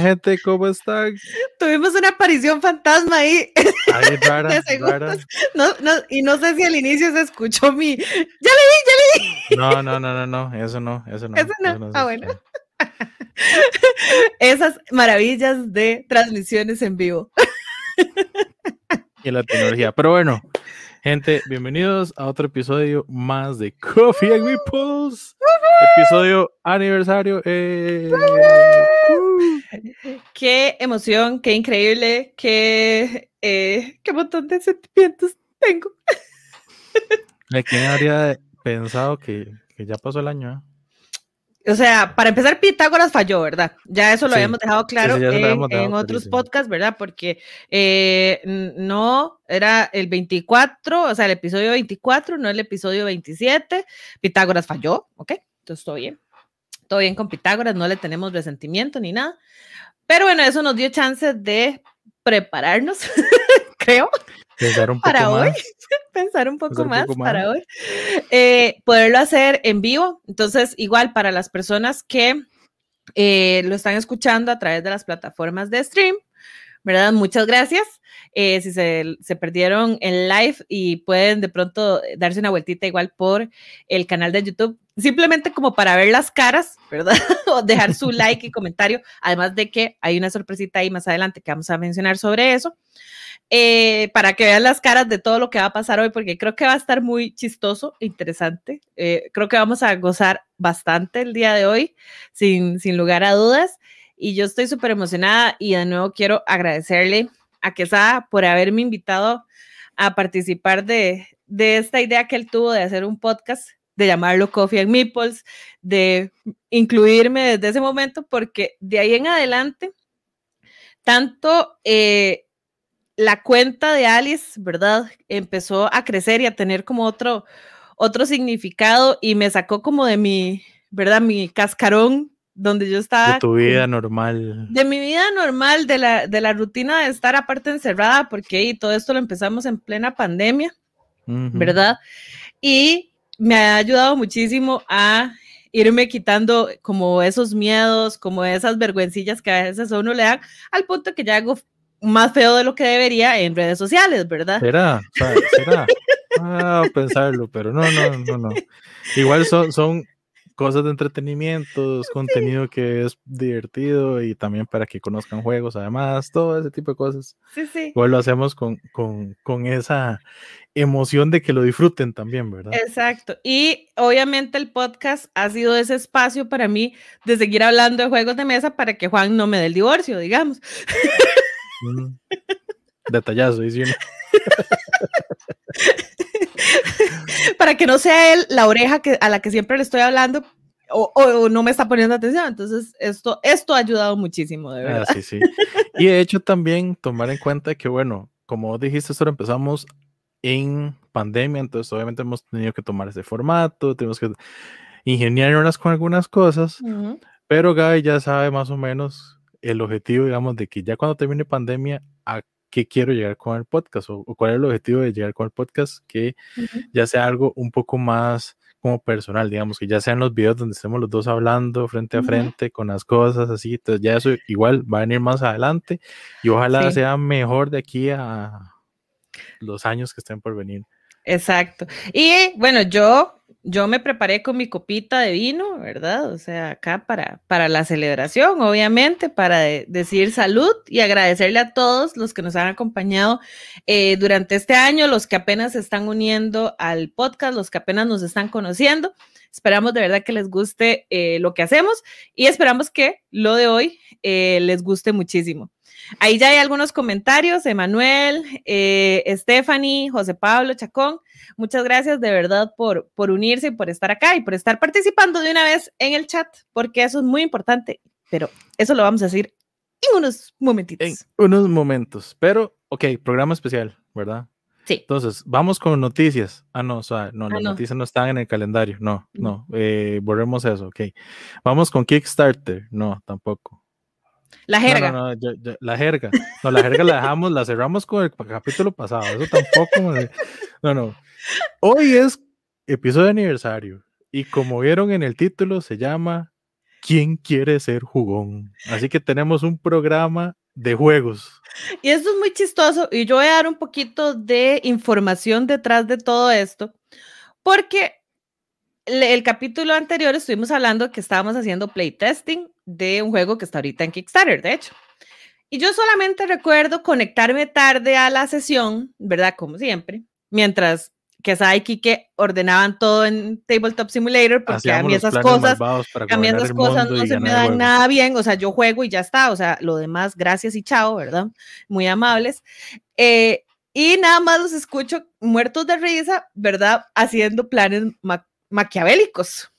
Gente, ¿cómo están? Tuvimos una aparición fantasma ahí. Ahí, rara, rara. No, no, y no sé si al inicio se escuchó mi. ¡Ya le vi, ya le vi! No, no, no, no, no, eso no, eso no. Eso no. ah, bueno. Esas maravillas de transmisiones en vivo. Y la tecnología. Pero bueno, gente, bienvenidos a otro episodio más de Coffee and Meeples. Episodio aniversario. Eh. Qué emoción, qué increíble, qué, eh, qué montón de sentimientos tengo. ¿Quién habría pensado que, que ya pasó el año? eh? O sea, para empezar, Pitágoras falló, ¿verdad? Ya eso lo Sí, habíamos dejado claro en, habíamos dejado en otros podcasts, ¿verdad? Porque no era el 24, o sea, el episodio 24, no el episodio 27. Pitágoras falló, ¿ok? Entonces, todo bien. Todo bien con Pitágoras, no le tenemos resentimiento ni nada. Pero bueno, eso nos dio chance de prepararnos, creo, Pensar un poco para hoy, pensar un poco, Pensar un más, para hoy, eh, poderlo hacer en vivo. Entonces, igual para las personas que eh, lo están escuchando a través de las plataformas de stream, ¿verdad? Muchas gracias. Eh, si se, perdieron en live y pueden de pronto darse una vueltita igual por el canal de YouTube, simplemente como para ver las caras, ¿verdad? o dejar su like y comentario, además de que hay una sorpresita ahí más adelante que vamos a mencionar sobre eso. Eh, para que vean las caras de todo lo que va a pasar hoy, porque creo que va a estar muy chistoso, e interesante. Eh, creo que vamos a gozar bastante el día de hoy, sin, sin lugar a dudas. Y yo estoy súper emocionada y de nuevo quiero agradecerle a Quesada por haberme invitado a participar de, de esta idea que él tuvo de hacer un podcast, de llamarlo Coffee and Meeples, de incluirme desde ese momento, porque de ahí en adelante, tanto eh, la cuenta de Alice, ¿verdad? Empezó a crecer y a tener como otro, otro significado y me sacó como de mi, ¿verdad? Mi cascarón donde yo estaba. De tu vida normal. De mi vida normal, de la, de la rutina de estar aparte encerrada, porque y todo esto lo empezamos en plena pandemia. ¿verdad? Y me ha ayudado muchísimo a irme quitando como esos miedos, como esas vergüencillas que a veces a uno le dan, al punto que ya hago más feo de lo que debería en redes sociales, ¿verdad? ¿Será? ¿Será? ¿Será? Ah, pensarlo, pero no, no, no, no. Igual son, son cosas de entretenimiento, es contenido que es divertido y también para que conozcan juegos, además, todo ese tipo de cosas. Sí, sí. Igual lo hacemos con, con, con esa emoción de que lo disfruten también, ¿verdad? Exacto. Y obviamente el podcast ha sido ese espacio para mí de seguir hablando de juegos de mesa para que Juan no me dé el divorcio, digamos. Mm. Detallazo, dice uno. para que no sea él la oreja que, a la que siempre le estoy hablando o, o- o no me está poniendo atención. Entonces, esto, esto ha ayudado muchísimo, de Ah, verdad. sí, sí. Y de hecho también tomar en cuenta que, bueno, como dijiste, esto lo empezamos en pandemia, entonces obviamente hemos tenido que tomar ese formato, tenemos que ingeniarnos con algunas cosas, pero Gaby ya sabe más o menos el objetivo, digamos, de que ya cuando termine pandemia, a qué quiero llegar con el podcast o, o cuál es el objetivo de llegar con el podcast, que Ujú. ya sea algo un poco más como personal, digamos, que ya sean los videos donde estemos los dos hablando frente a frente con las cosas así, entonces ya eso igual va a venir más adelante y ojalá Sí. sea mejor de aquí a los años que estén por venir. Exacto. Y bueno, yo, yo me preparé con mi copita de vino, ¿verdad? O sea, acá para, para la celebración, obviamente, para de- decir salud y agradecerle a todos los que nos han acompañado eh, durante este año, los que apenas se están uniendo al podcast, los que apenas nos están conociendo. Esperamos de verdad que les guste eh, lo que hacemos y esperamos que lo de hoy eh, les guste muchísimo. Ahí ya hay algunos comentarios, Emanuel, eh, Stephanie, José Pablo, Chacón. Muchas gracias de verdad por, por unirse y por estar acá y por estar participando de una vez en el chat, porque eso es muy importante, pero eso lo vamos a decir en unos momentitos. En unos momentos, pero ok, programa especial, ¿verdad? Sí. Entonces, vamos con noticias. Ah, no, o sea, no, Ah, las no. noticias no están en el calendario. No, no, eh, borremos eso, ok. Vamos con Kickstarter. No, tampoco. La No, jerga. No, no, yo- yo- la jerga. No, la jerga la dejamos, la cerramos con el capítulo pasado. Eso tampoco. me- No, no. Hoy es episodio de aniversario. Y como vieron en el título, se llama ¿Quién quiere ser jugón? Así que tenemos un programa de juegos. Y esto es muy chistoso y yo voy a dar un poquito de información detrás de todo esto, porque el, capítulo anterior estuvimos hablando que estábamos haciendo playtesting de un juego que está ahorita en Kickstarter, de hecho. Y yo solamente recuerdo conectarme tarde a la sesión, ¿verdad? Como siempre, mientras que y que ordenaban todo en Tabletop Simulator, porque a mí esas cosas, a mí esas cosas no se me dan nada bien, o sea, yo juego y ya está, o sea, lo demás, gracias y chao, ¿verdad? Muy amables. Eh, y nada más los escucho muertos de risa, ¿verdad? Haciendo planes maquiavélicos.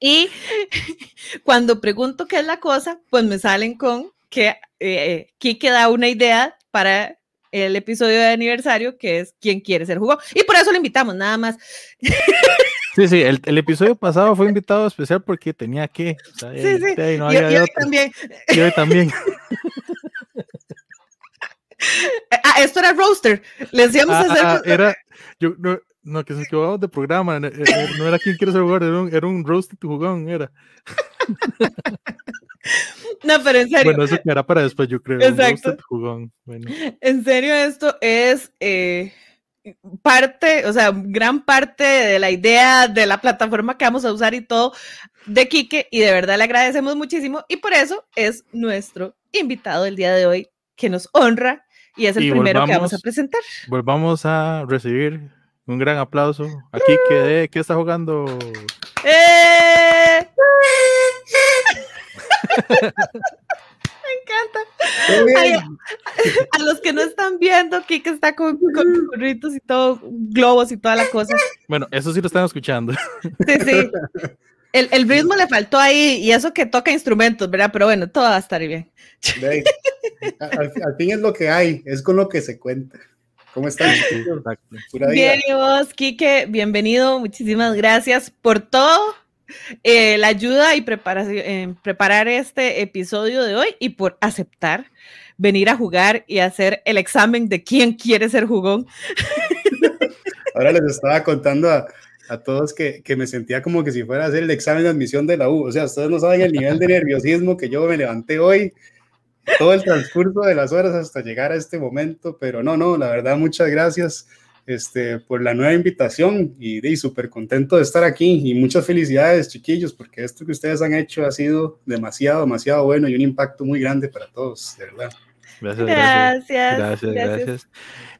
y cuando pregunto qué es la cosa, pues me salen con que eh, Kike da una idea para el episodio de aniversario, que es ¿Quién quiere ser jugón? Y por eso lo invitamos, nada más. Sí, sí, el, el, episodio pasado fue invitado especial porque tenía que. sí, sí, y, hoy también. Y hoy también. ah, esto era roaster. Le decíamos ah, hacer. Ah, era, yo, no, no, que se equivocamos de programa. No era quien quiere ser jugón, era un, era un roasted jugón, era. No, pero en serio. Bueno, eso quedará para después, yo creo. Exacto. Jugón. Bueno. En serio, esto es eh, parte, o sea, gran parte de la idea de la plataforma que vamos a usar y todo de Quique, y de verdad le agradecemos muchísimo, y por eso es nuestro invitado el día de hoy, que nos honra y es el primero que vamos a presentar. Volvamos a recibir un gran aplauso a Quique de ¿Qué está jugando? ¡Eh! Me encanta. a, los que no están viendo, Kike está con, con burritos y todo, globos y toda la cosa. Bueno, eso sí lo están escuchando. Sí, sí. El, el, ritmo le faltó ahí y eso que toca instrumentos, ¿verdad? Pero bueno, todo va a estar bien. Al, al, fin es lo que hay, es con lo que se cuenta. ¿Cómo están? Bien, y vos, Kike, bienvenido. Muchísimas gracias por todo eh, la ayuda y preparación, en preparar este episodio de hoy y por aceptar venir a jugar y hacer el examen de quién quiere ser jugón. Ahora les estaba contando a, a todos que, que, me sentía como que si fuera a hacer el examen de admisión de la U. O sea, ustedes no saben el nivel de nerviosismo que yo me levanté hoy, todo el transcurso de las horas hasta llegar a este momento, pero no, no, la verdad, muchas gracias este, por la nueva invitación y, y súper contento de estar aquí y muchas felicidades chiquillos porque esto que ustedes han hecho ha sido demasiado, demasiado bueno y un impacto muy grande para todos, de verdad. Gracias, gracias. Gracias, gracias.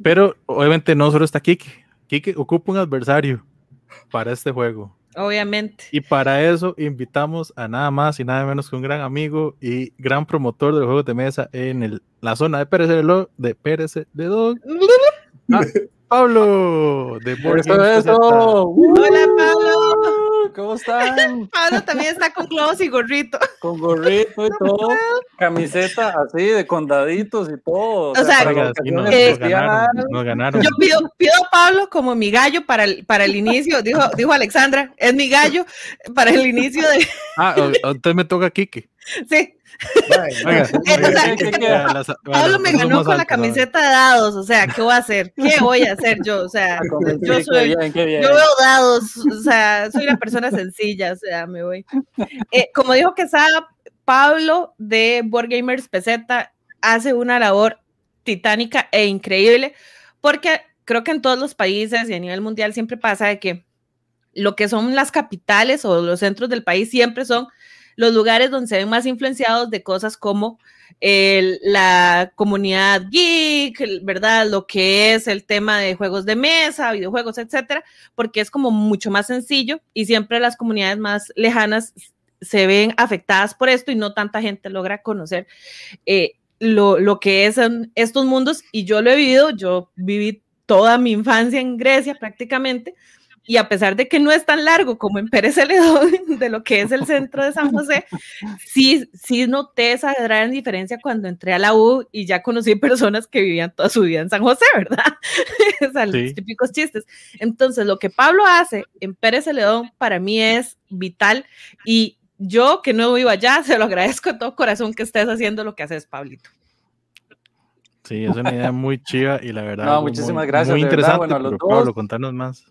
Pero obviamente no solo está Kike, Kike ocupa un adversario para este juego. Obviamente. Y para eso invitamos a nada más y nada menos que un gran amigo y gran promotor de los juegos de mesa en el, la zona de Pérez de, de Pérez de Dog. Ah, Pablo de Board eso, Hola Pablo. ¿Cómo están? Pablo también está con globos y gorrito. Con gorrito y todo. Camiseta así de condaditos y todo. O sea, nos, ganaron, Yo pido, pido, a Pablo como mi gallo para el, para el inicio, dijo, dijo Alexandra, es mi gallo para el inicio de. Ah, entonces me toca Kike. Sí. Pablo me ganó con la camiseta de dados, o sea, ¿qué voy a hacer? ¿Qué voy a hacer yo? O sea, yo soy, yo veo dados, o sea, soy una persona sencilla, o sea, me voy. Eh, como dijo que sabe Pablo de Board Gamers PZ hace una labor titánica e increíble, porque creo que en todos los países y a nivel mundial siempre pasa de que lo que son las capitales o los centros del país siempre son los lugares donde se ven más influenciados de cosas como la comunidad geek, ¿verdad? Lo que es el tema de juegos de mesa, videojuegos, etcétera, porque es como mucho más sencillo y siempre las comunidades más lejanas se ven afectadas por esto y no tanta gente logra conocer eh, lo, lo que es estos mundos y yo lo he vivido, yo viví toda mi infancia en Grecia prácticamente, y a pesar de que no es tan largo como en Pérez Celedón, de lo que es el centro de San José, sí, sí noté esa gran diferencia cuando entré a la U y ya conocí personas que vivían toda su vida en San José, ¿verdad? o sea, los típicos chistes. Entonces, lo que Pablo hace en Pérez Celedón para mí es vital y yo que no vivo allá, se lo agradezco de todo corazón que estés haciendo lo que haces, Pablito. Sí, es una idea muy chiva y la verdad. No, muchísimas gracias. Muy interesante, bueno, Pablo, contanos más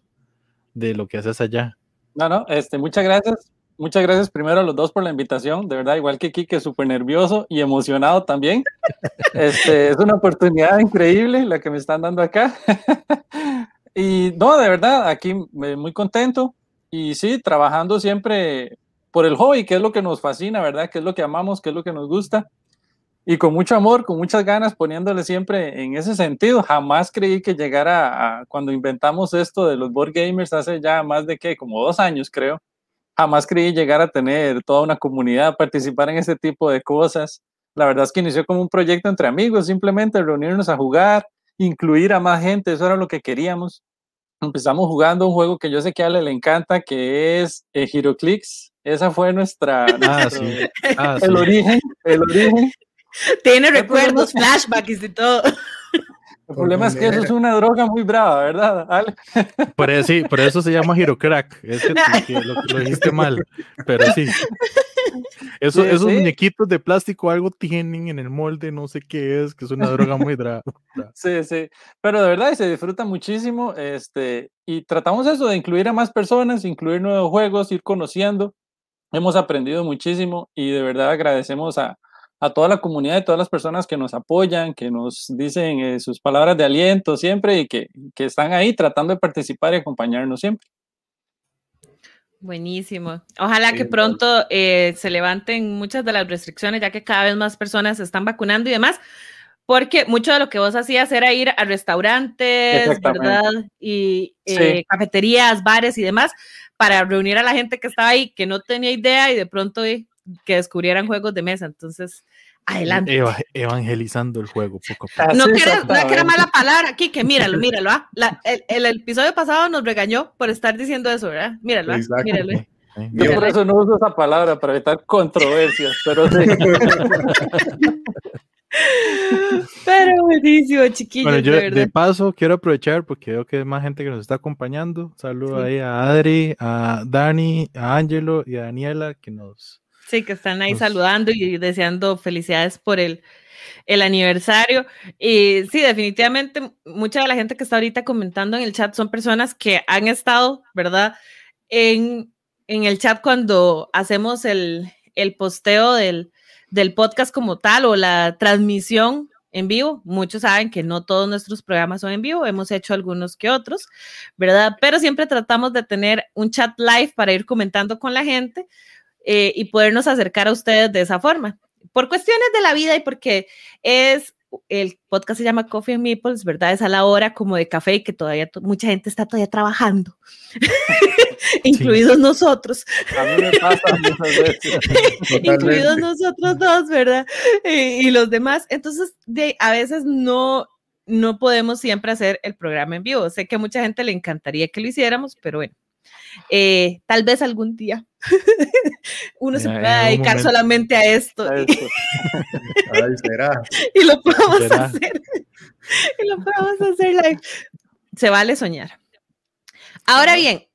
de lo que haces allá. No, no, este, muchas gracias. muchas gracias primero a los dos por la invitación, de verdad, igual que Kike, súper nervioso y emocionado también. Este, es una oportunidad increíble la que me están dando acá. y no, de verdad, aquí muy contento y sí, trabajando siempre por el hobby, que es lo que nos fascina, ¿verdad? Que es lo que amamos, que es lo que nos gusta. Y con mucho amor, con muchas ganas, poniéndole siempre en ese sentido. Jamás creí que llegara a, cuando inventamos esto de los board gamers hace ya más de que, como dos años creo. Jamás creí llegar a tener toda una comunidad, participar en este tipo de cosas. La verdad es que inició como un proyecto entre amigos, simplemente reunirnos a jugar, incluir a más gente, eso era lo que queríamos. Empezamos jugando un juego que yo sé que a Ale le encanta, que es eh, HeroClix. Esa fue nuestra, Ah, sí. Ah, el sí. origen, el origen. Tiene recuerdos, flashbacks y todo. El problema es que eso es una droga muy brava, ¿verdad? Ale? Por eso, sí, por eso se llama Hero Crack. Es que, que lo, lo dijiste mal, pero sí. Eso, Sí, esos sí. muñequitos de plástico algo tienen en el molde, no sé qué es, que es una droga muy brava. Sí, sí, pero de verdad se disfruta muchísimo, este, y tratamos eso de incluir a más personas, incluir nuevos juegos, ir conociendo. Hemos aprendido muchísimo y de verdad agradecemos a, a toda la comunidad y todas las personas que nos apoyan, que nos dicen eh, sus palabras de aliento siempre y que, que están ahí tratando de participar y acompañarnos siempre. Buenísimo. Ojalá Sí, que pronto eh, se levanten muchas de las restricciones, ya que cada vez más personas se están vacunando y demás, porque mucho de lo que vos hacías era ir a restaurantes. ¿verdad? Y Sí. eh, cafeterías, bares y demás, para reunir a la gente que estaba ahí, que no tenía idea y de pronto eh, que descubrieran juegos de mesa. Entonces, adelante. Eva- evangelizando el juego poco a poco. No Así que, era, no que era exactamente. mala palabra aquí, que míralo, míralo. ah. La- el, el episodio pasado nos regañó por estar diciendo eso, ¿verdad? Míralo, ah, míralo. eh. Sí. Yo por eso no uso esa palabra, para evitar controversias, pero sí. Pero buenísimo, chiquillos, Bueno, yo de paso quiero aprovechar porque veo que hay más gente que nos está acompañando. Saludo Sí. ahí a Adri, a Dani, a Angelo y a Daniela que nos... Sí, que están ahí Pues- saludando y deseando felicidades por el, el aniversario. Y sí, definitivamente, mucha de la gente que está ahorita comentando en el chat son personas que han estado, ¿verdad? En, en el chat cuando hacemos el, el posteo del, del podcast como tal o la transmisión en vivo. Muchos saben que no todos nuestros programas son en vivo, hemos hecho algunos que otros, ¿verdad? Pero siempre tratamos de tener un chat live para ir comentando con la gente eh, y podernos acercar a ustedes de esa forma. Por cuestiones de la vida y porque es el podcast se llama Coffee and Meeples, ¿verdad? Es a la hora como de café y que todavía to- mucha gente está todavía trabajando, incluidos nosotros, A mí me pasa muchas veces. incluidos nosotros dos, ¿verdad? Y, y los demás. Entonces, de, a veces no, no podemos siempre hacer el programa en vivo. Sé que a mucha gente le encantaría que lo hiciéramos, pero bueno, eh, tal vez algún día uno se En- en pueda dedicar momento. solamente a esto y, Eso. Ay, será. y lo podamos Será. hacer. Y lo podamos hacer live. Se vale soñar. Ahora bien,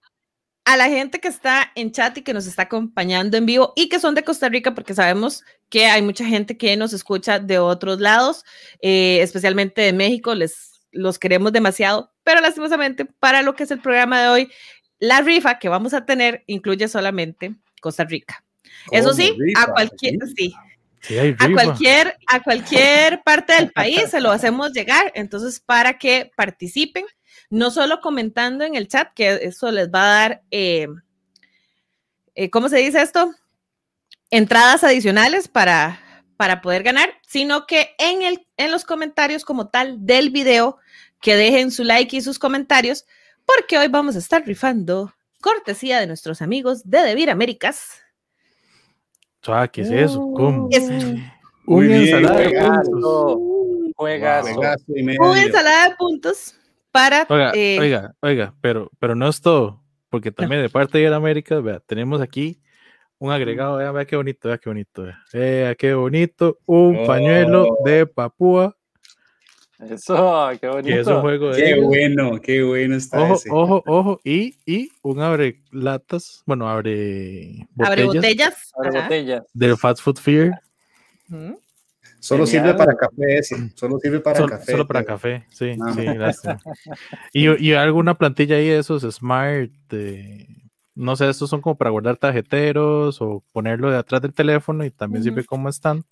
a la gente que está en chat y que nos está acompañando en vivo y que son de Costa Rica, porque sabemos que hay mucha gente que nos escucha de otros lados, eh, especialmente de México, les los queremos demasiado, pero lastimosamente para lo que es el programa de hoy, la rifa que vamos a tener incluye solamente Costa Rica. Eso ¿Cómo sí, a cualquier, ¿Sí? sí, Sí, hay a cualquier, a cualquier parte del país se lo hacemos llegar. Entonces, para que participen, no solo comentando en el chat, que eso les va a dar, eh, eh, ¿cómo se dice esto? Entradas adicionales para, para poder ganar, sino que en, el, en los comentarios como tal del video, que dejen su like y sus comentarios, porque hoy vamos a estar rifando cortesía de nuestros amigos de Devir Américas. Ah, ¿Qué es eso? ¿Cómo? Es- Muy Una bien, ensalada de puntos. Juegazo. Juegazo y medio. una ensalada de puntos para Oiga, eh, oiga, oiga, pero, pero no es todo, porque también de parte de América, vea, tenemos aquí un agregado, vea, vea qué bonito, vea qué bonito, vea, vea qué bonito, un Oh. pañuelo de Papúa, Eso, qué que bonito. juego Qué ellos. bueno, qué bueno está Ojo, ese. ojo, ojo, y, y un abre latas, bueno, abre botellas, abre botellas. Abre botellas. del Fast Food Fear, Ujú. Solo Genial. sirve para café ese. Solo sirve para sol- café. solo para pero- café, sí, sí, lástima. Y, y alguna plantilla ahí de esos Smart, de, no sé, estos son como para guardar tarjeteros o ponerlo de atrás del teléfono y también sirve como stand,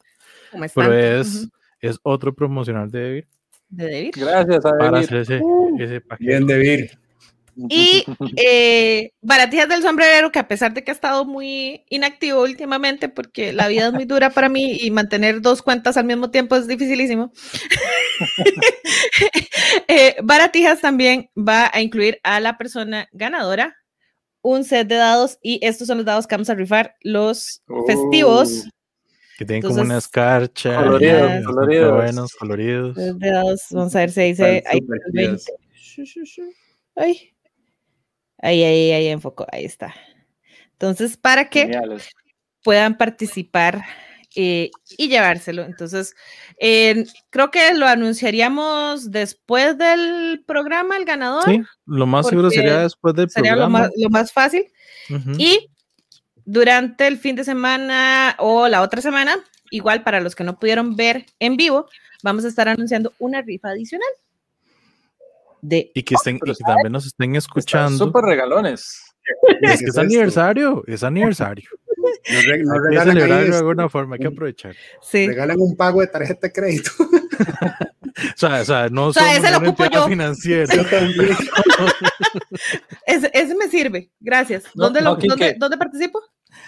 Como pero estante, es, es otro promocional de de David. Gracias a para David. hacer ese, Uh. ese paquete. Bien. Y eh, Baratijas del Sombrerero, que a pesar de que ha estado muy inactivo últimamente, porque la vida es muy dura para mí y mantener dos cuentas al mismo tiempo es dificilísimo. eh, Baratijas también va a incluir a la persona ganadora un set de dados y estos son los dados que vamos a rifar los Oh. festivos. Que tienen como una escarcha. coloridos, coloridos. buenos, coloridos. Vamos a ver si ahí se Están ahí súper el 20. chidos. Shu, shu, shu. Ay. Ahí, ahí, ahí enfocó, ahí está. Entonces, para que Geniales. puedan participar eh, y llevárselo. Entonces, eh, creo que lo anunciaríamos después del programa, el ganador. Sí, lo más seguro sería después del Sería lo programa. más, lo más fácil. Y durante el fin de semana o la otra semana, igual para los que no pudieron ver en vivo, vamos a estar anunciando una rifa adicional. De, Y que, estén, y que también nos estén Están escuchando. súper regalones. Es que ¿Qué es esto? aniversario, es aniversario. Nos, re- nos Hay que regalan, de este, alguna forma, hay que aprovechar. sí. regalan un pago de tarjeta de crédito. O sea, o sea no O sea, ese lo ocupo yo. financiera. Yo también. Ese, ese me sirve, gracias. No, ¿Dónde, no, lo. ¿dónde, dónde participo?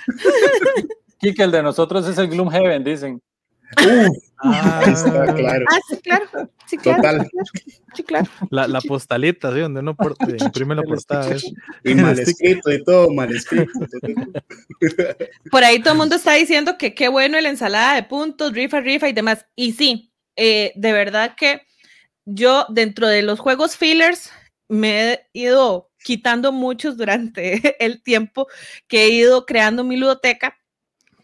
Kike, el de nosotros es el Gloom Heaven, dicen. Ah, está claro. Ah, sí, claro. Sí, claro. Total. Sí, claro. la, la postalita, ¿sí? Donde uno por- imprime la El portada. Y mal escrito y todo, mal escrito. Por ahí todo el mundo está diciendo que qué bueno la ensalada de puntos, rifa, rifa y demás. Y sí, eh, de verdad que yo dentro de los juegos fillers me he ido quitando muchos durante el tiempo que he ido creando mi ludoteca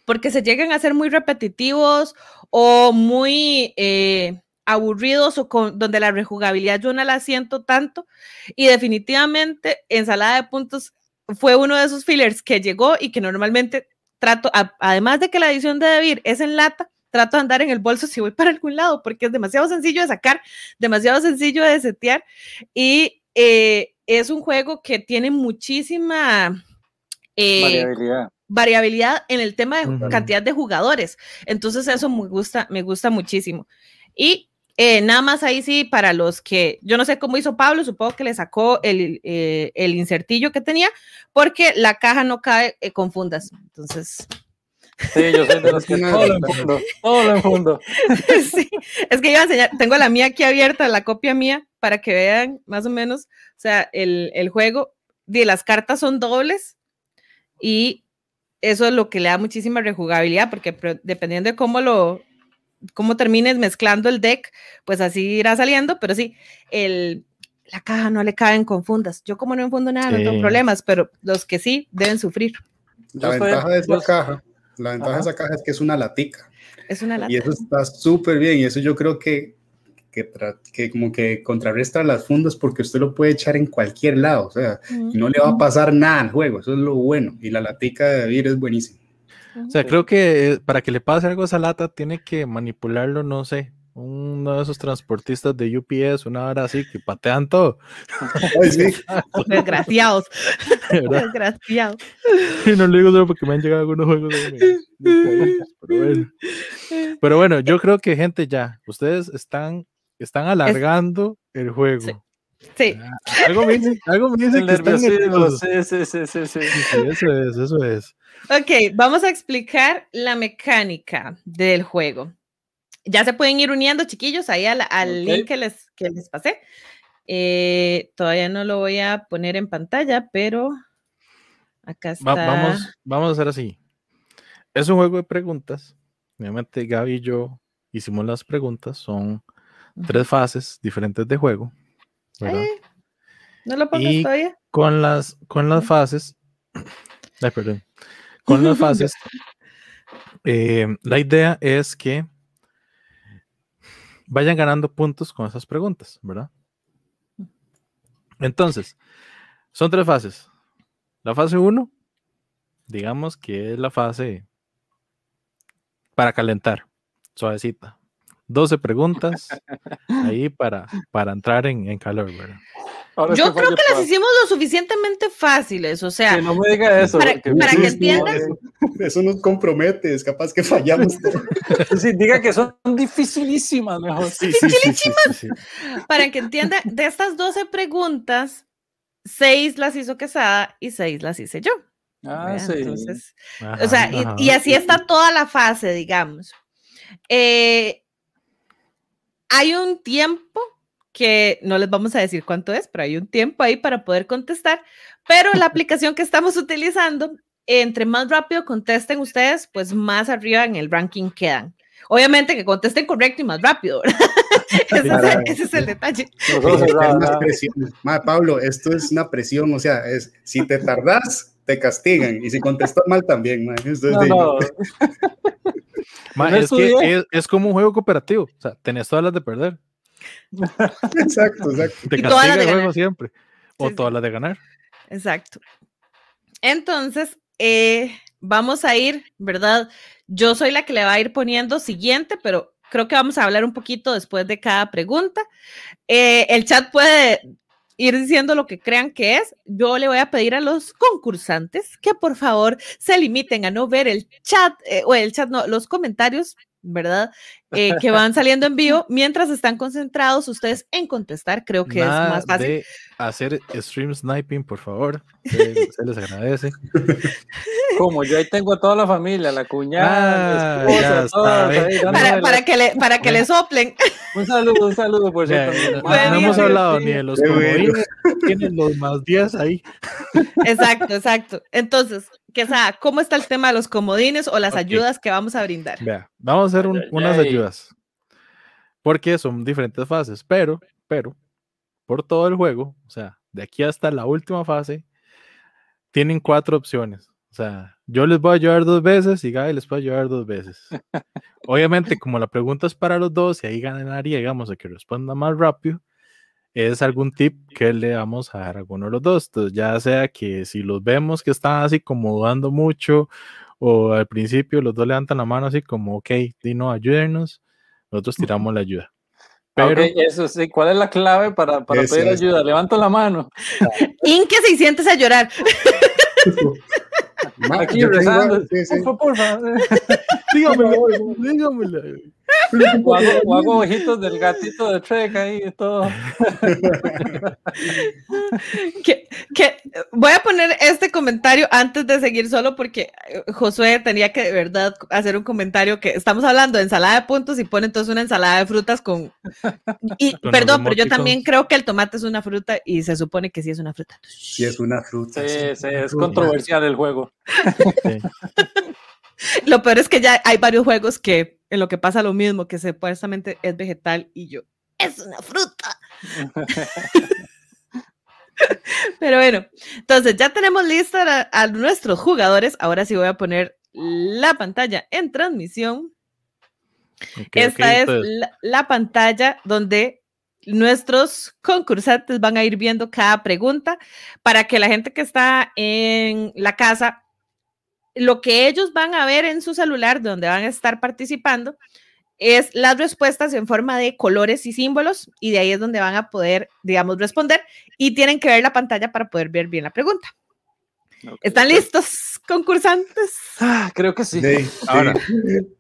porque se llegan a ser muy repetitivos o muy eh, aburridos o con, donde la rejugabilidad yo no la siento tanto. Y definitivamente ensalada de puntos fue uno de esos fillers que llegó y que normalmente trato, a- además de que la edición de Debir es en lata, trato de andar en el bolso si voy para algún lado, porque es demasiado sencillo de sacar, demasiado sencillo de setear y eh, es un juego que tiene muchísima eh, Variabilidad. variabilidad en el tema de cantidad de jugadores. Entonces eso me gusta, me gusta muchísimo. Y eh, nada más ahí sí, para los que, yo no sé cómo hizo Pablo, supongo que le sacó el, eh, el insertillo que tenía, porque la caja no cae eh, con fundas. Entonces, Sí, yo soy de los que todo lo enfundo. Todo lo enfundo. sí, es que iba a enseñar, tengo la mía aquí abierta, la copia mía, para que vean más o menos, o sea, el, el juego, de las cartas son dobles y eso es lo que le da muchísima rejugabilidad, porque dependiendo de cómo lo, cómo termines mezclando el deck, pues así irá saliendo, pero sí, el, la caja no le caben con fundas. Yo como no enfundo nada, no tengo Sí. problemas, pero los que sí deben sufrir. La Yo ventaja de esa yo- caja, la ventaja de esa caja es que es una latica. Es una lata. Y eso está súper bien. Y eso yo creo que, que, como que contrarresta las fundas porque usted lo puede echar en cualquier lado. O sea, y no le va a pasar nada al juego. Eso es lo bueno. Y la latica de Vir es buenísima. O sea, creo que eh, para que le pase algo a esa lata, tiene que manipularlo, no sé, uno de esos transportistas de UPS, una hora así, que patean todo. Ay, sí. Desgraciados. ¿verdad? Desgraciados. Y no lo digo solo porque me han llegado algunos juegos de pero bueno. Pero bueno, yo creo que gente ya, ustedes están, están alargando el juego. Sí. Sí. Ah, Algo me dice, algo me dice El que están sí, sí, sí. Sí, eso es, eso es. Ok, vamos a explicar la mecánica del juego. Ya se pueden ir uniendo, chiquillos, ahí al, link que les, que les pasé. Eh, todavía no lo voy a poner en pantalla, pero acá está. Va- vamos, vamos a hacer así. Es un juego de preguntas. Obviamente Gaby y yo hicimos las preguntas. Son tres fases diferentes de juego. ¿verdad? Ay, no lo pongas Y- todavía. Con las, con las fases. Ay, perdón. Con las fases. eh, la idea es que vayan ganando puntos con esas preguntas, ¿verdad? Entonces, son tres fases. La fase 1, digamos que es la fase para calentar, suavecita. 12 preguntas ahí para, para entrar en, en calor, ¿verdad? Ahora Yo es creo que las hicimos lo suficientemente fáciles, o sea, Que no me diga eso. para- porque- para que entiendan. Eso, eso nos compromete, es capaz que fallamos. Sí, diga que son dificilísimas, mejor. Sí, sí, sí, sí, sí, sí. para que entiendan, de estas 12 preguntas, 6 las hizo Quesada y 6 las hice yo. Ah, sí. Entonces, Ajá, o sea, y- ajá. y, así está toda la fase, digamos. Eh, hay un tiempo que no les vamos a decir cuánto es, pero hay un tiempo ahí para poder contestar. Pero la aplicación que estamos utilizando, entre más rápido contesten ustedes, pues más arriba en el ranking quedan. Obviamente que contesten correcto y más rápido, ese, es el, ese es el detalle. Los ojos Es cerrados, una ¿verdad? presión. Ma, Pablo, esto es una presión, o sea, es si te tardas, te castigan, y si contestas mal también, ma. Esto es No, de- no, Ma, no es que es, es como un juego cooperativo. O sea, tenés todas las de perder. Exacto, exacto. Te Y todas las castiga de el juego ganar. siempre. O Sí, todas sí. las de ganar. Exacto. Entonces, eh, vamos a ir, ¿verdad? Yo soy la que le va a ir poniendo siguiente, pero creo que vamos a hablar un poquito después de cada pregunta. Eh, el chat puede ir diciendo lo que crean que es. Yo le voy a pedir a los concursantes que por favor se limiten a no ver el chat, eh, o el chat, no, los comentarios, ¿verdad? Eh, que van saliendo en vivo mientras están concentrados ustedes en contestar. Creo que Nada es más fácil. de hacer stream sniping, por favor. Se, se les agradece. como yo ahí tengo a toda la familia, la cuñada, Ah, esposa, Para, para que le, para que le soplen. Un saludo, un saludo, por cierto. no, Bueno, no hemos hablado sí. ni de los comodines, tienen los más 10 ahí. Exacto, exacto. Entonces, ¿qué sea, ¿cómo está el tema de los comodines o las ayudas que vamos a brindar? Vea, vamos a hacer un- unas ay. ayudas. Porque son diferentes fases, pero, pero, por todo el juego, o sea, de aquí hasta la última fase, tienen cuatro opciones. O sea, yo les voy a ayudar dos veces y Gaby les puede ayudar dos veces. Obviamente, como la pregunta es para los dos y ahí ganaría, digamos, a que responda más rápido, es algún tip que le vamos a dar a alguno de los dos. Entonces, ya sea que si los vemos que están así como dudando mucho, o al principio los dos levantan la mano así como, ok, Dino, ayúdenos, nosotros tiramos la ayuda. Pero, Ok, eso sí. ¿Cuál es la clave para, para pedir es. ayuda? Levanto la mano. Inque y siéntese a llorar. Aquí rezando. sí, sí. Porfa, porfa. O hago, o hago ojitos del gatito de Trek ahí y todo. Que, que- voy a poner este comentario antes de seguir solo porque eh, Josué tenía que de verdad hacer un comentario que estamos hablando de ensalada de puntos y pone entonces una ensalada de frutas con... Y, Con los perdón, pero yo también creo que el tomate es una fruta y se supone que sí es una fruta. Sí, es una fruta. Sí, sí, es Fruta. controversial el juego. Sí. Lo peor es que ya hay varios juegos que en lo que pasa lo mismo, que supuestamente es vegetal y yo, es una fruta. Pero bueno, entonces ya tenemos lista a, a nuestros jugadores. Ahora sí voy a poner la pantalla en transmisión. Esta es la, la pantalla donde nuestros concursantes van a ir viendo cada pregunta para que la gente que está en la casa, lo que ellos van a ver en su celular, donde van a estar participando, es las respuestas en forma de colores y símbolos y de ahí es donde van a poder, digamos, responder y tienen que ver la pantalla para poder ver bien la pregunta. Ok. ¿Están listos, concursantes? Ah, Creo que sí. Sí, sí. Ahora,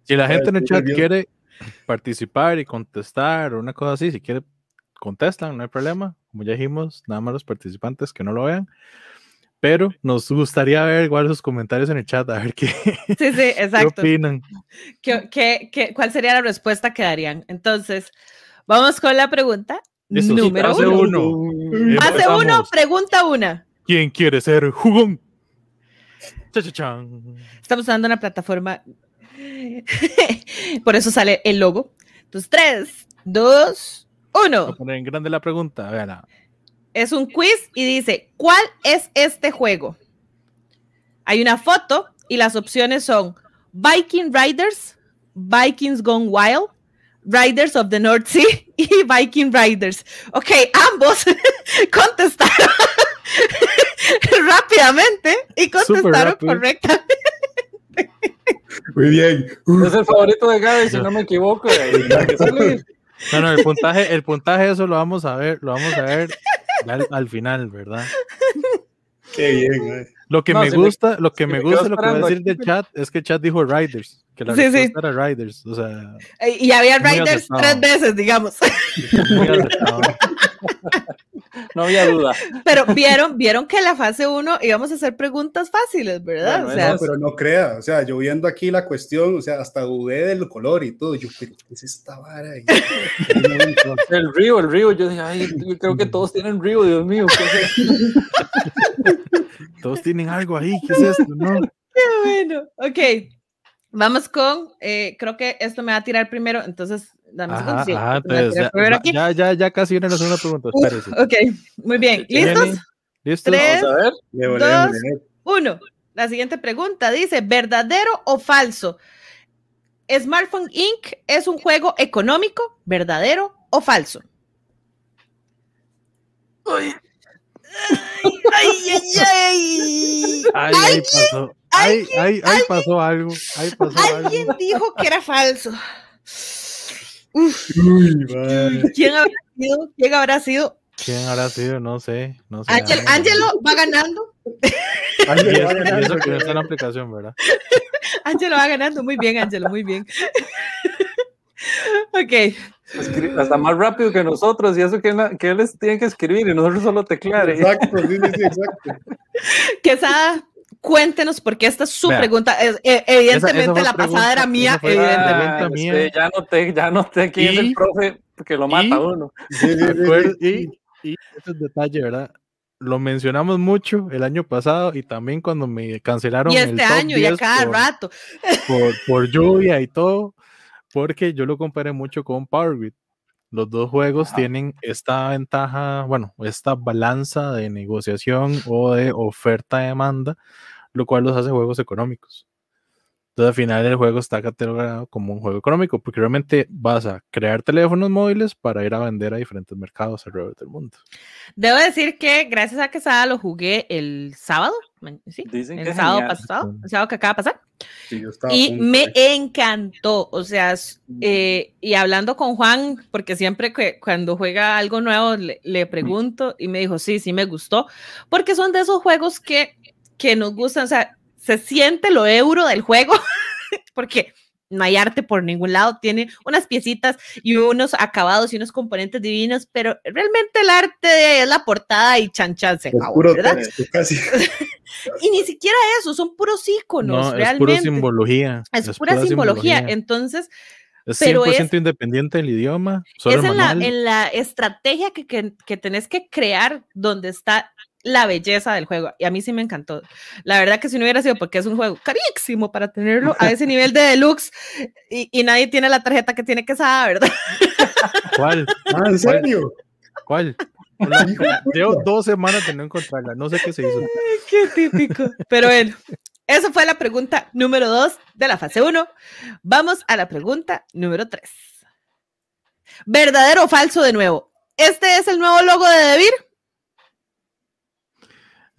si la gente en el chat quiere participar y contestar o una cosa así, si quiere contestan, no hay problema. Como ya dijimos, nada más los participantes que no lo vean. Pero nos gustaría ver igual sus comentarios en el chat, a ver qué, Sí, sí, qué exacto. opinan. ¿Qué, qué- qué- cuál sería la respuesta que darían? Entonces, vamos con la pregunta Listo, número fase uno. uno. Fase uno, Empezamos. pregunta una. ¿Quién quiere ser jugón? Estamos usando una plataforma, por eso sale el logo. Entonces, tres, dos, Voy a uno. poner en grande la pregunta. Véala. Es un quiz y dice, ¿cuál es este juego? Hay una foto y las opciones son Viking Riders, Vikings Gone Wild, Riders of the North Sea y Viking Riders. Ok, ambos contestaron rápidamente y contestaron correctamente. Muy bien. Es el favorito de Gaby, si no me equivoco. No, no, el puntaje, el puntaje, eso lo vamos a ver, lo vamos a ver al, al final, ¿verdad? Qué bien, güey. Lo que No, me si me- gusta, lo que si me me gusta, lo que va a decir del chat es que el chat dijo Riders, que la Sí, sí. respuesta era Riders, o sea, Eh, Y había Riders tres veces, digamos. No había duda. Pero vieron, vieron que la fase 1 íbamos a hacer preguntas fáciles, ¿verdad? Bueno, o sea, No, pero no crea, o sea, yo viendo aquí la cuestión, o sea, hasta dudé del color y todo, yo, pero ¿qué es esta vara? En momento, El río, el río. Yo dije, ay, yo creo que todos tienen río, Dios mío. ¿qué es esto? Todos tienen algo ahí, ¿qué es esto? No, qué bueno. Ok, vamos con, eh, creo que esto me va a tirar primero, entonces dame un Ajá, segundo, sí, entonces, ya, primero va- aquí. ya, ya, ya casi viene la segunda pregunta, espérese. Ok, muy bien. ¿Listos? ¿Listos? Tres. Vamos a ver. Dos. Uno. La siguiente pregunta dice, ¿verdadero o falso? ¿Smartphone Inc. es un juego económico? ¿Verdadero o falso? Ay, ¡Ay, ay, ay! Ay, ahí pasó, ay, ay, ahí pasó algo, ahí pasó Alguien algo. dijo que era falso. Uf, Uy. ¿quién habrá sido? ¿Quién habrá sido? ¿Quién habrá sido? No sé, no sé. Ángel, Ángelo va ganando. Y Ángel eso, va y ganando, eso que no está en la aplicación, ¿verdad? Ángelo va ganando. Muy bien, Ángelo, muy bien. ok. Escri- Hasta más rápido que nosotros, y eso que, na- que les tiene que escribir y nosotros solo teclear. ¿eh? Exacto, sí, sí, sí, exacto. Quesada, cuéntenos porque esta es su Vea. pregunta. Es- eh, evidentemente Esa- esa la pregunta- pasada era mía, la evidentemente. Ah, mía. sí, ya noté, ya noté quién es el profe que lo mata y- a uno. Sí, sí, sí, sí. Acuer- Y, y ese es detalle, ¿verdad? Lo mencionamos mucho el año pasado y también cuando me cancelaron Y el este top año, y a 10 cada por, rato. por, por lluvia y todo, porque yo lo comparé mucho con Power Grid. Los dos juegos Ajá. tienen esta ventaja, bueno, esta balanza de negociación o de oferta-demanda, lo cual los hace juegos económicos. Entonces, al final, el juego está catalogado como un juego económico, porque realmente vas a crear teléfonos móviles para ir a vender a diferentes mercados alrededor del mundo. Debo decir que gracias a Quesada lo jugué el sábado. ¿Sí? Dicen El sábado genial. pasado, el sábado que acaba de pasar. Sí, Y me encantó, o sea, eh, y hablando con Juan, porque siempre que cuando juega algo nuevo le, le pregunto y me dijo, sí, sí me gustó, porque son de esos juegos que, que nos gustan, o sea, se siente lo euro del juego, porque no hay arte por ningún lado, tiene unas piecitas y unos acabados y unos componentes divinos, pero realmente el arte es la portada y chan chan se Es acabó, puro ¿verdad? texto, casi. Y ni siquiera eso, son puros iconos, No, es realmente. pura simbología. Es, pura, simbología. Entonces, Es pero 100% es- independiente del idioma. Solo es el en la, en la estrategia que, que, que tenés que crear donde está la belleza del juego. Y a mí sí me encantó. La verdad que si no hubiera sido porque es un juego carísimo para tenerlo a ese nivel de deluxe y, y nadie tiene la tarjeta que tiene que saber, ¿verdad? ¿Cuál? Ah, ¿en serio? ¿Cuál? Llevo dos semanas de no encontrarla. No sé qué se hizo. Qué típico. Pero bueno, esa fue la pregunta número dos de la fase 1. Vamos a la pregunta número 3. ¿Verdadero o falso de nuevo? ¿Este es el nuevo logo de Debir?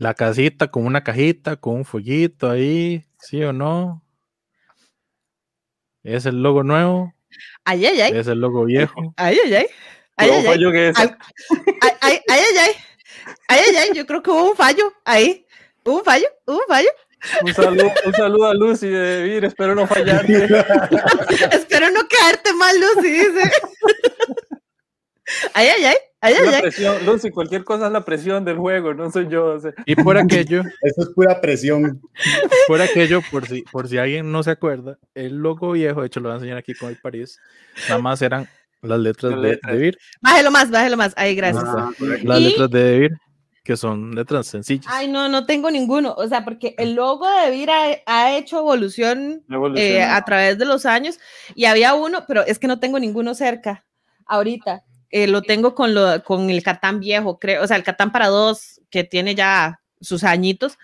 La casita con una cajita, con un fueguito ahí, ¿sí o no? ¿Es el logo nuevo? Ay, ay, ay. ¿Es el logo viejo? Ay, ay, ay. Ay, ay, ay. fallo que es. Al- Ay, ay, ay, ay, ay. Ay. Yo creo que hubo un fallo ahí. Hubo un fallo, hubo un fallo. Un saludo, un saludo a Lucy de Vir, espero no fallarte. Espero no quedarte mal, Lucy, dice. Ay, ay, ay. Ay, ay, presión, Lucy, cualquier cosa es la presión del juego, no soy yo. o sea. Y por aquello, Eso es pura presión. por aquello, por si, por si alguien no se acuerda, el logo viejo, de hecho lo voy a enseñar aquí con el París, nada más eran las letras de letras. Debir, Bájelo más, bájelo más. Ahí, gracias. Ah, las Y- letras de Debir, que son letras sencillas. Ay, no, no tengo ninguno. O sea, porque el logo de Vir ha, ha hecho evolución Evoluciona. eh, a través de los años y había uno, pero es que no tengo ninguno cerca ahorita. Eh, lo tengo con, lo, con el Catán viejo, creo, o sea, el Catán para dos, que tiene ya sus añitos,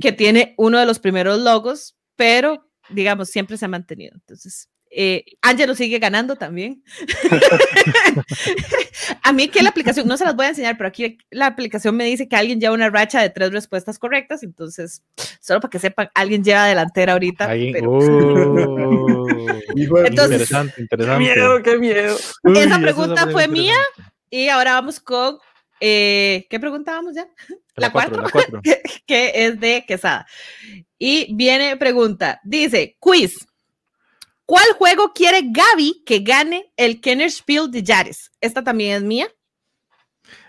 que tiene uno de los primeros logos, pero digamos, siempre se ha mantenido. Entonces, eh, Angelo sigue ganando también. a mí que la aplicación, no se las voy a enseñar, pero aquí la aplicación me dice que alguien lleva una racha de tres respuestas correctas, entonces, solo para que sepan, alguien lleva delantera ahorita. Pero- Oh, Entonces- interesante, ¡Qué interesante. miedo, qué miedo! Uy, Esa es pregunta fue mía. Y ahora vamos con Eh, ¿Qué preguntábamos ya? La, La cuatro, cuatro. la cuatro. que es de Quesada. Y viene pregunta, dice, quiz. ¿Cuál juego quiere Gaby que gane el Kennerspiel de Yares? Esta también es mía.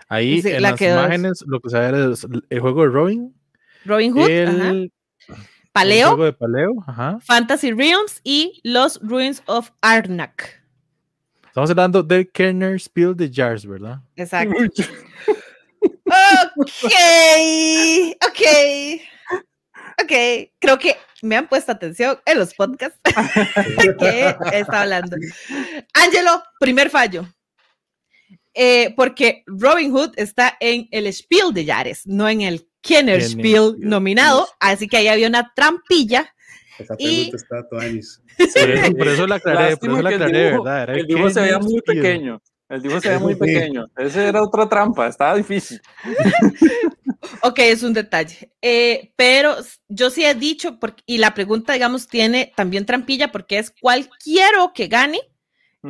Ahí Dice, en la las imágenes lo que se ve es el juego de Robin, Robin Hood, ajá. el, el Paleo, juego de Paleo, ajá. Fantasy Realms y los Ruins of Arnak. Estamos hablando del Kenner Spiel de Jars, ¿verdad? Exacto. Ok, ok, ok. Creo que me han puesto atención en los podcasts que está hablando. Ángelo, primer fallo. Eh, porque Robin Hood está en el Spiel de Yares, no en el Kenner Spiel nominado, así que ahí había una trampilla. Esa Y- está toda. Por eso, por eso la aclaré, por eso la que el aclaré, dibujo- ¿verdad? Era El dibujo se veía muy Spiel. pequeño. El dibujo se veía muy pequeño. Esa era otra trampa, estaba difícil. Ok, es un detalle. Eh, pero yo sí he dicho, porque, y la pregunta, digamos, tiene también trampilla porque es cuál quiero que gane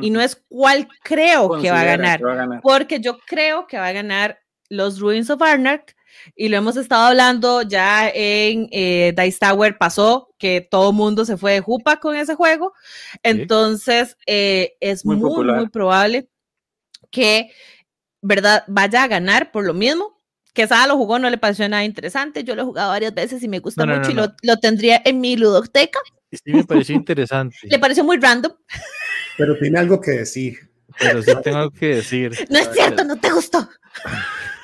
y no es cuál creo que va a ganar. que va a ganar. porque yo creo que va a ganar los Ruins of Arnak y lo hemos estado hablando ya en eh, Dice Tower pasó que todo mundo se fue de jupa con ese juego entonces eh, es Muy muy muy, probable que verdad vaya a ganar por lo mismo que Sada lo jugó, no le pareció nada interesante. Yo lo he jugado varias veces y me gusta No, no, mucho no, y lo, lo tendría en mi ludoteca. Sí me pareció interesante, Le pareció muy random. Pero tiene algo que decir. pero sí tengo que decir. No es cierto, no te gustó.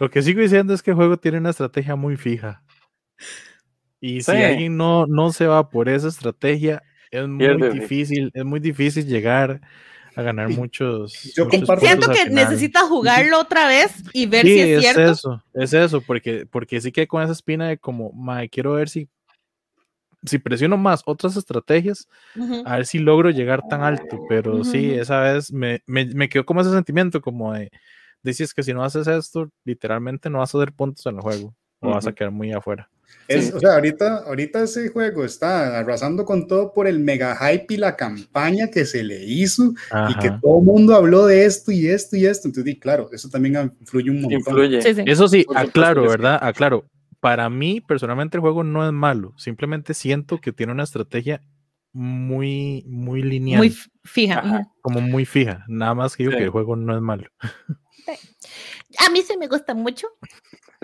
Lo que sigo diciendo es que el juego tiene una estrategia muy fija. Y si Sí. alguien no, no se va por esa estrategia, es muy Pierde, difícil, es muy difícil llegar a ganar muchos. yo muchos comparto- Siento que necesitas jugarlo otra vez y ver Sí, si es, cierto. eso, es eso, porque, porque sí que con esa espina de como, mae, quiero ver si, si presiono más otras estrategias, a ver si logro llegar tan alto, pero sí, Ujú. esa vez me, me, me quedó como ese sentimiento como de, dices que si no haces esto, literalmente no vas a hacer puntos en el juego, o vas a quedar muy afuera. Es- Sí. O sea, ahorita, ahorita ese juego está arrasando con todo por el mega hype y la campaña que se le hizo y que Ajá. todo el mundo habló de esto y esto y esto. Entonces, di, claro, eso también influye un montón. Influye. Sí, sí. Eso sí, aclaro, sí. ¿verdad? Aclaro. Para mí, personalmente, el juego no es malo. Simplemente siento que tiene una estrategia muy, muy lineal, Muy fija. Ajá. como muy fija. Nada más que digo Sí. que el juego no es malo. A mí se me gusta mucho.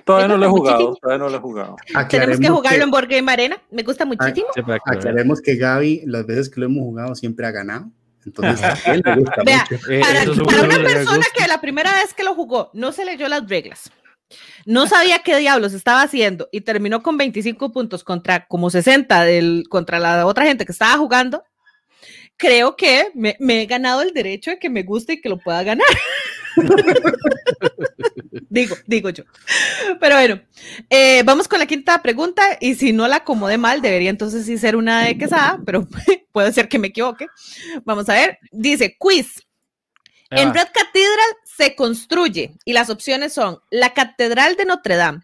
Todavía no lo he jugado, muchísimo. todavía no lo he jugado. Tenemos que Aclaremos jugarlo que- en Board Game Arena. Me gusta muchísimo. Aclaremos que Gaby, las veces que lo hemos jugado, siempre ha ganado. Entonces, a él le gusta Vea, mucho. Eh, Para, para una persona que la primera vez que lo jugó no se leyó las reglas, no sabía qué diablos estaba haciendo y terminó con 25 puntos contra como 60 del, contra la otra gente que estaba jugando, creo que me, me he ganado el derecho de que me guste y que lo pueda ganar. digo, digo yo. Pero bueno, eh, vamos con la quinta pregunta y si no la acomodé mal, debería entonces sí ser una de quesada, pero puede ser que me equivoque. Vamos a ver. Dice, quiz. En. Red Cathedral se construye y las opciones son la Catedral de Notre Dame,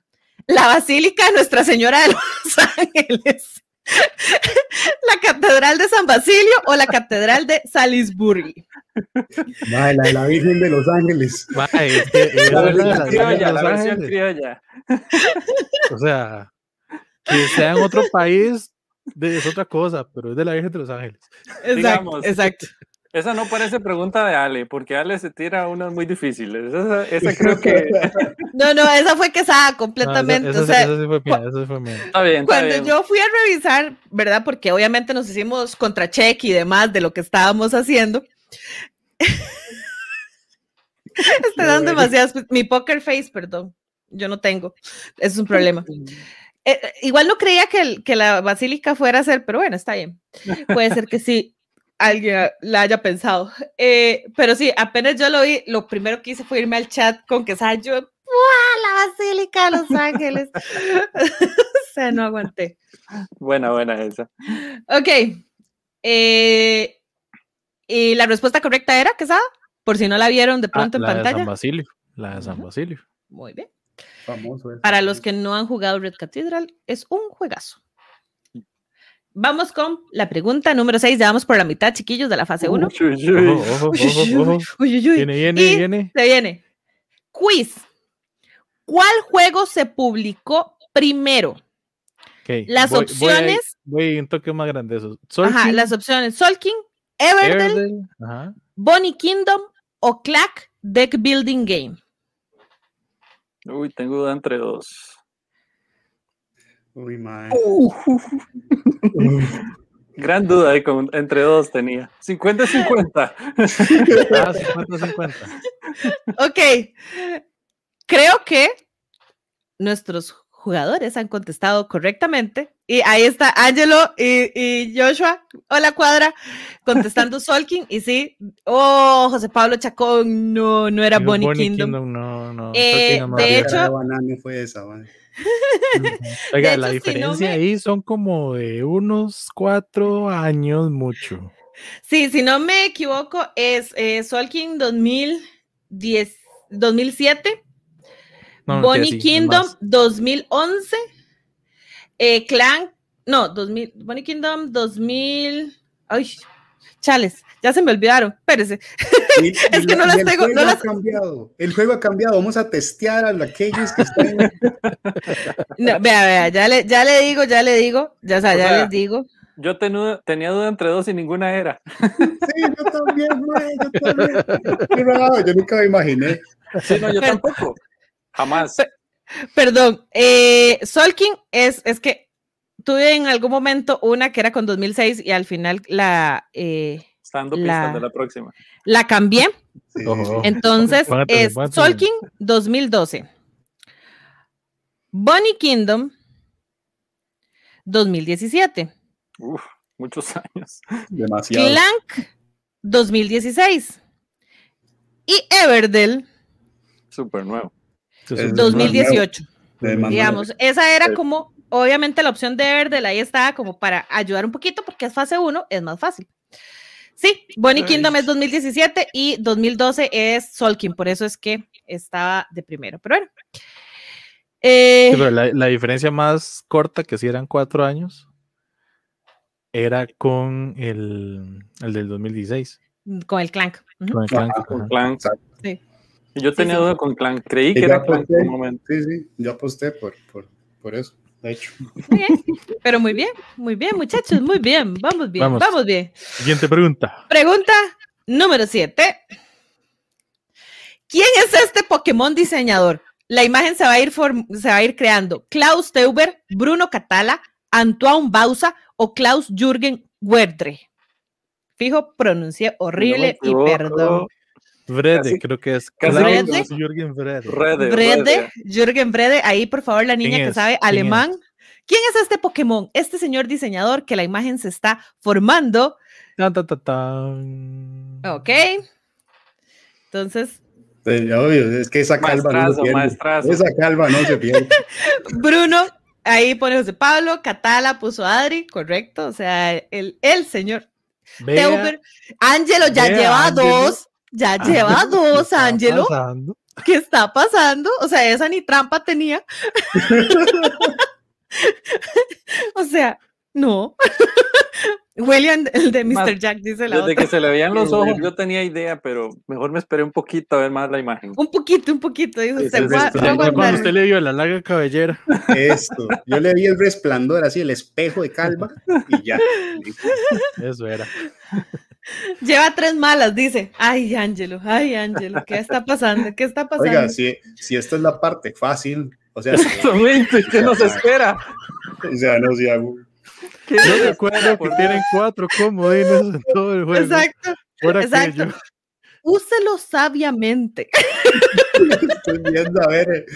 la Basílica de Nuestra Señora de los Ángeles, la Catedral de San Basilio o la Catedral de Salisbury. Mae, la de la Virgen de los Ángeles. Mae, es que es La de versión las criolla, la versión Ángeles. criolla. O sea, que sea en otro país es otra cosa, pero es de la Virgen de los Ángeles. Exacto, Digamos. exacto. Esa no parece pregunta de Ale, porque Ale se tira unas muy difíciles. Esa, esa creo que No, no, esa fue quesada No, completamente. esa, o esa- sea, esa sí fue mía, esa sí fue mía. está bien. Está Cuando bien. yo fui a revisar, ¿verdad? Porque obviamente nos hicimos contracheck y demás de lo que estábamos haciendo. Estoy dando demasiadas. Mi poker face, perdón. Yo no tengo. Es un problema. Eh, eh, igual no creía que, el- que la basílica fuera a ser, pero bueno, está bien. Puede ser que sí alguien la haya pensado. Eh, pero sí, apenas yo lo vi, lo primero que hice fue irme al chat con que ¿sabes? yo, ¡Buah, la basílica de Los Ángeles! o sea, no aguanté. Buena, buena esa. Ok. eh, y la respuesta correcta era, ¿qué sabe? Por si no la vieron de Ah, pronto en la de San pantalla. Basilio. La de San. Basilio. Muy bien. Famoso. Para los que no han jugado Red Cathedral, es un juegazo. Vamos con la pregunta número 6. Ya vamos por la mitad, chiquillos, de la fase 1. Uy, uy, uy. Ojo, ojo, ojo, ojo. Uy, uy, uy. Viene, viene, Y viene. Se viene. quiz. ¿Cuál juego se publicó primero? Las voy- voy a- opciones- Voy, un toque más grande eso. Ajá, las opciones: Solking, Everdell, Everdell, ajá. Bonnie Kingdom o Clack Deck Building Game. Uy, tengo duda entre dos. Uy, mae. Gran duda ahí con, entre dos tenía. 50-50. Ah, 50-50. Ok. Creo que nuestros jugadores han contestado correctamente. Y ahí está Angelo y, y Joshua. Hola, cuadra. Contestando Solking. Y sí. Oh, José Pablo Chacón. No, no era Digo, Bonnie, Kingdom. no, no. Eh, más de hecho- La banana fue esa, mae. Oiga, de la hecho, si no diferencia me- ahí son como de unos cuatro años mucho. Sí, si no me equivoco, es eh, Solking 2010, 2007. No, Bonnie sí, Kingdom más. 2011. Eh, Clan, no, 2000, Bonnie Kingdom 2000. Ay, chales, ya se me olvidaron. Espérese. Y- Es que no la- las y el tengo, juego no ha las- cambiado. El juego ha cambiado. Vamos a testear a aquellos que están. No, vea, vea, ya le, ya le digo, ya le digo, ya, o sea, O ya sea, les digo. Yo tenu- tenía duda entre dos y ninguna era. Sí, yo también, mae, yo también. Yo nunca me imaginé. Sí, no, yo tampoco. Jamás. Perdón, eh, Solking es, es que tuve en algún momento una que era con 2006 y al final la, eh, Estando la- la próxima. la cambié. Sí. Entonces es atención. Solking 2012. Bonnie Kingdom 2017. Uf, muchos años. Demasiado. Clank 2016. Y Everdell Súper nuevo. Eso Es es 2018. De más Digamos, esa era como, obviamente la opción de Everdell ahí estaba como para ayudar un poquito porque es fase 1, es más fácil. Sí, Bonnie. Kingdom es 2017 y 2012 es Solkin, por eso es que estaba de primero. Pero bueno. Eh, Sí, pero la, la diferencia más corta, que si eran cuatro años, era con el, el del 2016. con el Clank. Ujú. Con el Clank, Ajá, ajá. Clan. Exacto. Sí. Yo Sí, tenía sí. duda con Clan. Creí que era Clan en un momento. Sí, sí, yo aposté por, por, por eso, de hecho. Pero muy bien, muy bien, muchachos, muy bien. Vamos bien, Vamos. vamos bien. Siguiente pregunta. Pregunta número 7. ¿Quién es este Pokémon diseñador? La imagen se va a ir, form- se va a ir creando. Klaus Teuber, Bruno Catala, Antoine Bausa o Klaus Jürgen Werdre. Fijo, pronuncié horrible y perdón. Casi- creo que es Vrede. Jürgen Vrede. Rede, Brede, Rede. Jürgen Brede, ahí por favor la niña ¿Quién que es? sabe ¿Quién alemán. ¿Quién es este Pokémon? Este señor diseñador que la imagen se está formando. Tan, tan, tan, tan. Ok. Entonces, Sí, obvio, es que esa calva no se pierde. maestrazo. Esa calva no se pierde. Bruno, ahí pone José Pablo, Catala puso Adri, correcto. O sea, el, el señor Teuber. Ángelo ya lleva Ángelo. dos. Ya ah, lleva ¿qué dos, Ángelo. ¿Qué está pasando? O sea, esa ni trampa tenía. o sea, no. William, el de Mr. Más, Jack, dice la Desde otra. que se le veían los ojos, yo tenía idea, pero mejor me esperé un poquito a ver más la imagen. Un poquito, un poquito. Dijo usted, sí, voy a- sí, voy a Ya- ya cuando usted le vio la larga cabellera. Esto. Yo le vi el resplandor, así, el espejo de calva, y ya. Eso era. Lleva tres malas, dice. Ay, Ángelo, ay, Ángelo, ¿qué está pasando? ¿Qué está pasando? Oiga, si, si esta es la parte fácil, o sea, Exactamente, ¿qué nos espera? o sea, no. ¿Qué Yo nos recuerdo que por tienen cuatro comodines en todo el juego. Exacto, Fuera exacto. aquello. úselo sabiamente. Estoy viendo, a ver. eh,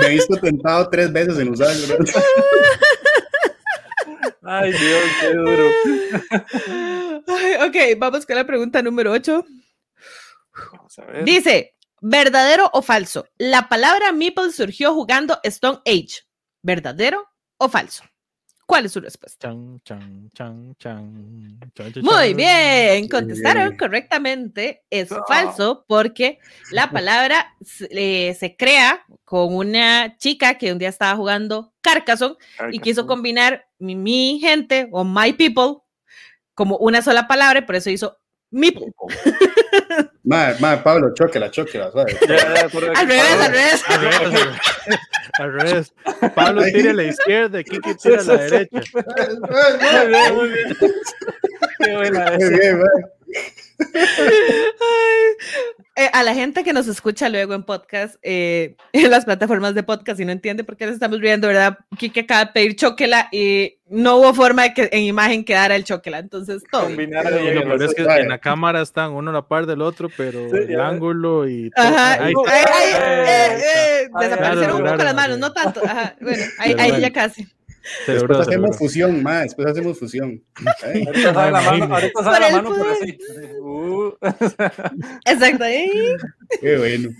Me he visto tentado tres veces en usarlo. Ay, Dios, qué duro. Ay, ok, vamos con la pregunta número 8. Vamos a ver. Dice, ¿verdadero o falso? La palabra meeple surgió jugando Stone Age. ¿Verdadero o falso? ¿Cuál es su respuesta? Chan, chan, chan, chan, chan, chan, Muy bien, contestaron correctamente. Es falso porque la palabra se- eh, se crea con una chica que un día estaba jugando Carcassonne y quiso combinar mi, mi gente o my people como una sola palabra y por eso hizo Mipo. Madre, madre, Pablo, choquela, choquela, ¿sabes? Al revés, al revés. Al revés, al revés. Al revés. Pablo tira a la izquierda, Kiki tira a la derecha. Muy bien, muy bien. Qué buena Muy esa. bien, madre. Ay, eh, a la gente que nos escucha luego en podcast, eh, en las plataformas de podcast y no entiende por qué nos estamos viendo, ¿verdad? Kike acaba de pedir choquela y no hubo forma de que en imagen quedara el choquela, entonces todo lo peor es que en la cámara están uno a la par del otro, pero Sí, el ángulo y todo. Ajá, Ahí ay, está. ay, eh, Ay, desaparecieron claro, un poco claro, las manos, no tanto. Ajá, bueno, ahí, ahí bueno. ya casi. Después celebró. hacemos fusión, madre. Después hacemos fusión. ¿eh? Ahorita sale la mano, ahorita Por sale la mano, poder. así. Uh. Exacto. ahí. Qué bueno.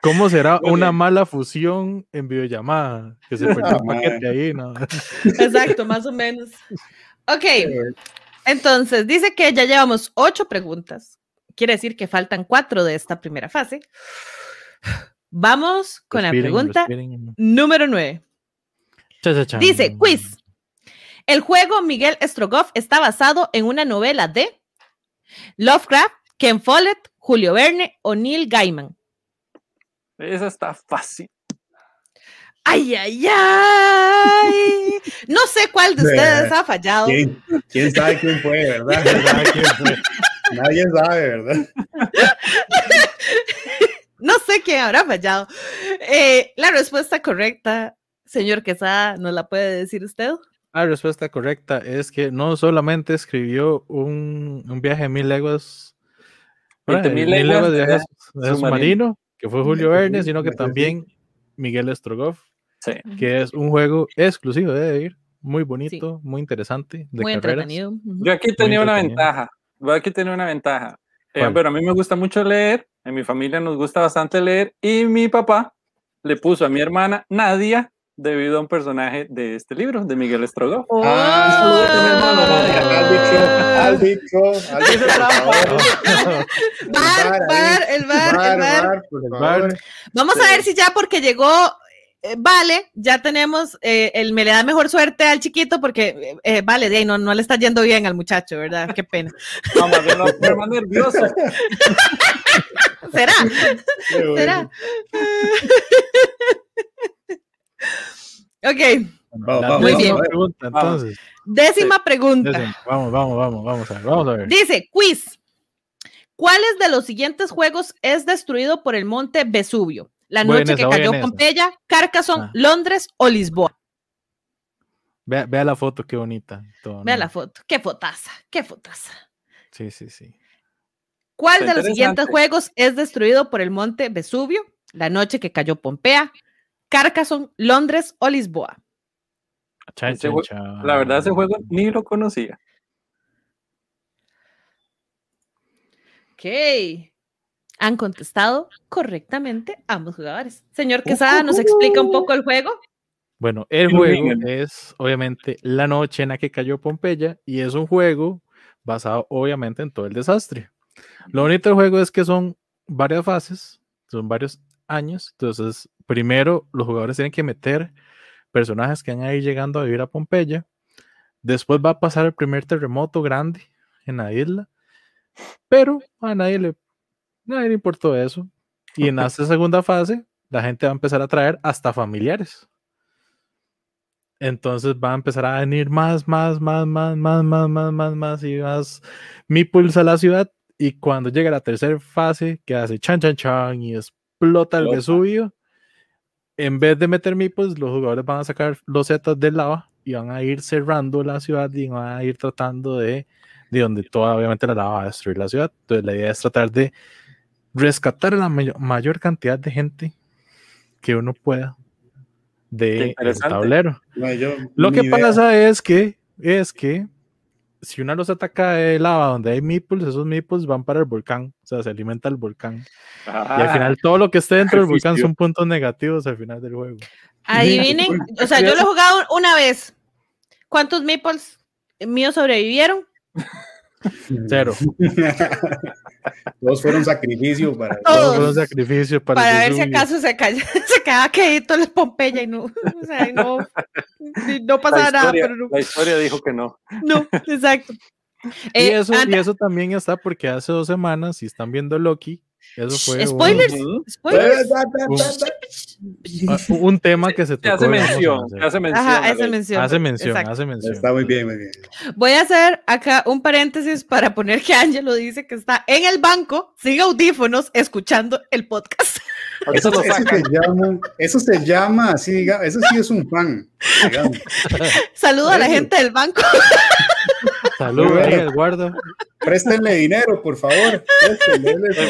¿Cómo será Muy una mala fusión en videollamada? Que se perdió Ah, un paquete ahí, ¿no? Exacto, más o menos. Ok, bueno. entonces dice que ya llevamos ocho preguntas. Quiere decir que faltan cuatro de esta primera fase. Vamos con la Respiren, pregunta respiren. número nueve. Cha, cha, cha. Dice, quiz. El juego Miguel Strogoff está basado en una novela de Lovecraft, Ken Follett, Julio Verne o Neil Gaiman. Esa está fácil. Ay, ay, ay. No sé cuál de De- ustedes ha fallado. ¿Quién, quién sabe quién fue, verdad? ¿Quién sabe quién fue? Nadie sabe, ¿verdad? No sé quién habrá fallado. Eh, la respuesta correcta, señor Quesada, ¿nos la puede decir usted? La respuesta correcta es que no solamente escribió un, un viaje de mil leguas. 20.000 Mil leguas de viaje submarino. submarino, que fue Julio Verne, sino que Sí. también Miguel Strogoff, Sí. que es un juego exclusivo de ir, muy bonito, muy interesante, de Muy carreras. entretenido. Yo aquí tenía una ventaja. Yo aquí tenía una ventaja. Eh, pero a mí me gusta mucho leer. En mi familia nos gusta bastante leer. Y mi papá le puso a mi hermana Nadia debido a un personaje de este libro, de Miguel Strogoff. Ah, saludos a mi hermano, árbitro, árbitro, árbitro, por favor. Bar, bar, el bar, Bar, el bar. bar. Vamos a ver si ya porque llegó, eh, vale, ya tenemos, eh, el me le da mejor suerte al chiquito porque, eh, eh, vale, de ahí no, no le está yendo bien al muchacho, ¿verdad? Qué pena. No, más bien lo pone más nervioso. ¿Será? Bueno. ¿Será? ok, Vamos, La vamos, Muy vamos, bien. pregunta, entonces. décima pregunta. Vamos, vamos, vamos, vamos a ver, vamos a ver. Dice, quiz. ¿Cuáles de los siguientes juegos es destruido por el monte Vesubio? La noche que esa, cayó. Pompeya, Carcassonne, Ah. Londres o Lisboa. Vea, vea la foto, qué bonita. todo, Vea ¿no? la foto. Qué fotaza, qué fotaza. Sí, sí, sí. ¿Cuál Está de los siguientes juegos es destruido por el monte Vesubio? La noche que cayó Pompea, Carcassonne, Londres o Lisboa. La verdad, ese juego ni lo conocía. Ok. Han contestado correctamente ambos jugadores. Señor Quesada, ¿nos explica un poco el juego? Bueno, el juego es obviamente la noche en la que cayó Pompeya y es un juego basado obviamente en todo el desastre. Lo bonito del juego es que son varias fases, son varios años. Entonces, primero los jugadores tienen que meter personajes que van a ir llegando a vivir a Pompeya. Después va a pasar el primer terremoto grande en la isla, pero a nadie le, nadie le importó eso. Y en esta segunda fase, la gente va a empezar a traer hasta familiares. Entonces va a empezar a venir más, más, más, más, más, más, más, más, más y más meeples a la ciudad. Y cuando llega la tercera fase, que hace chan, chan, chan y explota el Explota. Vesubio, en vez de meter meeples, los jugadores van a sacar los zetas de lava y van a ir cerrando la ciudad y van a ir tratando de, de donde toda, obviamente, la lava va a destruir la ciudad. Entonces, la idea es tratar de rescatar a la mayo- mayor cantidad de gente que uno pueda de el tablero. No, yo, Lo que idea. pasa es que es que si una los ataca de lava donde hay meeples, esos meeples van para el volcán, o sea, se alimenta el volcán. Y al Ah, final todo lo que esté dentro del volcán son puntos negativos al final del juego. Adivinen, o sea, yo lo he jugado una vez. ¿Cuántos meeples míos sobrevivieron? Cero. Todos fueron sacrificio para. Todos. Todo fue un sacrificio para, Para ver si acaso se, calla, se quedaba quedito en Pompeya y no, o sea, y no, y no la, pasaba nada, pero no, la historia dijo que no. no, exacto. y, Eh, eso, y eso también está porque hace dos semanas, si están viendo Loki, eso fue un- Spoilers, Ujú. spoilers. ah, un, tema que se tocó. hace digamos, mención, hace mención. Ajá, hace mención. Hace mención, Exacto. hace mención. Está muy bien, muy bien. Voy a hacer acá un paréntesis para poner que Angelo dice que está en el banco sin audífonos escuchando el podcast. Eso, eso se llama, eso se llama así, diga, eso sí es un fan. digamos. Saludo a la gente del banco. Salud, Muy ahí bueno. el guarda. Préstenle dinero, por favor.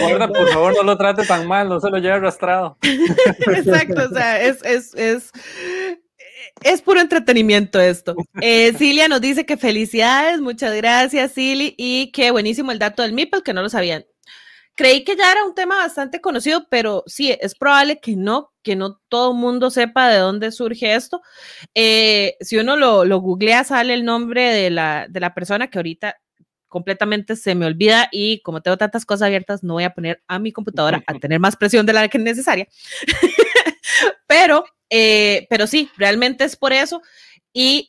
Guarda, por favor, no lo trate tan mal, no se lo lleve arrastrado. Exacto, o sea, es, es, es, es puro entretenimiento esto. Eh, Cilia nos dice que felicidades, muchas gracias, Cili, y que buenísimo el dato del Meeple, que no lo sabían. Creí que ya era un tema bastante conocido, pero sí, es probable que no, que no todo el mundo sepa de dónde surge esto. Eh, si uno lo, lo googlea, sale el nombre de la, de la persona que ahorita completamente se me olvida y como tengo tantas cosas abiertas, no voy a poner a mi computadora a tener más presión de la que es necesaria. pero, eh, pero sí, realmente es por eso. Y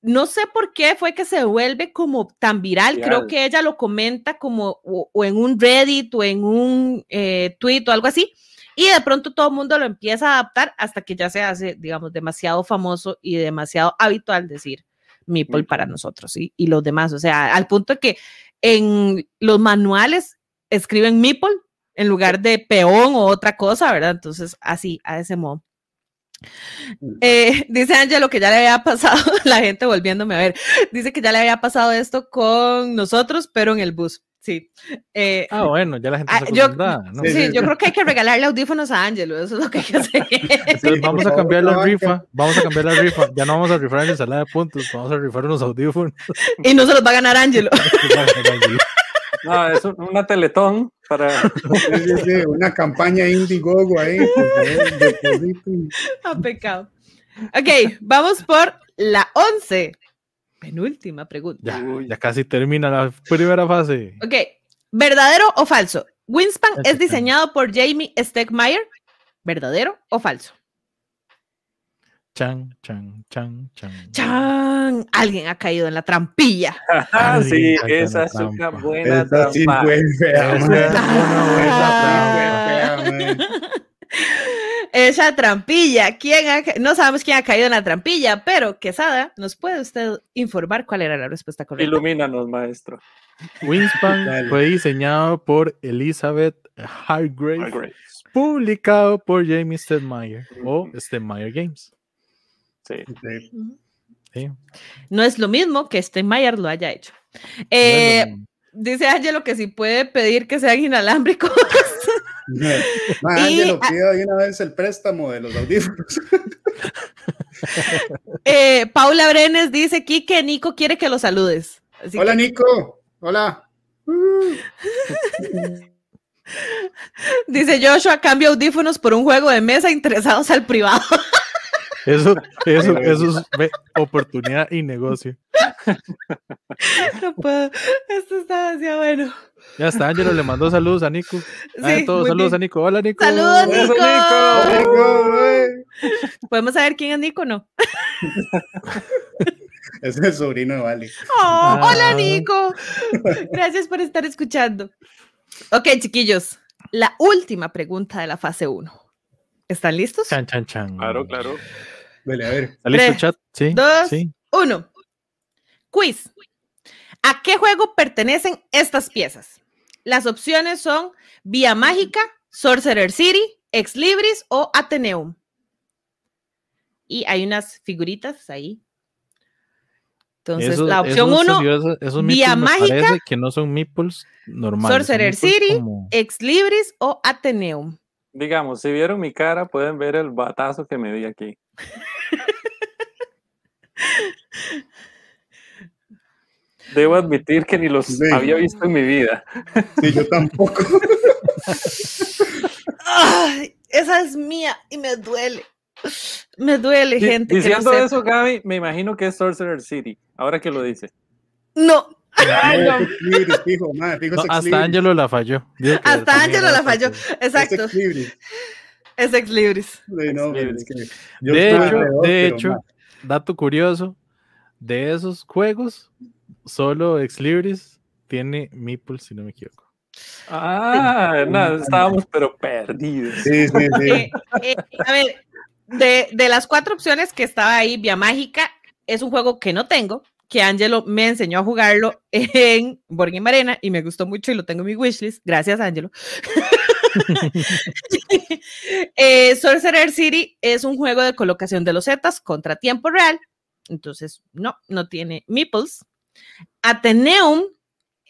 no sé por qué fue que se vuelve como tan viral. Creo que ella lo comenta como o, o en un Reddit o en un eh, tweet o algo así. Y de pronto todo el mundo lo empieza a adaptar hasta que ya se hace, digamos, demasiado famoso y demasiado habitual decir Meeple para nosotros y los demás. O sea, al punto que en los manuales escriben Meeple en lugar de peón o otra cosa, ¿verdad? Entonces, así, a ese modo. Eh, dice Angelo que ya le había pasado, la gente volviéndome a ver, dice que ya le había pasado esto con nosotros, pero en el bus. Sí. Eh, Ah, bueno, ya la gente Ah, se yo- ¿no? sí, sí, yo creo que hay que regalarle audífonos a Angelo, eso es lo que hay que hacer. Entonces, vamos por a cambiar la rifa, vamos a cambiar la rifa, ya no vamos a rifar la ensalada de puntos, vamos a rifar unos audífonos. y no se los va a ganar Angelo. No, es un- una teletón para. Sí, sí, sí, una campaña Indiegogo ahí. depositen. Ah, pecado. Ok, vamos por la 11. Penúltima pregunta. Ya, Uy. ya casi termina la primera fase. Ok, ¿verdadero o falso? Winspan es diseñado por Jamie Stegmaier. ¿Verdadero o falso? Chan, chan, chan, chan. ¡Chan! Alguien ha caído en la trampilla. Ah, sí, esa es trampa. una buena Esa sí trampa. fue fea, Esa es una buena Esa sí fue fea, man. Esa trampilla. ¿Quién ha no sabemos quién ha caído en la trampilla, pero Quesada, ¿nos puede usted informar cuál era la respuesta correcta? Ilumínanos, maestro. Winspan Dale. fue diseñado por Elizabeth Hargrave, publicado por Jamie Stedmeyer o Stedmeyer Games. Sí. Sí. Ujú. Sí, No es lo mismo que Steinmeier lo haya hecho. no Eh, lo mismo. dice Ángelo que si puede pedir que sean inalámbricos. Y- Ángelo, pida de una vez el préstamo de los audífonos. Eh, Paula Brenes dice aquí que Nico quiere que lo saludes. Así Hola, que- Nico. Hola. dice Joshua, cambio audífonos por un juego de mesa interesados al privado. Eso, eso, eso es ve, oportunidad y negocio. no puedo. Esto está demasiado bueno. Ya está, Ángelo le mandó saludos a Nico. Ah, todos saludos bien. a Nico. Hola, Nico. Saludos, Nico. ¿Podemos saber quién es Nico no? Ese es el sobrino de Vale. Oh, Ah. Hola, Nico. Gracias por estar escuchando. Ok, chiquillos. La última pregunta de la fase 1. ¿Están listos? Chan, chan, chan. Claro, claro. Dale, a ver. ¿Está listo el chat? Sí. dos, sí. Uno. Quiz. ¿A qué juego pertenecen estas piezas? Las opciones son Vía Mágica, Sorcerer City, Ex Libris o Ateneum. Y hay unas figuritas ahí. Entonces, la opción esos- 1, esos- esos Vía Mágica, que no son meeples normales. Sorcerer City, como- Ex Libris o Ateneum. Digamos, si vieron mi cara, pueden ver el batazo que me di aquí. Debo admitir que ni los Sí. había visto en mi vida. Sí, yo tampoco. Ay, esa es mía y me duele. Me duele, gente. no Diciendo eso, Gaby, me imagino que es Sorcerer City. Ahora que lo dice. No, No, No, hasta Libris. Ángelo la falló. Hasta Ángelo la falló. Es Exacto, Ex Libris. es Ex Libris. Sí, no, Ex es que yo De hecho, alrededor, de hecho, dato curioso, de esos juegos, solo Ex Libris tiene Meeple, si no me equivoco. Ah, no, estábamos pero perdidos. Sí, sí, sí. Eh, eh, a ver, de, de las cuatro opciones que estaba ahí, Vía Mágica es un juego que no tengo, que Angelo me enseñó a jugarlo en Game Arena y me gustó mucho y lo tengo en mi wishlist. Gracias, Angelo. eh, Sorcerer City es un juego de colocación de los zetas contra tiempo real. Entonces, no, no tiene meeples. Ateneum,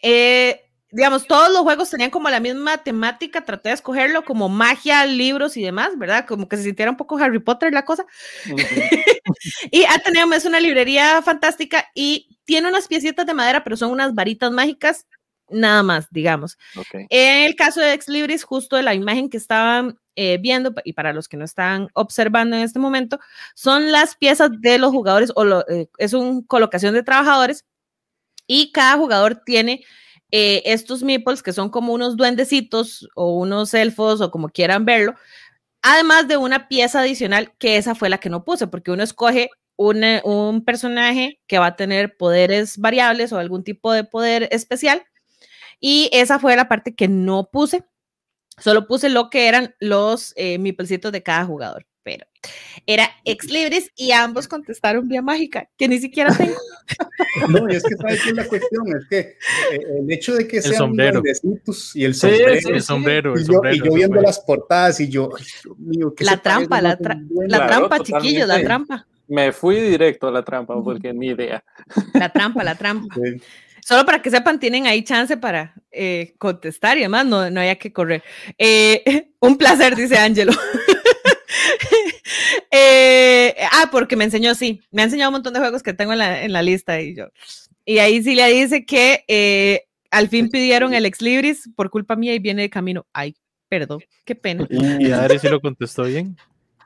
eh, digamos, todos los juegos tenían como la misma temática. Traté de escogerlo como magia, libros y demás, ¿verdad? Como que se sintiera un poco Harry Potter la cosa. Ujú. Y Ateneum es una librería fantástica y tiene unas piecitas de madera, pero son unas varitas mágicas, nada más, digamos. Ok. En el caso de Ex Libris, justo de la imagen que estaban eh, viendo, y para los que no están observando en este momento, son las piezas de los jugadores, o lo- eh, es una colocación de trabajadores, y cada jugador tiene eh, estos meeples, que son como unos duendecitos o unos elfos, o como quieran verlo, además de una pieza adicional, que esa fue la que no puse, porque uno escoge una- un personaje que va a tener poderes variables o algún tipo de poder especial. Y esa fue la parte que no puse. Solo puse lo que eran los eh, de cada jugador. Era ex libris y ambos contestaron vía mágica, que ni siquiera tengo. No, y es que sabes la cuestión, es que eh, el hecho de que El sean sombrero. y el sombrero, sí, El sombrero, el y, yo, sombrero. y yo viendo las portadas y yo, ay, Dios mío, ¿qué La trampa, la, más tra- un duende? la Claro, trampa, chiquillos, la trampa. Me fui directo a la trampa porque ni idea. La trampa, la trampa. Sí. Solo para que sepan, tienen ahí chance para eh, contestar y además no, no haya que correr. Eh, un placer, dice Ángelo. Eh, ah, porque me enseñó, sí, me ha enseñado un montón de juegos que tengo en la, en la lista y yo. Y ahí sí le dice que eh, al fin pidieron el ex libris por culpa mía y viene de camino. Ay, perdón, qué pena. Y Adri sí lo contestó bien.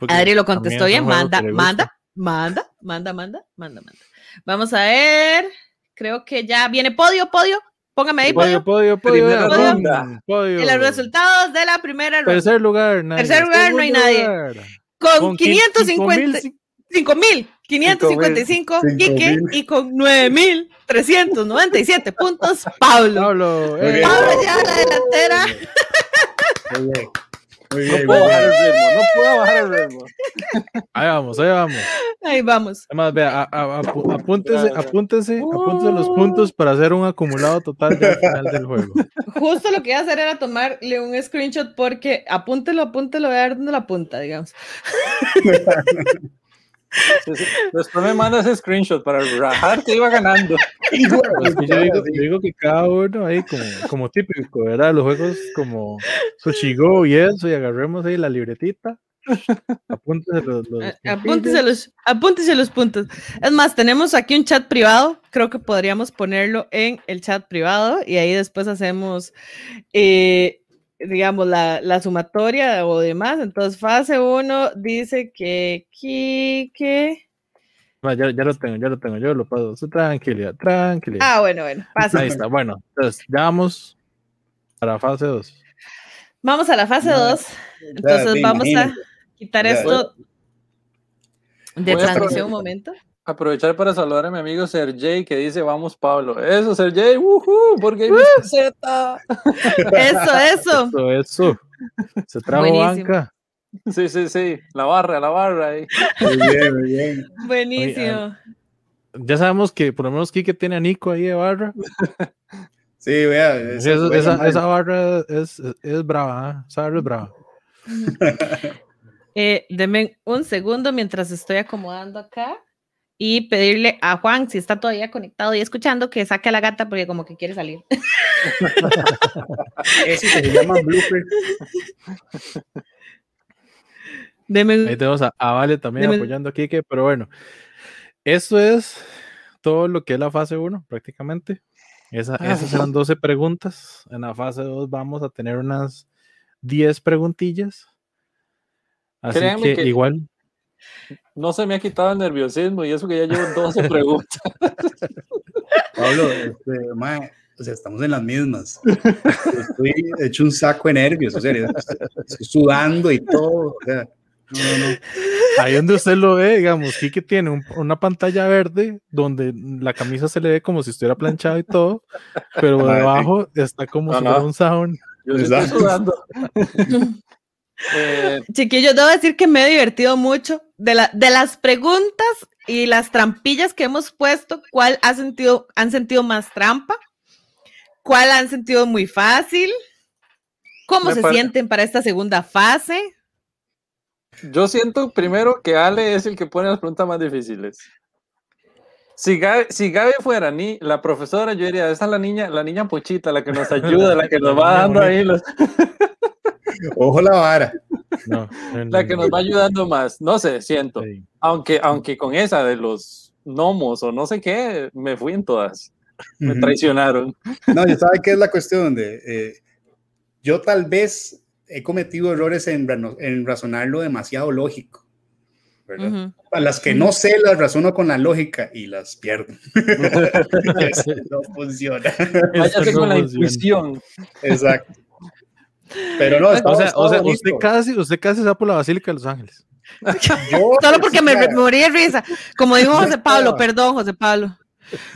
Adri lo contestó es bien, manda, manda, manda, manda, manda, manda, manda. Vamos a ver, creo que ya viene podio, podio. Póngame ahí, podio. Podio, podio, podio. Ronda. Y los resultados de la primera ronda. Tercer lugar, nadie. Tercer lugar, no hay nadie. lugar. Con Con 550, 5.555 Cinco Quique mil. y con 9.397 puntos Pablo. Pablo. Muy eh. bien. Pablo lleva la delantera. Muy bien. Muy No puedo bajar el ritmo, no puedo bajar el ritmo. Ahí vamos, ahí vamos. Ahí vamos. Además, vea, a- a- apu- apúntese, ya. apúntese, apúntese los puntos para hacer un acumulado total al final del juego. Justo lo que iba a hacer era tomarle un screenshot porque apúntelo, apúntelo, voy a dar dónde la punta, digamos. Después me mandas ese screenshot para rajar que iba ganando. Pues que yo, digo, yo digo que cada uno ahí como, como típico, ¿verdad? Los juegos como Sushigo y eso, y agarremos ahí la libretita. Apúntese los, los. Apúntese los, apúntese los puntos. Es más, tenemos aquí un chat privado. Creo que podríamos ponerlo en el chat privado y ahí después hacemos, eh, digamos, la, la sumatoria o demás. Entonces, fase 1 dice que Kike. Va, ya, ya lo tengo, ya lo tengo, yo lo paso. Su Tranquilidad, tranquilidad. Ah, bueno, bueno, pasa. Ahí está, bueno. Entonces, ya vamos para fase 2. Vamos a la fase Ya, 2. Entonces, vamos a quitar Ya. esto de transmisión un momento. Aprovechar para saludar a mi amigo Sergey que dice vamos Pablo. Eso, Sergey, ¡Woohoo! porque Z. Eso, eso. Eso, eso. Se trajo Buenísimo. banca. Sí, sí, sí. La barra, la barra ahí. Muy bien, muy bien. Buenísimo. Ya sabemos que por lo menos Kike tiene a Nico ahí de barra. Sí, vea. Esa, esa barra es, es, brava, ¿eh? esa barra es brava. Eh, denme un segundo mientras estoy acomodando acá y pedirle a Juan, si está todavía conectado y escuchando, que saque a la gata porque como que quiere salir. Eso se llama blooper. Deme Ahí tenemos a, a Vale también Deme- apoyando a Kike, pero bueno, esto es todo lo que es la fase 1 prácticamente. Esa, Ah. esas eran 12 preguntas. En la fase 2 vamos a tener unas 10 preguntillas. Así que, que- igual, No se me ha quitado el nerviosismo y eso que ya llevo 12 preguntas. Pablo, este, mae, o sea, estamos en las mismas. Estoy hecho un saco de nervios, o sea, estoy sudando y todo. O sea, no, no, no. Ahí donde usted lo ve, digamos, Kike tiene un- una pantalla verde donde la camisa se le ve como si estuviera planchada y todo, pero debajo está como No, si no. fuera un sound. Yo sí estoy sudando. Eh, Chiquillos, debo decir que me he divertido mucho. De, la, de las preguntas y las trampillas que hemos puesto, ¿cuál ha sentido, han sentido más trampa? ¿Cuál han sentido muy fácil? ¿Cómo Me se sienten para esta segunda fase? yo siento primero que Ale es el que pone las preguntas más difíciles. Si Gaby, si Gaby fuera ni la profesora, yo diría, esa es la niña, la niña pochita, la que nos ayuda, la que nos va dando ahí, los- Ojo la vara. No, no, la que no. nos va ayudando más. No sé, siento. Sí. Aunque, aunque con esa de los gnomos o no sé qué, me fui en todas. Me traicionaron. No, ya sabe qué es la cuestión de eh, yo tal vez he cometido errores en, en razonarlo demasiado lógico. ¿verdad? Ujú. A las que no sé las razono con la lógica y las pierdo. Eso no funciona. Váyase con no la funciona. intuición. Exacto. Pero no, estaba- O sea, o usted casi, usted casi se va por la Basílica de Los Ángeles. Yo Solo porque me, me morí de risa. Como dijo José Pablo, perdón, José Pablo.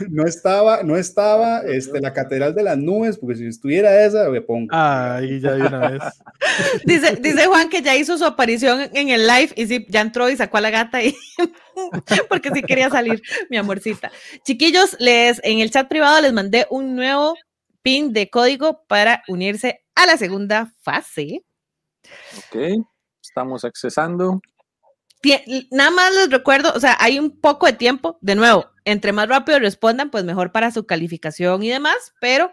no estaba, no estaba este, la Catedral de las Nubes, porque si estuviera esa, me pongo. Ahí ya de una vez. Dice, dice Juan que ya hizo su aparición en el live y sí, ya entró y sacó a la gata y porque sí quería salir, mi amorcita. Chiquillos, les en el chat privado les mandé un nuevo pin de código para unirse a la segunda fase. Ok, estamos accesando. Nada más les recuerdo, o sea, hay un poco de tiempo, de nuevo, entre más rápido respondan, pues mejor para su calificación y demás, pero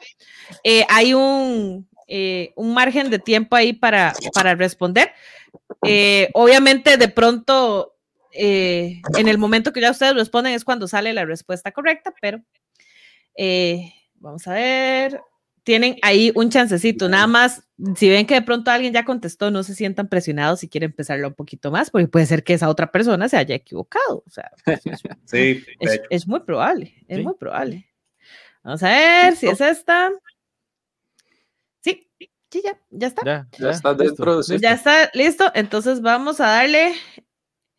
eh, hay un, eh, un margen de tiempo ahí para, para responder. Eh, obviamente, de pronto, en el momento que ya ustedes responden es cuando sale la respuesta correcta, pero vamos a ver. Tienen ahí un chancecito, nada más. Si ven que de pronto alguien ya contestó, no se sientan presionados si quieren empezarlo un poquito más, porque puede ser que esa otra persona se haya equivocado. O sea, Sí, de es, hecho. es muy probable, es Sí. muy probable. Vamos a ver si es esta. Sí, sí, ya, ya está. Ya, Ya está listo, dentro de-. Ya está listo. Entonces vamos a darle.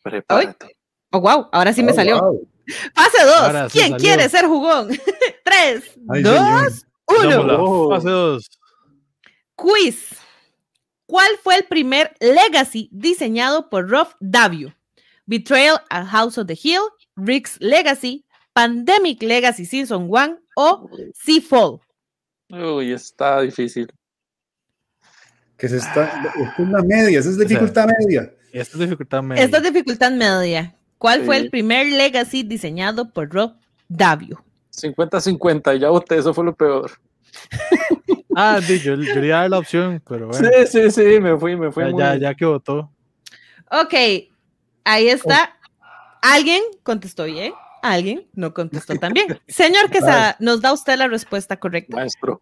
Prepárate. Oh, wow, ahora sí me Oh, salió. wow. Fase 2. Ahora sí ¿Quién quiere ser jugón? 3, Ay, 2, señor. 1. Damos la Oh. fase dos. Quiz. ¿Cuál fue el primer Legacy diseñado por Rob Davio? Betrayal at House of the Hill, Rick's Legacy, Pandemic Legacy Season 1 o Seafall. Uy, está difícil. Que se está, esta es la media, esa es dificultad media. Esta es dificultad media. Esta es dificultad media. ¿Cuál fue el primer Legacy diseñado por Rob Davio? 50-50, ya voté, eso fue lo peor. Ah, di, yo, yo le iba a dar la opción, pero bueno. Sí, sí, sí, me fui, me fui ya, muy ya, ya que votó. Ok, ahí está. ¿Alguien contestó bien? ¿Alguien no contestó tan bien? Señor Quesada, ¿nos da usted la respuesta correcta? maestro.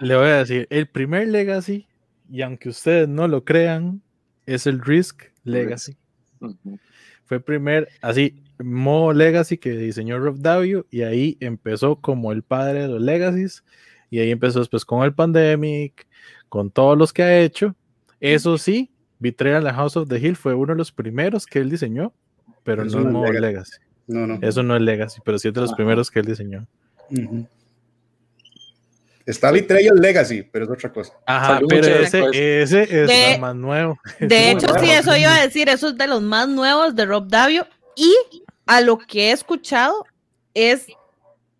Le voy a decir, el primer Legacy, y aunque ustedes no lo crean, es el Risk Legacy. Ujú. Fue el primer, así, modo Legacy que diseñó Rob Davio, y ahí empezó como el padre de los Legacies, y ahí empezó después con el Pandemic, con todos los que ha hecho. Eso sí, Betrayal la House of the Hill fue uno de los primeros que él diseñó, pero Eso no es no es modo Legacy. Legacy. No, no. Eso no es Legacy, pero sí es de los Ajá. primeros que él diseñó. Ujú. Está Betrayal Legacy, pero es otra cosa. Ajá, Salió pero ese, después. ese es De- el más nuevo. De hecho, sí, eso iba a decir, eso es de los más nuevos de Rob Davio y a lo que he escuchado es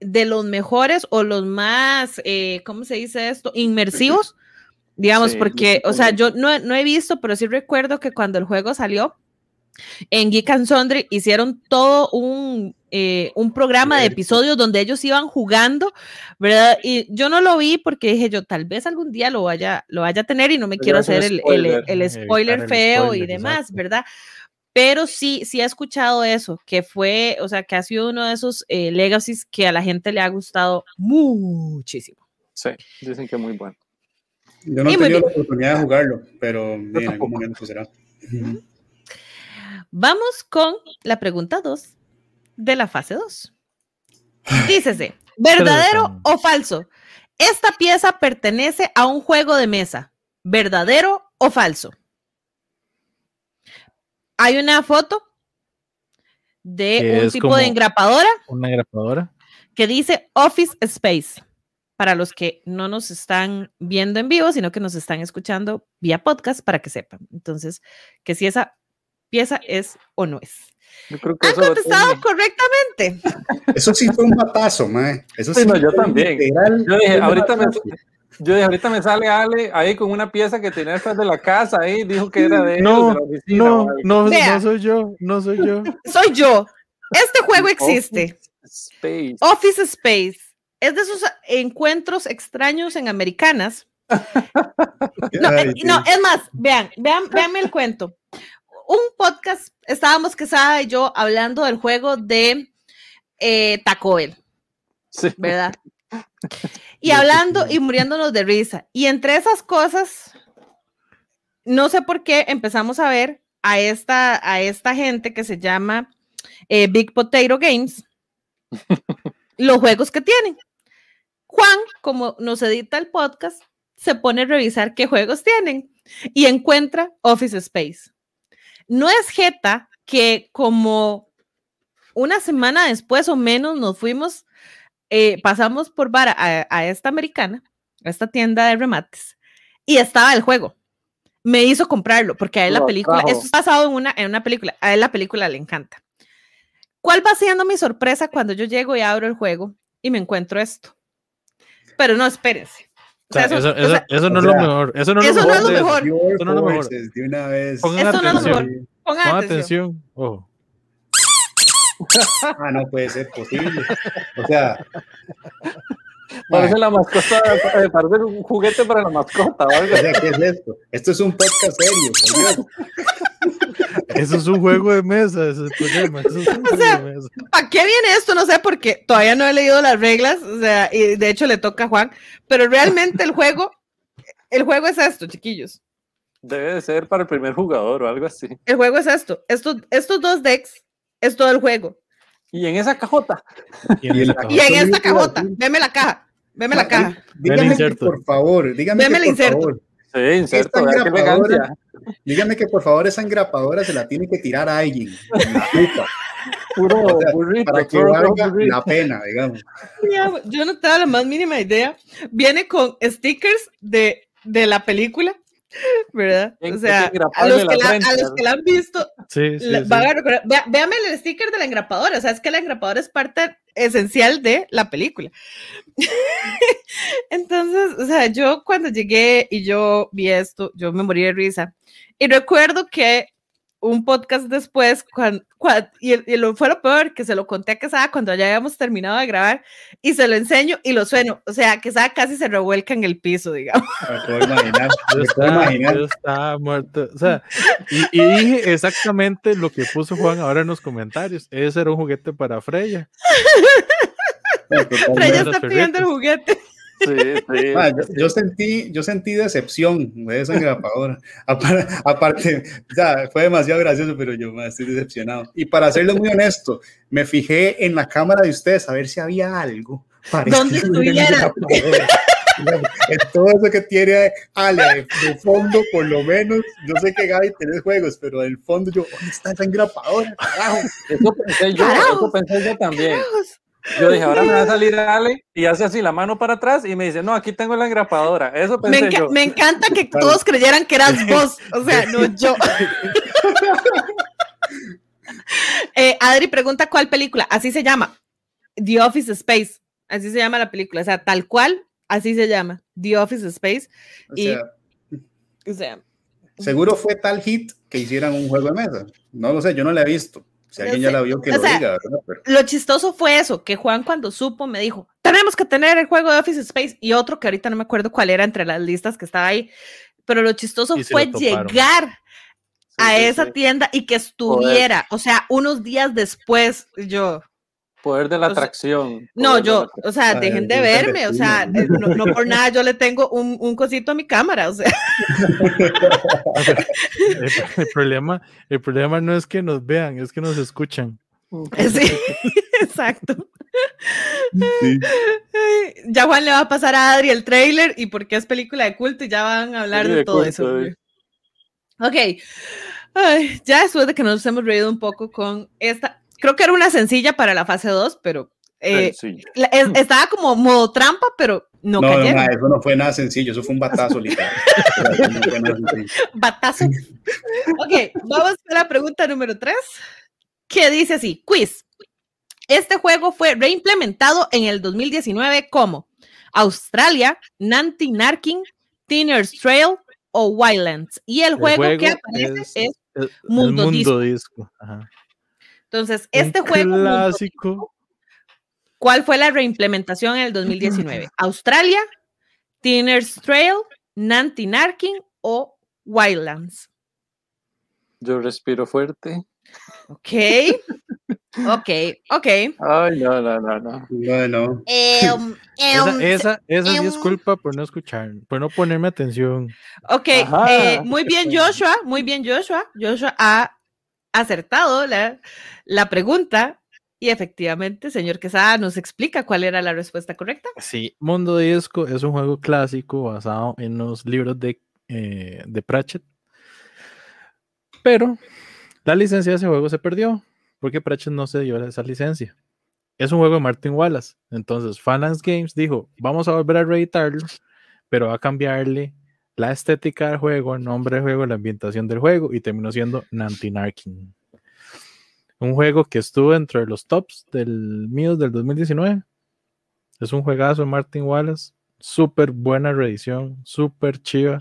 de los mejores o los más, eh, ¿cómo se dice esto? Inmersivos, digamos, Sí, porque, o sea, yo no, no he visto, pero sí recuerdo que cuando el juego salió en Geek and Sundry hicieron todo un, eh, un programa de episodios donde ellos iban jugando, ¿verdad? Y yo no lo vi porque dije yo, tal vez algún día lo vaya, lo vaya a tener y no me Pero quiero hacer el, el- spoiler. el Evitar spoiler el feo y demás, exacto. Pero sí, sí he escuchado eso, que fue, o sea, que ha sido uno de esos eh, legacies que a la gente le ha gustado muchísimo. Sí, dicen que muy bueno. Yo no Y he tenido la oportunidad de jugarlo, pero en algún momento será. Vamos con la pregunta 2 de la fase 2. Dícese, ¿verdadero o falso? Esta pieza pertenece a un juego de mesa. ¿Verdadero o falso? Hay una foto de Que un tipo de engrapadora Una grapadora. que dice Office Space. Para los que no nos están viendo en vivo, sino que nos están escuchando vía podcast para que sepan. Entonces, que si esa pieza es o no es. Yo creo que Han eso contestado tiene. correctamente. Eso sí fue un batazo, mae. Eso Sí, sí, no, yo también. literal Yo dije, ahorita me. Yo dije, ahorita me sale Ale ahí con una pieza que tenía detrás de la casa ahí, dijo que era de, ellos, No, de la oficina. No, no, no soy yo, no soy yo. Soy yo. Este juego existe. Space. Office Space. Es de esos encuentros extraños en Americanas. No, Ay, eh, no, es más, vean, vean, véanme el cuento. Un podcast, estábamos Quesada y yo hablando del juego de eh, Taco Bell, Sí. ¿verdad? Y hablando y muriéndonos de risa. Y entre esas cosas, no sé por qué empezamos a ver a esta, a esta gente que se llama eh, Big Potato Games, los juegos que tienen. Juan, como nos edita el podcast, se pone a revisar qué juegos tienen y encuentra Office Space. No es Jeta que como una semana después o menos nos fuimos, eh, pasamos por bar a, a esta americana, a esta tienda de remates, y estaba el juego. Me hizo comprarlo porque a él la película, trajo. esto es basado en una, en una película, a él la película le encanta. ¿Cuál va siendo mi sorpresa cuando yo llego y abro el juego y me encuentro esto? Pero no, espérense. O sea, eso, eso- eso, sea, eso no o es lo mejor. Eso no es eso lo no mejor. es lo de- mejor. Your Eso no es lo mejor. forces, de una vez. Pongan Esto no es lo atención. mejor. Pongan Pon atención. atención. Ojo. Ah, no puede ser posible. O sea, Parece la mascota, eh, parece un juguete para la mascota o algo o sea, ¿qué es esto? Esto es un podcast serio. Eso es un juego de mesa, ese problema. Eso es un juego sea, de mesa. ¿Para qué viene esto? No sé, porque todavía no he leído las reglas, o sea, y de hecho le toca a Juan, pero realmente el juego, el juego es esto, chiquillos. Debe de ser para el primer jugador o algo así. El juego es esto. Estos, estos dos decks es todo el juego. Y en esa cajota, Y en Y en esta cajota, veme la caja, veme la caja. Dígame que, por favor, dígame Deme que el por inserto. favor, sí, inserto, Esta engrapadora- dígame que por favor esa engrapadora se la tiene que tirar a alguien la Puro O sea, burrito, para que puro valga burrito. la pena, digamos. Yo no tengo la más mínima idea. Viene con stickers de, de la película, ¿verdad? O sea, a los que, la, frente, a los que la han visto, Sí, sí, La- sí. van a recordar- el sticker de la engrapadora, o sea, es que la engrapadora es parte esencial de la película. Entonces, o sea, yo cuando llegué y yo vi esto, yo me morí de risa. Y recuerdo que un podcast después, cuando, y, y lo fue lo peor, que se lo conté a Quesada cuando ya habíamos terminado de grabar, y se lo enseño y lo sueno. O sea, Quesada casi se revuelca en el piso, digamos. Me puedo imaginar, Yo estaba, imaginar. yo estaba muerto. O sea, y, y dije exactamente lo que puso Juan ahora en los comentarios. Ese era un juguete para Freya. Los está pidiendo el juguete. Sí, sí. Ah, yo, yo sentí, yo sentí decepción de esa engrapadora. Apar- Aparte, o sea, fue demasiado gracioso, pero yo más estoy decepcionado. Y para serles muy honesto, me fijé en la cámara de ustedes a ver si había algo parecido ¿Dónde estuviera? En todo eso que tiene Ale de, fondo, por lo menos, yo sé que Gaby tenés juegos, pero del fondo yo, ¿dónde está esa engrapadora? Carajo. Eso pensé yo, Carajo. eso pensé yo también. Yo dije, ahora me va a salir Ale y hace así la mano para atrás y me dice, no, aquí tengo la engrapadora. Eso Me, pensé enca- yo. me encanta que todos creyeran que eras vos, o sea, no yo. Eh, Adri pregunta cuál película, así se llama, The Office Space, así se llama la película, o sea, tal cual, así se llama, The Office Space, O Y- sea, o sea, seguro fue tal hit que hicieran un juego de mesa. No lo sé, yo no la he visto. Si alguien ya la vio, que O lo sea, diga, ¿verdad? Pero- lo chistoso fue eso, que Juan cuando supo me dijo, tenemos que tener el juego de Office Space y otro que ahorita no me acuerdo cuál era entre las listas que estaba ahí, pero lo chistoso fue lo llegar Sí, a sí, esa sí. tienda y que estuviera, o sea, unos días después, yo, Poder de la o sea, atracción. no, yo, o sea, Ay, dejen de verme, o sea, eh, no, no por nada yo le tengo un, un cosito a mi cámara, o sea, El, el problema, el problema no es que nos vean, es que nos escuchan. sí, exacto. Sí. Ay, Ya Juan le va a pasar a Adri el trailer y porque es película de culto y ya van a hablar Sí, de, de todo culto, eso. eh. Ok, Ay, ya después de que nos hemos reído un poco con esta, creo que era una sencilla para la fase 2, pero eh, Sí. la- es- estaba como modo trampa, pero no, No, no, ma, eso no fue nada sencillo, eso fue un batazo literal. No. Batazo. ok, vamos a la pregunta número 3, que dice así, quiz. Este juego fue reimplementado en el 2019 como Australia, Nanti Narkin, Thinner's Trail o Wildlands. Y el El juego, que juego aparece es, es- El, el Mundo mundo disco. Ajá. Entonces, Un este juego, clásico. ¿cuál fue la reimplementación en el 2019? Australia, Thinner's Trail, Nanti Narkin o Wildlands. Yo respiro fuerte. Ok, ok, ok. Ay, no, no, no, no. Bueno, Em, Esa, em, esa, esa sí es em. culpa por no escuchar, por no ponerme atención. Ok, eh, muy bien Joshua, muy bien Joshua. Joshua ha acertado la, la pregunta y efectivamente, señor Quesada nos explica cuál era la respuesta correcta. Sí, Mundo Disco es un juego clásico basado en los libros de, eh, de Pratchett. Pero la licencia de ese juego se perdió porque Pratchett no se dio esa licencia. Es un juego de Martin Wallace. Entonces, Phalanx Games dijo: Vamos a volver a reeditarlo, pero a cambiarle la estética del juego, el nombre del juego, la ambientación del juego, y terminó siendo Nantinarkin. Un juego que estuvo dentro de los tops del mío del 2019. Es un juegazo de Martin Wallace. Súper buena reedición, súper chiva.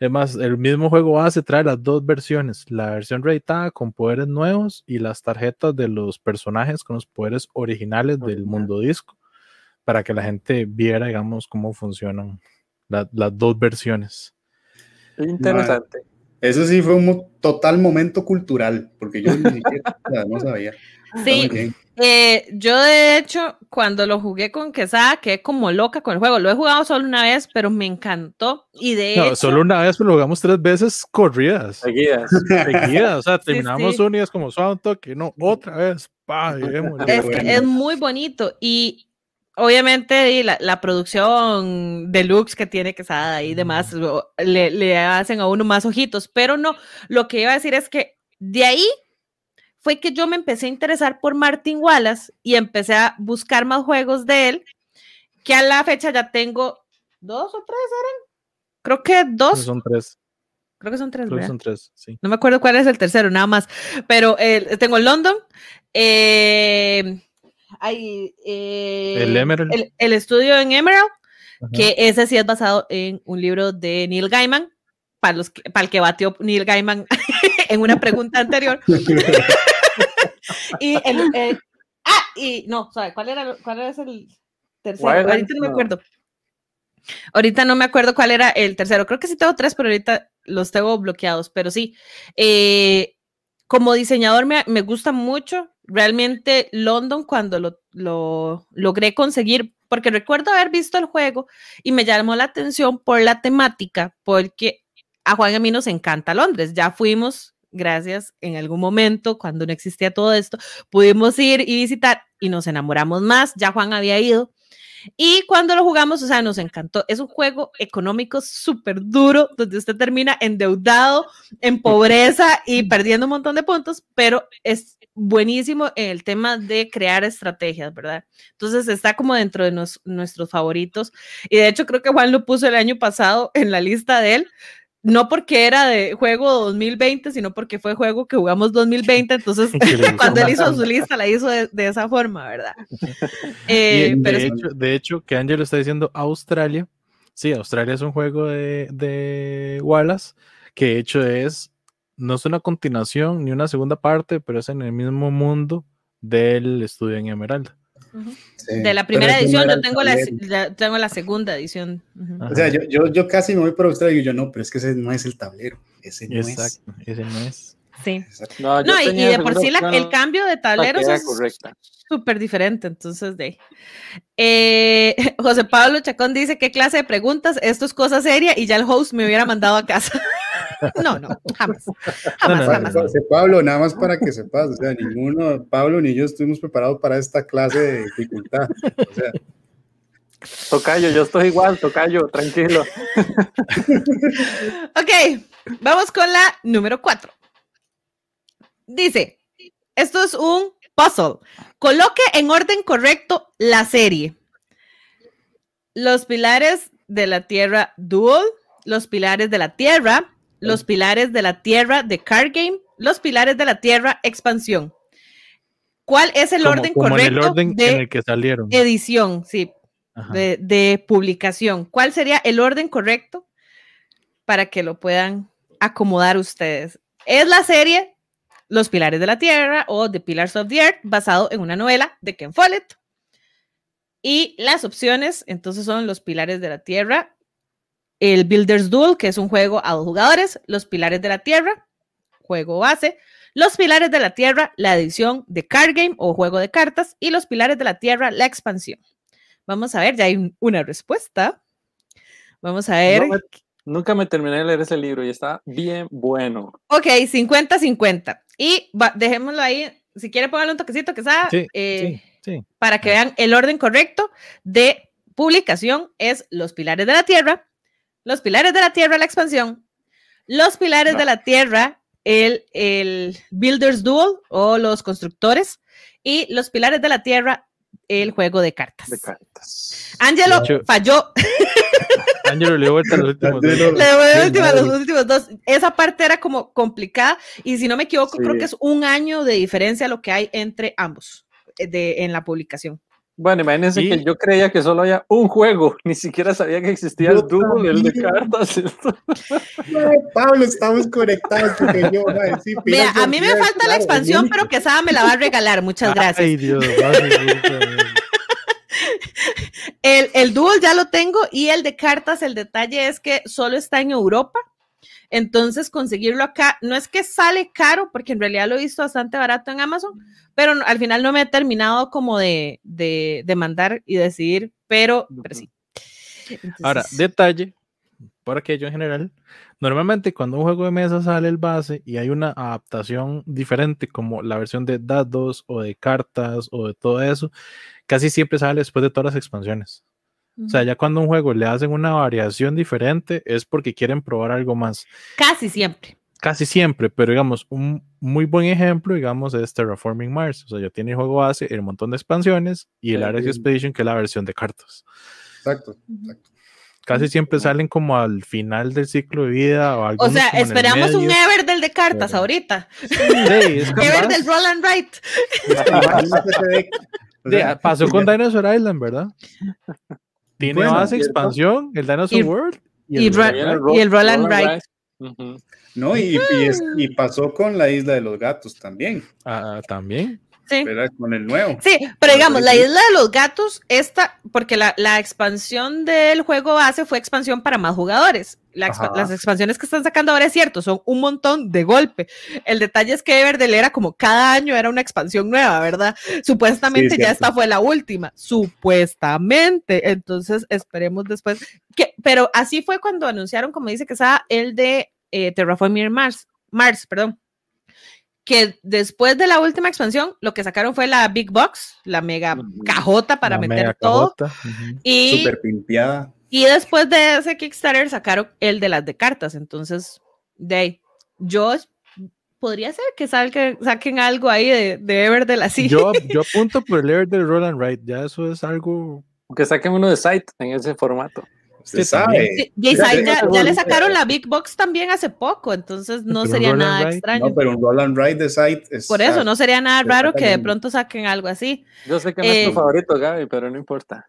Es más, el mismo juego base trae las dos versiones, la versión reeditada con poderes nuevos y las tarjetas de los personajes con los poderes originales del mundo disco, para que la gente viera, digamos, cómo funcionan la- las dos versiones. Interesante. eso sí fue un mo- total momento cultural, porque yo ni siquiera no sabía. Sí, eh, yo de hecho, cuando lo jugué con Quesada, quedé como loca con el juego. Lo he jugado solo una vez, pero me encantó. Y de No, hecho, solo una vez, pero lo jugamos tres veces corridas. Seguidas. seguidas, o sea, terminamos sí. un y es como suave un toque, no, otra vez, pa, es, es muy bonito. Y obviamente y la, la producción deluxe que tiene Quesada y demás le, le hacen a uno más ojitos. Pero no, lo que iba a decir es que de ahí fue que yo me empecé a interesar por Martin Wallace y empecé a buscar más juegos de él, que a la fecha ya tengo dos o tres, ¿eran? Creo que dos, Son tres, creo que son tres, creo son tres, sí. No me acuerdo cuál es el tercero, nada más. Pero eh, tengo London. eh, hay, eh, El Emerald. El, el estudio en Emerald, Ajá. que ese sí es basado en un libro de Neil Gaiman, para, los que- para el que batió Neil Gaiman en una pregunta anterior. y el, el- ah, y no, ¿sabe cuál era, cuál era el tercero? Ahorita no me acuerdo. Ahorita no me acuerdo cuál era el tercero. Creo que sí tengo tres, pero ahorita los tengo bloqueados. Pero sí, eh, como diseñador me, me gusta mucho. Realmente London cuando lo, lo logré conseguir, porque recuerdo haber visto el juego y me llamó la atención por la temática, porque a Juan y a mí nos encanta Londres. Ya fuimos, gracias, en algún momento, cuando no existía todo esto, pudimos ir y visitar y nos enamoramos más. Ya Juan había ido. Y cuando lo jugamos, o sea, nos encantó. Es un juego económico súper duro, donde usted termina endeudado, en pobreza y perdiendo un montón de puntos, pero es buenísimo en el tema de crear estrategias, ¿verdad? Entonces está como dentro de nuestros favoritos. Y de hecho creo que Juan lo puso el año pasado en la lista de él. No porque era de juego 2020, sino porque fue juego que jugamos 2020. Entonces, cuando él hizo su lista, la hizo de, de esa forma, ¿verdad? Eh, de, hecho, de hecho, que Angelo está diciendo Australia. Sí, Australia es un juego de, de Wallace, que de hecho es, no es una continuación ni una segunda parte, pero es en el mismo mundo del estudio en Sí, de la primera no edición, era yo tengo la, tengo la segunda edición. O sea, yo, yo, yo casi me voy por Australia y yo no, pero es que ese no es el tablero. Ese no Exacto, ese no es. Sí. es. No, No, y, de por sí la- el cambio de tableros es súper diferente. Entonces, de eh, José Pablo Chacón dice: ¿Qué clase de preguntas? Esto es cosa seria y ya el host me hubiera mandado a casa. no, no, jamás. Jamás, No, no, jamás. Pablo, nada más para que sepas, o sea, ninguno, Pablo ni yo estuvimos preparados para esta clase de dificultad. O sea, Tocayo, yo estoy igual, Tocayo, tranquilo. Ok, vamos con la número 4. Dice, esto es un puzzle. Coloque en orden correcto la serie. Los pilares de la Tierra Dual, los pilares de la Tierra, los pilares de la Tierra de Card Game, los pilares de la Tierra Expansión. ¿Cuál es el Como- orden como en correcto el orden de en el que salieron. edición? Sí, de publicación. ¿Cuál sería el orden correcto para que lo puedan acomodar ustedes? Es la serie Los Pilares de la Tierra o The Pillars of the Earth, basado en una novela de Ken Follett. Y las opciones, entonces, son Los Pilares de la Tierra, el Builder's Duel, que es un juego a dos jugadores, Los Pilares de la Tierra, juego base, Los Pilares de la Tierra, la edición de Card Game o juego de cartas, y Los Pilares de la Tierra, la expansión. Vamos a ver, ya hay un- una respuesta. Vamos a ver. No me- nunca me terminé de leer ese libro y está bien bueno. Ok, 50-50. Y va- dejémoslo ahí. Si quiere, póngale un toquecito que sea Sí, eh, sí, sí. para que vean el orden correcto de publicación es los pilares de la tierra, los pilares de la tierra, la expansión, los pilares No. de la tierra, el, el Builders Duel o los constructores, y los pilares de la tierra, el juego de cartas. De cartas. Ángelo De hecho- falló. Ángelo le dio vuelta a los últimos dos. Le Qué la última, los últimos dos. Esa parte era como complicada y si no me equivoco, creo que es un año de diferencia lo que hay entre ambos eh, de, en la publicación. Bueno, imagínense Y- que yo creía que solo había un juego, ni siquiera sabía que existía Yo el Double, el de cartas. Ay, Pablo, estamos conectados porque yo, ay, sí, Pillars a mí me falta la expansión, el pero que Saba me la va a regalar. Muchas gracias. Ay, Dios. ay, Dios. El, el Duel ya lo tengo y el de cartas, el detalle es que solo está en Europa. Entonces, conseguirlo acá no es que sale caro, porque en realidad lo he visto bastante barato en Amazon, pero no- al final no me he terminado como de, de, de mandar y decidir, pero, pero sí. Ahora, detalle, por aquello en general, normalmente cuando un juego de mesa sale el base y hay una adaptación diferente como la versión de dados o de cartas o de todo eso, casi siempre sale después de todas las expansiones. O sea, ya cuando a un juego le hacen una variación diferente es porque quieren probar algo más. casi siempre. Casi siempre, pero digamos, un muy buen ejemplo, digamos, es Terraforming Mars. O sea, ya tiene el juego base, el montón de expansiones y el Sí. Ares Expedition, que es la versión de cartas. Exacto, exacto. Casi siempre salen como al final del ciclo de vida o O sea, esperamos un medio. Ever del de cartas Pero- ahorita. Sí, es Ever capaz. del Roll and Write. Pasó con Dinosaur Island, ¿verdad? Tiene Bueno, ¿cierto? expansión, el Dinosaur Y- World y el Ra- Roll Viene and Ro- y el Roll and Roll Write. Ujú. No, y, y, es- y pasó con la isla de los gatos también. Ah, también. Sí. ¿verdad? Con el nuevo. Sí, pero digamos, la isla de los gatos, esta, porque la, la expansión del juego base fue expansión para más jugadores. La expa- Ajá. las expansiones que están sacando ahora es cierto, son un montón de golpe. El detalle es que Everdell era como cada año era una expansión nueva, ¿verdad? Supuestamente Sí, ya esta fue la última, supuestamente. Entonces esperemos después. Que, pero así fue cuando anunciaron, como dice que estaba el de eh, Terraforming Mars, Mars, perdón que después de la última expansión, lo que sacaron fue la Big Box, la mega cajota para La meter todo. Y, Súper pimpeada. y después de ese Kickstarter sacaron el de las de cartas. Entonces, de ahí, yo podría ser que salga, saquen algo ahí de, de Everdell así. Yo, yo apunto por el Air del Roll and Ride. Ya eso es algo. Que saquen uno de Site en ese formato. Usted Sí, sabe. Sí, y ya, ya le sacaron la Big Box también hace poco, entonces no Pero sería nada Ride, extraño. No, pero un roll and ride de site es. Por eso, no sería nada se raro que de pronto saquen algo así. Yo sé que no es tu Eh, favorito, Gaby, pero no importa.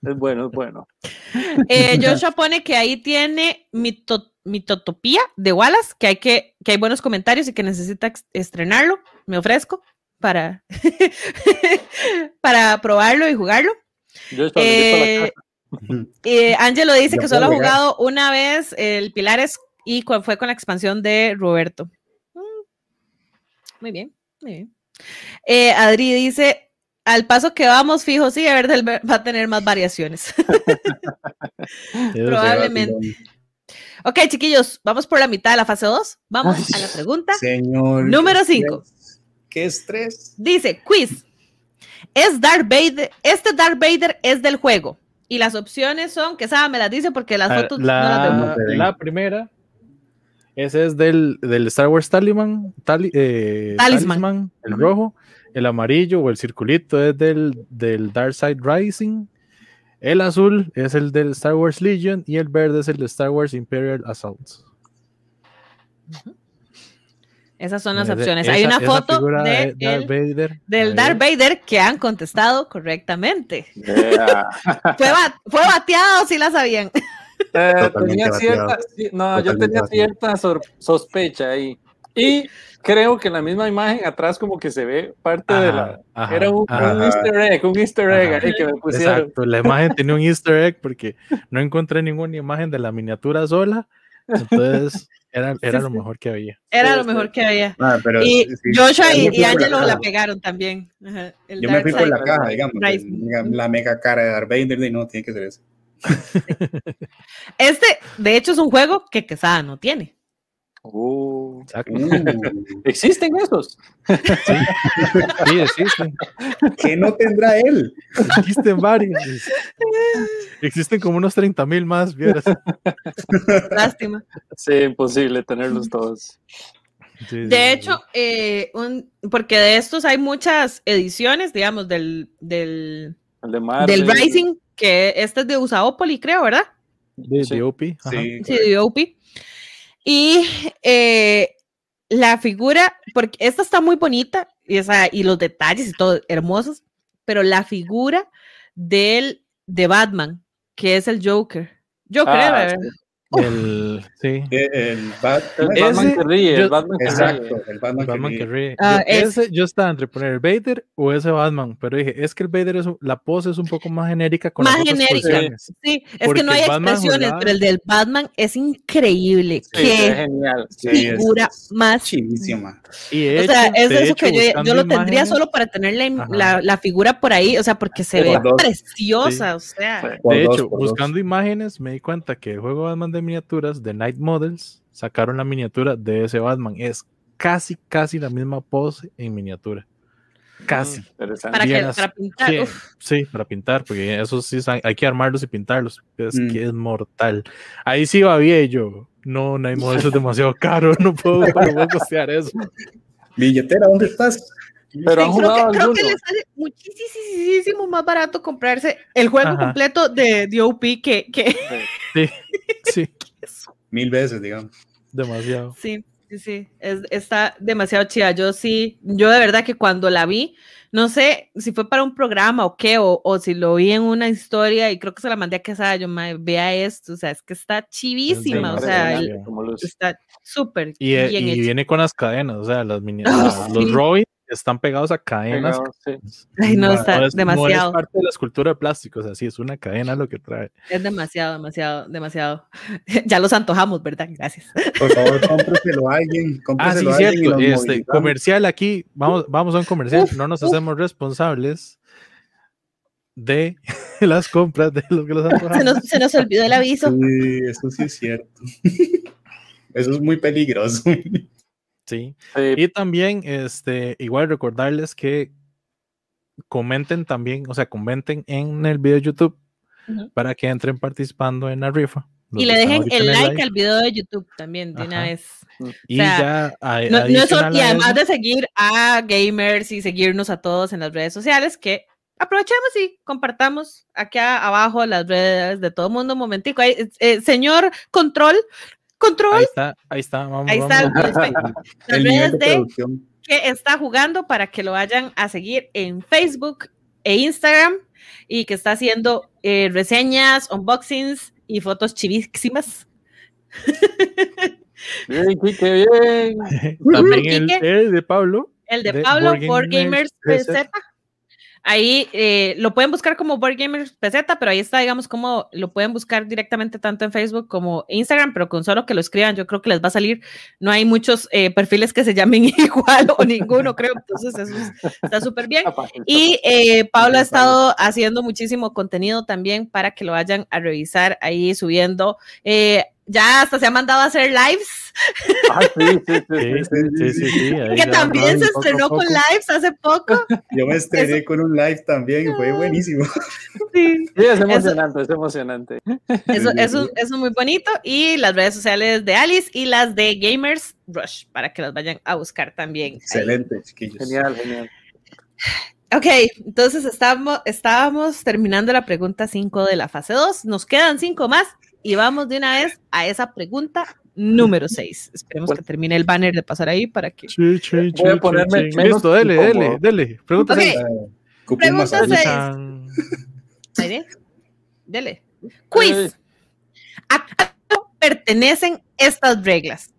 Es bueno, es bueno. Eh, Joshua pone que ahí tiene mito, Mitotopía de Wallace, que hay, que, que hay buenos comentarios y que necesita estrenarlo. Me ofrezco para, para probarlo y jugarlo. Yo a la Eh, casa. eh, Angelo dice que solo ha jugado una vez el Pilares y fue con la expansión de Roberto. Mm, Muy bien, muy bien. Eh, Adri dice, al paso que vamos, fijo, sí, a ver, va a tener más variaciones. Probablemente. Ok, chiquillos, vamos por la mitad de la fase 2. Vamos a la pregunta. Señor. Número qué cinco. estrés, Qué estrés. Dice, quiz. ¿Es Darth Vader? Este Darth Vader es del juego. Y las opciones son, que Saba me las dice porque las Ah, fotos no las la, No se ven. la primera Ese es del, del Star Wars Talisman, tali- eh, Talisman. Talisman, el rojo. El amarillo o el circulito es del, del Dark Side Rising. El azul es el del Star Wars Legion y el verde es el de Star Wars Imperial Assault. Esas son las opciones. esa- Hay una foto figura de Darth el- Vader. del ahí. Darth Vader que han contestado correctamente. Yeah. Fue, ba- fue bateado, si la sabían. Eh, tenía cierta, no, yo Totalmente tenía bateado. cierta sospecha ahí. Y creo que en la misma imagen atrás como que se ve parte de la... Ajá, ajá, Era un, ajá. un easter egg, un easter egg Ajá. ahí que me pusieron. Exacto, la imagen tenía un easter egg porque no encontré ninguna imagen de la miniatura sola, entonces era, era Sí, lo mejor que había. Era lo mejor que había. Ah, pero Y sí, sí. Joshua Yo y, y Angelo la pegaron también. Ajá, el Yo me fui por la caja, digamos. La mega cara de Darth Vader, y no, tiene que ser eso. Este, de hecho, es un juego que Quesada no tiene. Exacto. Uh, ¿Existen esos? Sí, existen. ¿Qué no tendrá él? Existen varios. Existen como unos 30 mil más, vieras. Lástima. Sí, imposible tenerlos todos. Sí, De sí. hecho, eh, un- porque de estos hay muchas ediciones, digamos, del, del, de del Rising, que este es de Usaopoli, creo, ¿verdad? de, sí. de OP. ajá. Sí, Sí, de OP. Y eh, la figura, porque esta está muy bonita y, esa, y los detalles y todo hermosos, pero la figura del, de Batman, que es el Joker. Joker, Ah, sí. El, sí. El, Bat- El Ese- Batman que ríe, yo- el Batman que ríe. Exacto, el Batman, Batman que que ríe. ríe. Ah, Yo- es- ese, yo estaba entre poner el Vader o ese Batman, pero dije, es que el Vader es la pose es un poco más genérica con Más las genérica. Sí, es que no hay expresiones, jugaba- pero el del Batman es increíble. Sí, es genial. Sí, es- figura más Chivísima. Y de O sea, hecho- es eso hecho, que yo, yo lo tendría imágenes- solo para tener la, la, la figura por ahí, o sea, porque se Por ve dos. preciosa, o sea. De hecho, buscando imágenes, me di cuenta que el juego Batman de miniaturas de Night Models sacaron la miniatura de ese Batman. Es casi, casi la misma pose en miniatura. Casi. Mm. Para, que, para pintar. sí, para pintar, porque eso sí hay, hay que armarlos y pintarlos. Es Mm. que es mortal. Ahí sí va bien yo. No, Night Models es demasiado caro. No puedo, no puedo costear eso. Billetera, ¿dónde estás? Pero sí, han creo, que, creo que les sale muchísimo más barato comprarse el juego Ajá. completo de DOP que, que Sí, sí, Mil veces, digamos. demasiado. sí, sí, sí, es- está demasiado chida. Yo sí, yo de verdad que cuando la vi, no sé si fue para un programa o qué, o, o si lo vi en una historia y creo que se la mandé a Quesada, yo me vea esto, o sea, es que está chivísima, o sea, el- está súper Y, eh, bien y hecho. viene con las cadenas, o sea, las mini- las- los sí. Robin están pegados a cadenas. pegados, sí. Ay, no, No está es- No es demasiado. parte de la escultura de plástico, o sea, sí, es una cadena lo que trae. Es demasiado, demasiado, demasiado. Ya los antojamos, ¿verdad? Gracias. Por favor, cómpreselo a alguien. Ah, sí, Cómpreselo a alguien y cierto. nos Este, comercial aquí, vamos, vamos a un comercial. Uf, no nos uf. hacemos responsables de las compras de los que los Se antojamos. nos, se nos olvidó el aviso. Sí, eso sí es cierto. Eso es muy peligroso. Sí. Sí, Y también, este, igual recordarles que comenten también, o sea, comenten en el video de YouTube para que entren participando en la rifa. Y le dejen el like al video de YouTube también, de una vez. Y sea, ya a- No, no es y además eso- de seguir a gamers y seguirnos a todos en las redes sociales, que aprovechemos y compartamos aquí a- abajo las redes de todo el mundo. Un momentico. Ahí, eh, señor Control, Ahí Control, está, ahí está. Vamos, ahí vamos. está las nivel redes de de que está jugando para que lo vayan a seguir en Facebook e Instagram y que está haciendo eh, reseñas, unboxings y fotos chivísimas. bien, Kike, qué bien. También el, el de Pablo. El de, De Pablo, Board Board Gamers Gamers PZ. Ahí eh, lo pueden buscar como Board Gamers PZ, pero ahí está, digamos, como lo pueden buscar directamente tanto en Facebook como Instagram, pero con solo que lo escriban, yo creo que les va a salir. No hay muchos eh, perfiles que se llamen igual o ninguno, creo. Entonces, eso es- está súper bien. Y eh, Pablo ha estado haciendo muchísimo contenido también para que lo vayan a revisar ahí subiendo. Ya hasta se ha mandado a hacer lives. Ah, sí, sí, sí. Sí, sí, sí, sí, sí, ahí que también se estrenó con lives hace poco. Yo me estrené con un live también y fue buenísimo. Sí. Es emocionante, es emocionante. Eso, es muy bonito. Y las redes sociales de Alice y las de Gamers Rush, para que las vayan a buscar también. ahí. Excelente, chiquillos. Genial, genial. Ok, entonces estábamos, estábamos terminando la pregunta 5 de la fase 2. Nos quedan 5 más y vamos de una vez a esa pregunta número 6. Esperemos que termine el banner de pasar ahí para que. Sí, sí, Voy a sí, sí, ponerme sí. menos Listo, dele, dele, dele. Pregunta Ok. seis. Cupón Pregunta masajista. seis. Chan. Ahí ve. Dele. Quiz. ¿A qué pertenecen estas reglas?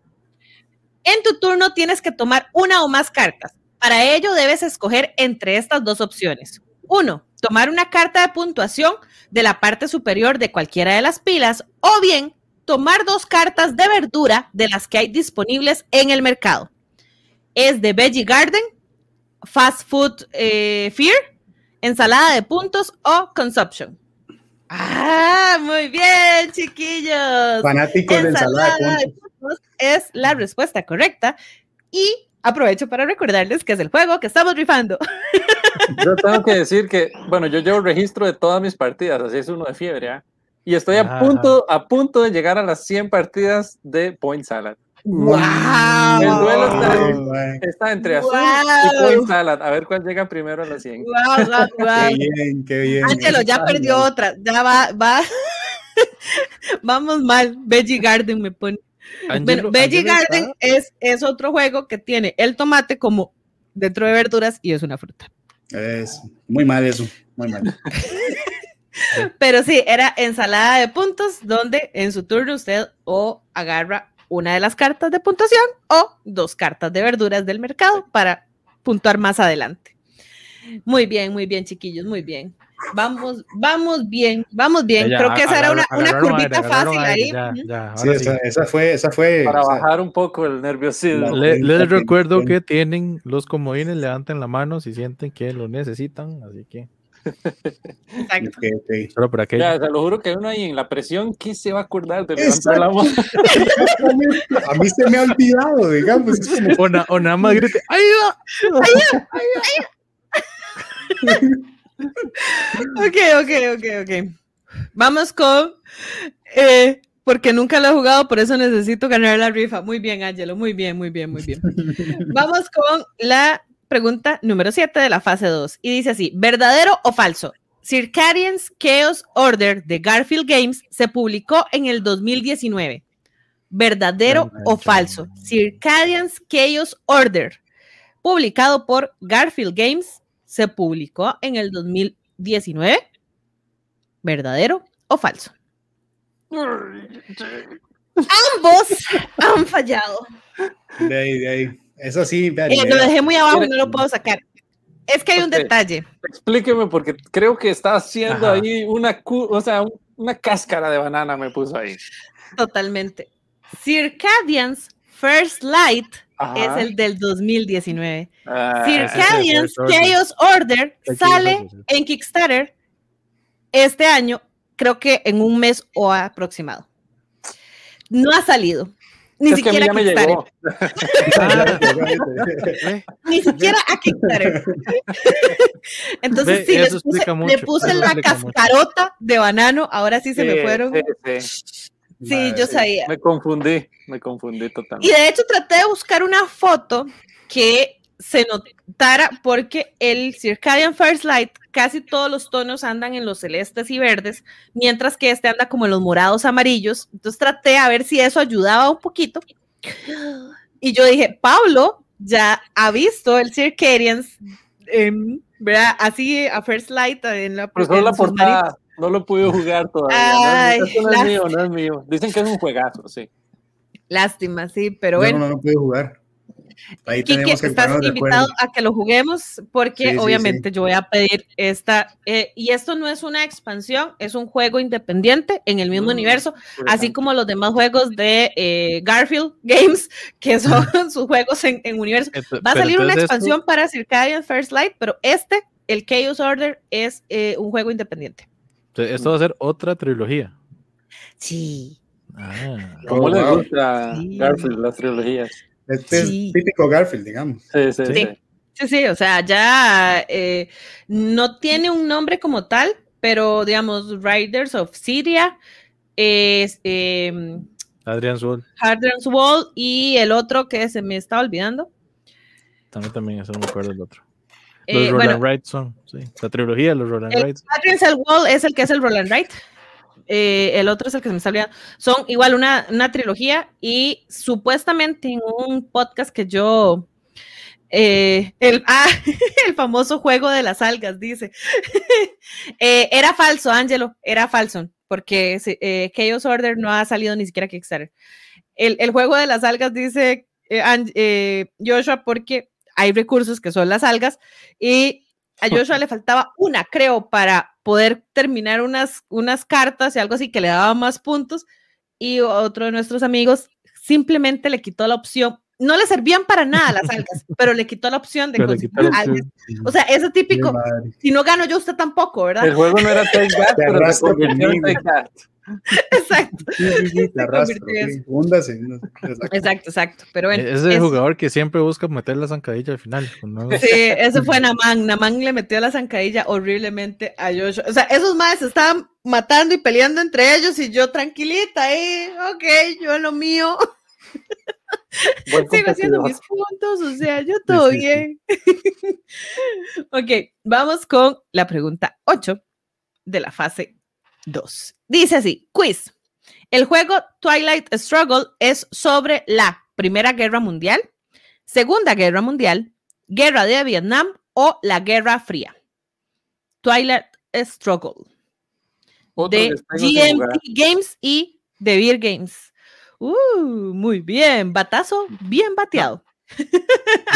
En tu turno tienes que tomar una o más cartas. Para ello debes escoger entre estas dos opciones. Uno, tomar una carta de puntuación de la parte superior de cualquiera de las pilas o bien tomar dos cartas de verdura de las que hay disponibles en el mercado. Es de Veggie Garden, Fast Food eh, Fear, ensalada de puntos o Consumption. Ah, muy bien, chiquillos. Fanáticos de ensalada de de puntos. puntos es la respuesta correcta. Y aprovecho para recordarles que es el juego que estamos rifando. Yo tengo que decir que, bueno, yo llevo registro de todas mis partidas, así es uno de fiebre, ¿ah? Y estoy a Ajá. punto, a punto de llegar a las 100 partidas de Point Salad. ¡Wow! El duelo está, está entre azul Wow. y Point Salad. A ver cuál llega primero a las 100. ¡Wow, wow, Qué wow! bien, qué bien. Ángelo ya Ay, perdió otra. Ya va, va. Vamos mal. Veggie Garden me pone. Angelo- Bueno, Veggie Angelo está- Garden es, es otro juego que tiene el tomate como dentro de verduras y es una fruta. Es muy mal eso, muy mal. Pero sí, era ensalada de puntos donde en su turno usted o agarra una de las cartas de puntuación o dos cartas de verduras del mercado para puntuar más adelante. Muy bien, muy bien, chiquillos, muy bien. Vamos, vamos bien, vamos bien. Ya, Creo que esa era una, una curvita aire, fácil aire, ahí. Ya, Sí, sí. esa, esa fue, esa fue. Para o sea, bajar un poco el nerviosismo. Le- les recuerdo que tienen los comodines, levanten la mano si sienten que lo necesitan, así que Exacto. ok, ok. solo por aquello. Ya, se lo juro que uno ahí en la presión, ¿quién se va a acordar de levantar la mano? A mí se me ha olvidado, digamos. O, na- o nada más grite, ¡ahí va! Ok, ok, ok, ok. Vamos con. eh, porque nunca lo he jugado, por eso necesito ganar la rifa. Muy bien, Ángelo, muy bien, muy bien, muy bien. Vamos con la pregunta número 7 de la fase 2. Y dice así: ¿verdadero o falso? Circadian's Chaos Order de Garfield Games se publicó en el 2019. ¿Verdadero o falso? Circadian's Chaos Order, publicado por Garfield Games, se publicó en el 2019. ¿Verdadero o falso? Ambos han fallado. de ahí, de ahí. Eso sí, Eh, lo dejé muy abajo y no lo puedo sacar. Es que hay un detalle. Explíqueme, porque creo que está haciendo Ajá. ahí una, o sea, un- una cáscara de banana me puso ahí. Totalmente. Circadian's First Light Ajá. es el del 2019. Ah, es el Circadian's Order. Chaos Order sale en Kickstarter este año, creo que en un mes o aproximado. No ha salido. Ni es que a mí siquiera ya me Kickstarter. llegó. Ah. Ni siquiera a Kickstarter. Entonces, Ve, sí, le puse, le puse la explica mucho. cascarota de banano. Ahora sí se me Sí, fueron. sí, sí. Sí, Madre, yo sí. sabía. Me confundí, me confundí Y totalmente. de hecho traté de buscar una foto que se notara porque el Circadian First Light casi todos los tonos andan en los celestes y verdes, mientras que este anda como en los morados amarillos. Entonces traté a ver si eso ayudaba un poquito. Y yo dije, Pablo ya ha visto el Circadian, em, ¿verdad? Así a First Light en la Pero solo en la portada, no lo podido jugar todavía. Ay, no, no es mío, no es mío. Dicen que es un juegazo, sí. Lástima, sí, pero No, bueno. no, no pude jugar. Ahí Quique, tenemos que estás invitado a que lo juguemos porque Sí, sí, obviamente yo voy a pedir esta, eh, y esto no es una expansión, es un juego independiente en el mismo Mm, universo, así como los demás juegos de eh, Garfield Games, que son sus juegos en, en universo. Ento- Va a salir una esto- expansión para Circadian First Light, pero este, el Chaos Order, es eh, un juego independiente. Esto va a ser otra trilogía. Sí. Ah, ¿Cómo Oh, le wow. gusta Sí. Garfield las trilogías? Este Sí. es típico Garfield, digamos. Sí, sí, Sí. sí. Sí, sí, o sea, ya eh, no tiene un nombre como tal, pero digamos, Riders of Syria, es, eh, Adrian Suol, Hardlands Wall y el otro que se me está olvidando. también, también, eso no me acuerdo el otro. Eh, Los Roland bueno, Wright son, sí. La trilogía de los Roland el Wright. Hardlands Wall es el que es el Roland Wright. Eh, el otro es el que se me está olvidando. Son igual una, una trilogía y supuestamente en un podcast que yo... eh, el, ah, el famoso juego de las algas, dice. Eh, era falso, Angelo, era falso, porque eh, Chaos Order no ha salido ni siquiera Kickstarter. El, el juego de las algas dice eh, eh, Joshua porque hay recursos que son las algas y a Joshua le faltaba una, creo, para poder terminar unas, unas cartas y algo así que le daba más puntos y otro de nuestros amigos simplemente le quitó la opción. No le servían para nada las algas, pero le quitó la opción de conseguir algas. opción. O sea, eso típico. Si no gano yo, usted tampoco, ¿verdad? El juego no era Take That, Te pero se convirtió en. Take That. Exacto, Sí, sí, sí, te arrastro. convirtió en sí. Húndase, húndase. Exacto. exacto, exacto. Pero bueno, Es el es- jugador que siempre busca meter la zancadilla al final. cuando- Sí, eso fue Naman. Naman le metió la zancadilla horriblemente a Joshua. O sea, esos madres se estaban matando y peleando entre ellos y yo tranquilita, ahí, ok, yo lo mío, Buen sigo haciendo mis puntos, o sea, yo todo sí, sí. bien. ok, vamos con la pregunta 8 de la fase 2. Dice así, quiz. El juego Twilight Struggle es sobre la Primera Guerra Mundial, Segunda Guerra Mundial, Guerra de Vietnam o la Guerra Fría. Twilight Struggle Otro de. GMT Games y de Beer Games. Uh, muy bien, batazo, bien bateado.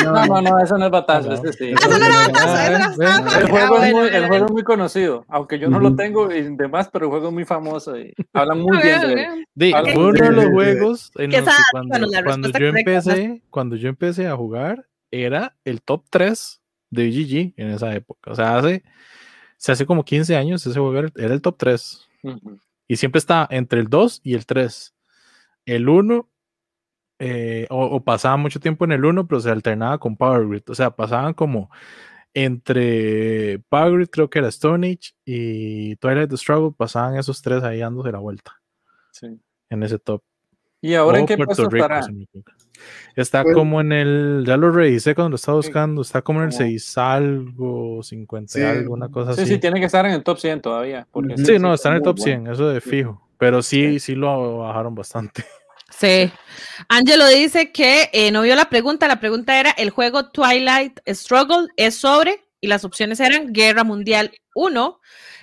No, no, no, eso no es batazo, No. ese sí. Eso no era batazo, eso. El juego, es muy, el bueno, juego es muy conocido, aunque yo no lo tengo y demás, pero el juego es muy famoso y hablan muy bien de él. Habla- fue uno de los juegos en los que cuando, yo empecé, cuando yo empecé a jugar, era el top 3 de GG en esa época. O sea, hace, se hace como 15 años ese juego era, el top 3. Ujú. Y siempre está entre el 2 y el 3. El 1, eh, o, o pasaba mucho tiempo en el 1, pero se alternaba con Power Grid. O sea, pasaban como entre Power Grid, creo que era Stone Age, y Twilight the Struggle, pasaban esos tres ahí dándose la vuelta Sí. en ese top. ¿Y ahora en O qué Puerto puesto Rico, estará? Está Pues- como en el, ya lo revisé cuando lo estaba Sí, buscando, está como en el como- 6 algo, 50 Sí. algo, una cosa Sí, así. sí, tiene que estar en el top 100 todavía. Porque. Sí, no, está en el top bueno. 100, eso de fijo. Pero sí, sí lo bajaron bastante. Sí. Angelo dice que eh, no vio la pregunta. La pregunta era: el juego Twilight Struggle es sobre, y las opciones eran Guerra Mundial 1,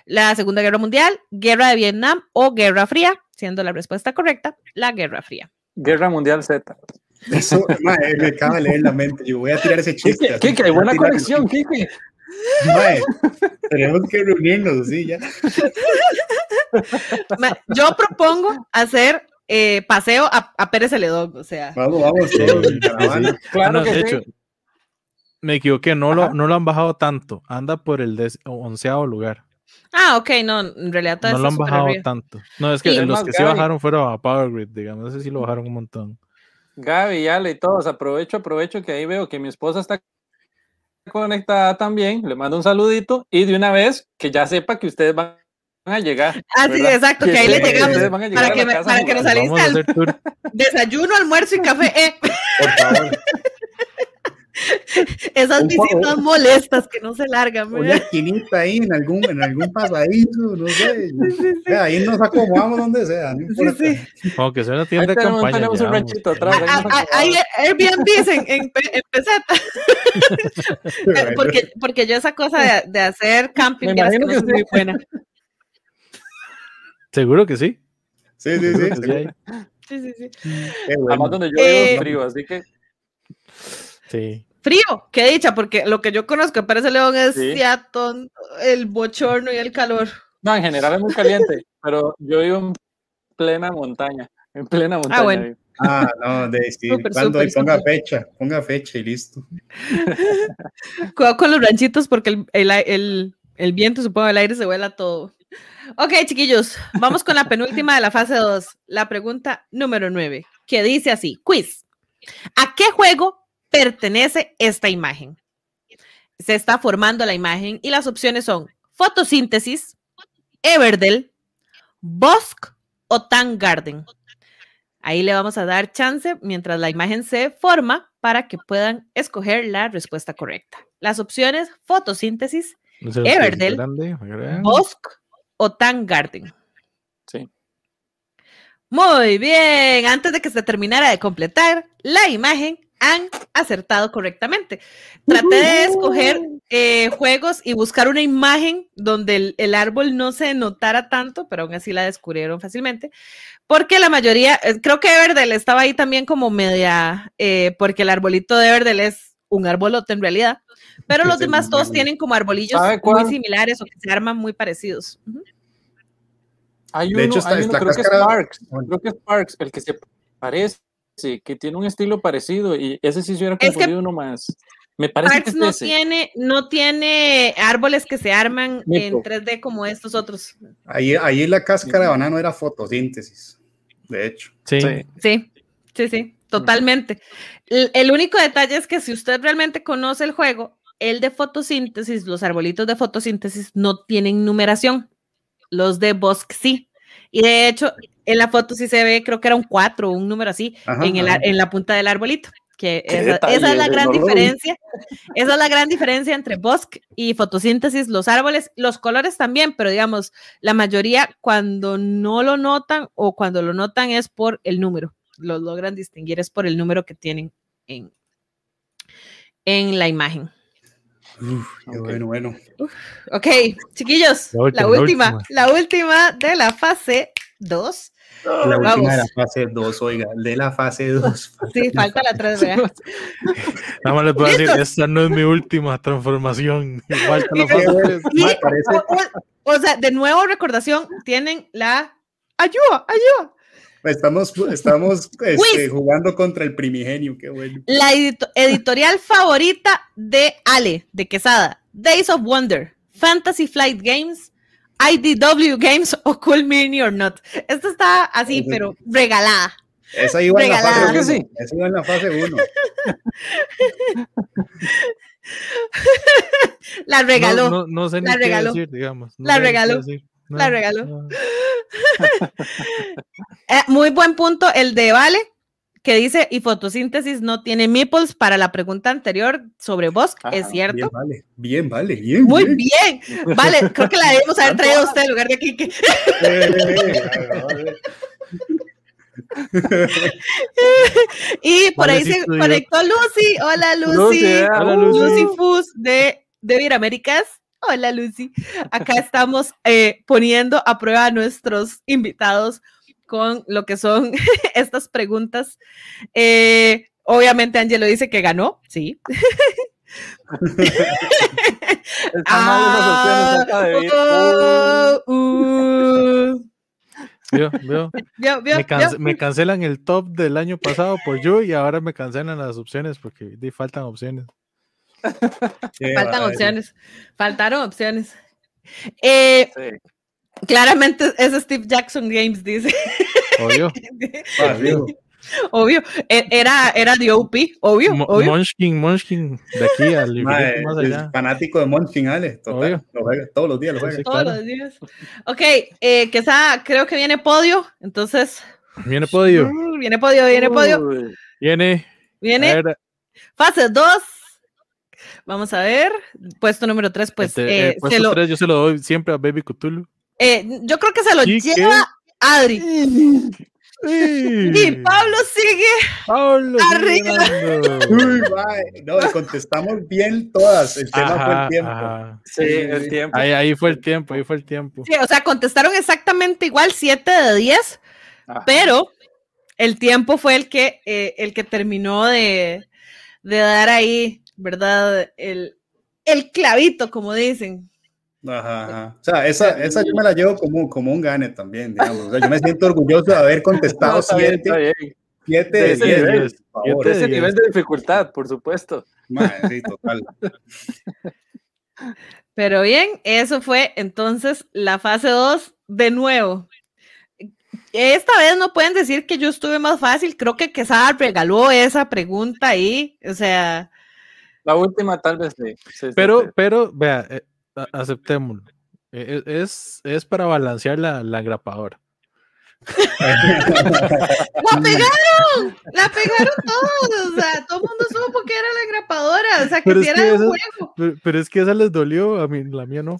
la Segunda Guerra Mundial, Guerra de Vietnam o Guerra Fría, siendo la respuesta correcta, la Guerra Fría. Guerra Mundial Z. Eso, mae, me acaba de leer la mente. Yo voy a tirar ese chiste. Kike, buena conexión. Kike. Mae, tenemos que reunirnos, sí, ya. Ma- Yo propongo hacer eh, paseo a, a Pérez Celedón, o sea. Vamos, vamos, todos en caravana. Claro No, que de sí. hecho, me equivoqué, no lo, no lo han bajado tanto, anda por el onceavo lugar. Ah, ok, no, en realidad todo No lo han bajado arriba. tanto. No, es que Sí. los que sí Gaby- bajaron fueron a Power Grid, digamos, ese sí lo bajaron un montón. Gaby, Ale y todos, aprovecho, aprovecho que ahí veo que mi esposa está conectada también. Le mando un saludito y de una vez que ya sepa que ustedes van a llegar. Ah, sí, exacto, que ahí le llegamos ustedes van a llegar para a que, me- para que nos jugar. Vamos a aliste al hacer tour. desayuno, almuerzo y café. Eh, Por favor. esas Un visitas molestas que no se largan. Una esquinita ahí en algún, en algún pasadizo, no sé. Ya, ahí nos acomodamos donde sea, no importa. sí. Como que sea una Ahí tienda de tenemos, campaña. tenemos un ranchito atrás. ahí Ah, ah. Hay Airbnb en, en, en peseta. Porque, porque yo esa cosa de, de hacer camping, Me que imagino no que sí. muy buena. Seguro que sí. Sí, sí, sí. sí hay. Sí, sí, bueno. Además, donde yo Eh, vivo es frío, así que Sí. Frío, qué dicha, porque lo que yo conozco de Pérez León es Sí. Seattle, el bochorno y el calor. no, en general es muy caliente, pero yo vivo en plena montaña. En plena montaña. bueno. vivo. Ah, no, de sí. Súper, Cuando y ponga fecha, ponga fecha y listo. Cuidado con los ranchitos porque el, el, el, el viento, supongo, el aire se vuela todo. Ok, chiquillos, vamos con la penúltima de la fase 2. La pregunta número 9, que dice así: Quiz. ¿A qué juego pertenece esta imagen? Se está formando la imagen y las opciones son fotosíntesis, Everdell, Bosk o Tang Garden. Ahí le vamos a dar chance mientras la imagen se forma para que puedan escoger la respuesta correcta. Las opciones fotosíntesis, Everdell, Bosk o Tang Garden. Sí. Muy bien, antes de que se terminara de completar la imagen, han acertado correctamente. Traté de escoger eh, juegos y buscar una imagen donde el, el, árbol no se notara tanto, pero aún así la descubrieron fácilmente, porque la mayoría, eh, creo que Everdell estaba ahí también como media, eh, porque el arbolito de Everdell es un arbolote en realidad, pero los demás todos tienen como arbolillos muy similares o que se arman muy parecidos. Uh -huh. Hay uno, de hecho, está, hay uno creo, que es Sparks, creo que es Sparks, el que se parece, que tiene un estilo parecido, y ese sí se hubiera Es que confundido uno más. Me parece Parks que no es ese. tiene, no tiene árboles que se arman en Nico. 3D como estos otros. Ahí, ahí la cáscara de banano era fotosíntesis, de hecho. Sí. Sí. Sí, sí, sí, totalmente. El, el único detalle es que si usted realmente conoce el juego, el de fotosíntesis, los arbolitos de fotosíntesis no tienen numeración. Los de Bosque sí. Y de hecho, en la foto sí se ve, creo que era un 4 o un número así, Ajá, en, el, ajá. ar- en la punta del arbolito. Que esa, es la gran lo vi. diferencia. Esa es la gran diferencia entre bosque y fotosíntesis, los árboles, los colores también, pero digamos, la mayoría cuando no lo notan o cuando lo notan es por el número. Lo logran distinguir es por el número que tienen en, en la imagen. Uf, qué Ok. bueno, bueno. Ok, chiquillos, La última, la la última, la última de la fase 2. La Vamos. última de la fase 2, oiga, de la fase 2. Sí, falta la 3, ¿verdad? Nada más les puedo decir, esta no es mi última transformación. Falta la fase tres. Y, Me parece- o, o- o sea, de nuevo, recordación, tienen la ayuda, ayuda. Estamos, estamos este, jugando contra el primigenio, qué bueno. La edito- editorial favorita de Ale, de Quesada, Days of Wonder, Fantasy Flight Games, IDW Games o Cool Mini or Not. Esto está así, pero regalada. Esa iba en la Regalada. fase Creo que 1. sí. Esa iba en la fase 1. La regaló. No, no, no sé ni La qué regaló. decir, digamos. No La regaló. decir. No, La regaló. no. Eh, muy buen punto el de Vale, que dice, y fotosíntesis no tiene meeples para la pregunta anterior sobre Ajá, es cierto. Bien, vale. Bien, vale. Bien, Muy bien. bien. Vale, creo que la debemos haber traído a usted en lugar de Kike. Y por Vale, ahí sí se conectó Lucy. Hola, Lucy. Lucy, Hola, Lucy, Lucy. Fus de, de Viraméricas. Hola, Lucy. Acá estamos eh, poniendo a prueba a nuestros invitados con lo que son estas preguntas. Eh, obviamente, Angelo dice que ganó. Sí. Ah, oh, uh. Me, cancelan el top del año pasado por yo y ahora me cancelan las opciones porque faltan opciones. Faltan vale. opciones. Faltaron opciones. Eh, Sí. claramente es Steve Jackson Games, dice. Obvio. Ah, obvio. E- Era, era de OP, obvio, Mo- obvio. Munchkin, Munchkin, de aquí al más allá. fanático de Munchkin, Ale. Total. Obvio. Lo juega, todos los días lo juega. Sí, Todos claro. los días. Ok, eh, que esa, creo que viene podio. Entonces, Viene podio. uh, viene podio, viene podio. Viene. Viene fase 2. Vamos a ver. Puesto número 3, pues este, eh, lo, tres yo se lo doy siempre a Baby Cthulhu. eh, yo creo que se lo lleva Adri. Y Y Pablo sigue. Pablo Arriba. Uy, No, contestamos bien todas. El tema fue el tiempo. ajá. Sí, el tiempo. Ahí, ahí fue el tiempo, ahí fue el tiempo. Sí, o sea, contestaron exactamente igual, 7 de 10, Ajá. pero el tiempo fue el que, eh, el que terminó de, de dar ahí, ¿verdad? El, el clavito, como dicen. Ajá, ajá. O sea, esa, esa yo me la llevo como, como un gane también, digamos. O sea, yo me siento orgulloso de haber No, contestado está bien, está siete, bien. siete De ese diez, nivel, por favor. siete De ese diez. nivel de dificultad, por supuesto. Mae, sí, total. Pero bien, eso fue entonces la fase 2 de nuevo. Esta vez no pueden decir que yo estuve más fácil, creo que Quesada regaló esa pregunta ahí, o sea... La última tal vez sí. sí, sí, Pero, sí. pero, vea, eh, aceptémoslo. Eh, Es, es para balancear la, la grapadora. ¡La pegaron! ¡La pegaron todos! O sea, todo el mundo supo que era la grapadora, o sea, que Pero si era que de juego. Pero, pero es que esa les dolió, a mí, la mía no.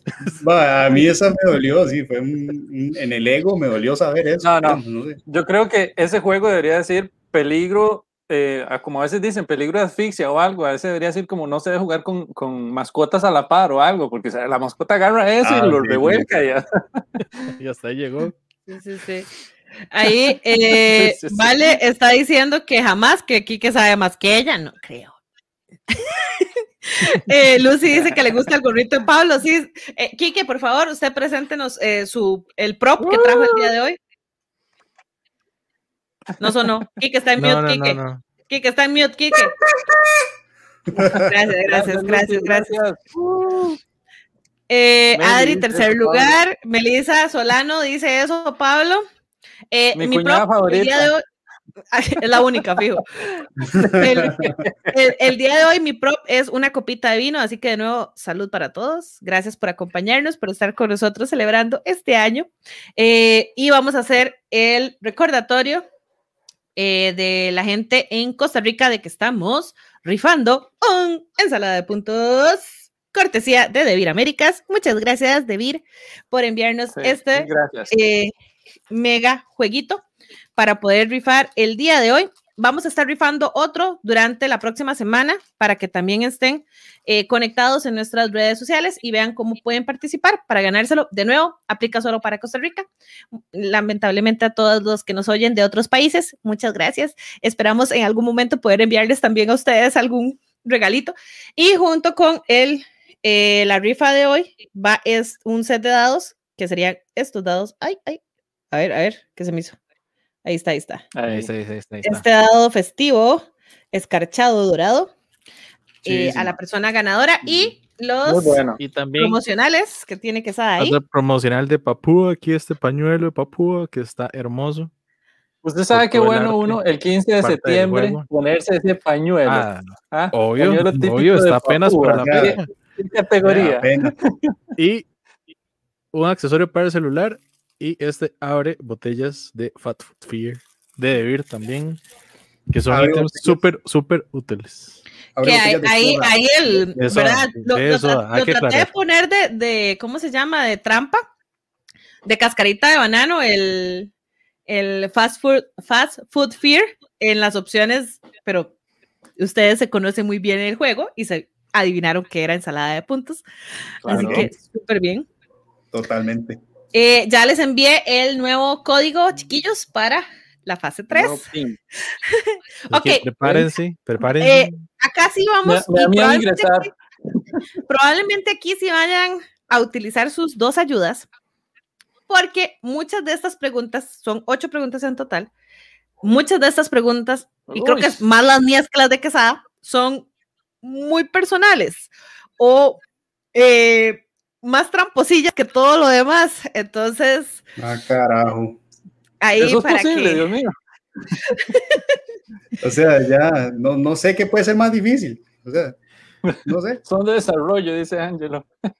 A mí esa me dolió, sí, fue un- un- en el ego, me dolió saber eso. No, no. Sé. Yo creo que ese juego debería decir peligro, eh, como a veces dicen, peligro de asfixia o algo. A veces debería decir como no se debe jugar con, con mascotas a la par o algo, porque o sea, la mascota agarra eso Ah, y lo sí, sí. revuelca ya. Y hasta ahí llegó. Sí, sí, sí. Ahí, eh, Sí, sí, sí. Vale está diciendo que jamás que Kike sabe más que ella, no creo. Eh, Lucy dice que le gusta el gorrito de Pablo. Sí, eh, Quique, por favor, usted preséntenos eh, su, el prop que trajo el día de hoy. No sonó. Quique está en mute, No, no, Quique. no, no. Quique está en mute, Quique. Gracias, gracias, gracias, gracias. Eh, Meli Adri, tercer eso, Pablo. lugar. Melissa Solano dice eso, Pablo. Eh, Mi mi cuñada prop el día favorita. de hoy- es la única, fijo. El, el- el día de hoy mi prop es una copita de vino, así que de nuevo, salud para todos. Gracias por acompañarnos, por estar con nosotros celebrando este año. Eh, y vamos a hacer el recordatorio eh, de la gente en Costa Rica de que estamos rifando un ensalada de puntos. Cortesía de Debir Américas. Muchas gracias, Debir, por enviarnos Sí, este eh, mega jueguito para poder rifar el día de hoy. Vamos a estar rifando otro durante la próxima semana para que también estén eh, conectados en nuestras redes sociales y vean cómo pueden participar para ganárselo. De nuevo, aplica solo para Costa Rica. Lamentablemente a todos los que nos oyen de otros países, muchas gracias. Esperamos en algún momento poder enviarles también a ustedes algún regalito. Y junto con el, eh, la rifa de hoy va es un set de dados que serían estos dados. Ay, ay, a ver, a ver, ¿qué se me hizo? Ahí está, ahí está. Ahí está, ahí está, ahí está. Este dado festivo, escarchado dorado, Sí, eh, sí. a la persona ganadora y los bueno. Y también promocionales que tiene que estar ahí. hacer promocional de Papúa, aquí este pañuelo de Papúa que está hermoso. Usted sabe por qué el bueno arte, uno el 15 de septiembre ponerse ese pañuelo. Ah, ¿ah? obvio, Pañuelo típico obvio, de está apenas Papúa. para la Ya. ¿Qué categoría? Apenas. Y un accesorio para el celular. Y este abre botellas de Fat Food Fear de Devir también. Que son ítems súper, súper útiles. Que ahí, ahí, el, Eso, ¿verdad? Lo, tra- traté de poner de, de, ¿cómo se llama? De trampa, de cascarita de banano, el, el fast food, fast food fear en las opciones, pero ustedes se conocen muy bien el juego y se adivinaron que era ensalada de puntos. Así que súper bien. Totalmente. Eh, ya les envié el nuevo código, chiquillos, para la fase 3. No, Ok. prepárense, prepárense. Eh, acá sí Me, vamos. me miedo probablemente probablemente aquí sí vayan a utilizar sus dos ayudas, porque muchas de estas preguntas, son ocho preguntas en total, muchas de estas preguntas, y creo que Uy. es más las mías que las de Quesada, son muy personales o eh, más tramposillas que todo lo demás. Entonces, Ah, carajo. ahí Eso es para posible, que... Dios mío. O sea, ya no, no sé qué puede ser más difícil. O sea, no sé. Son de desarrollo, dice Ángelo. No,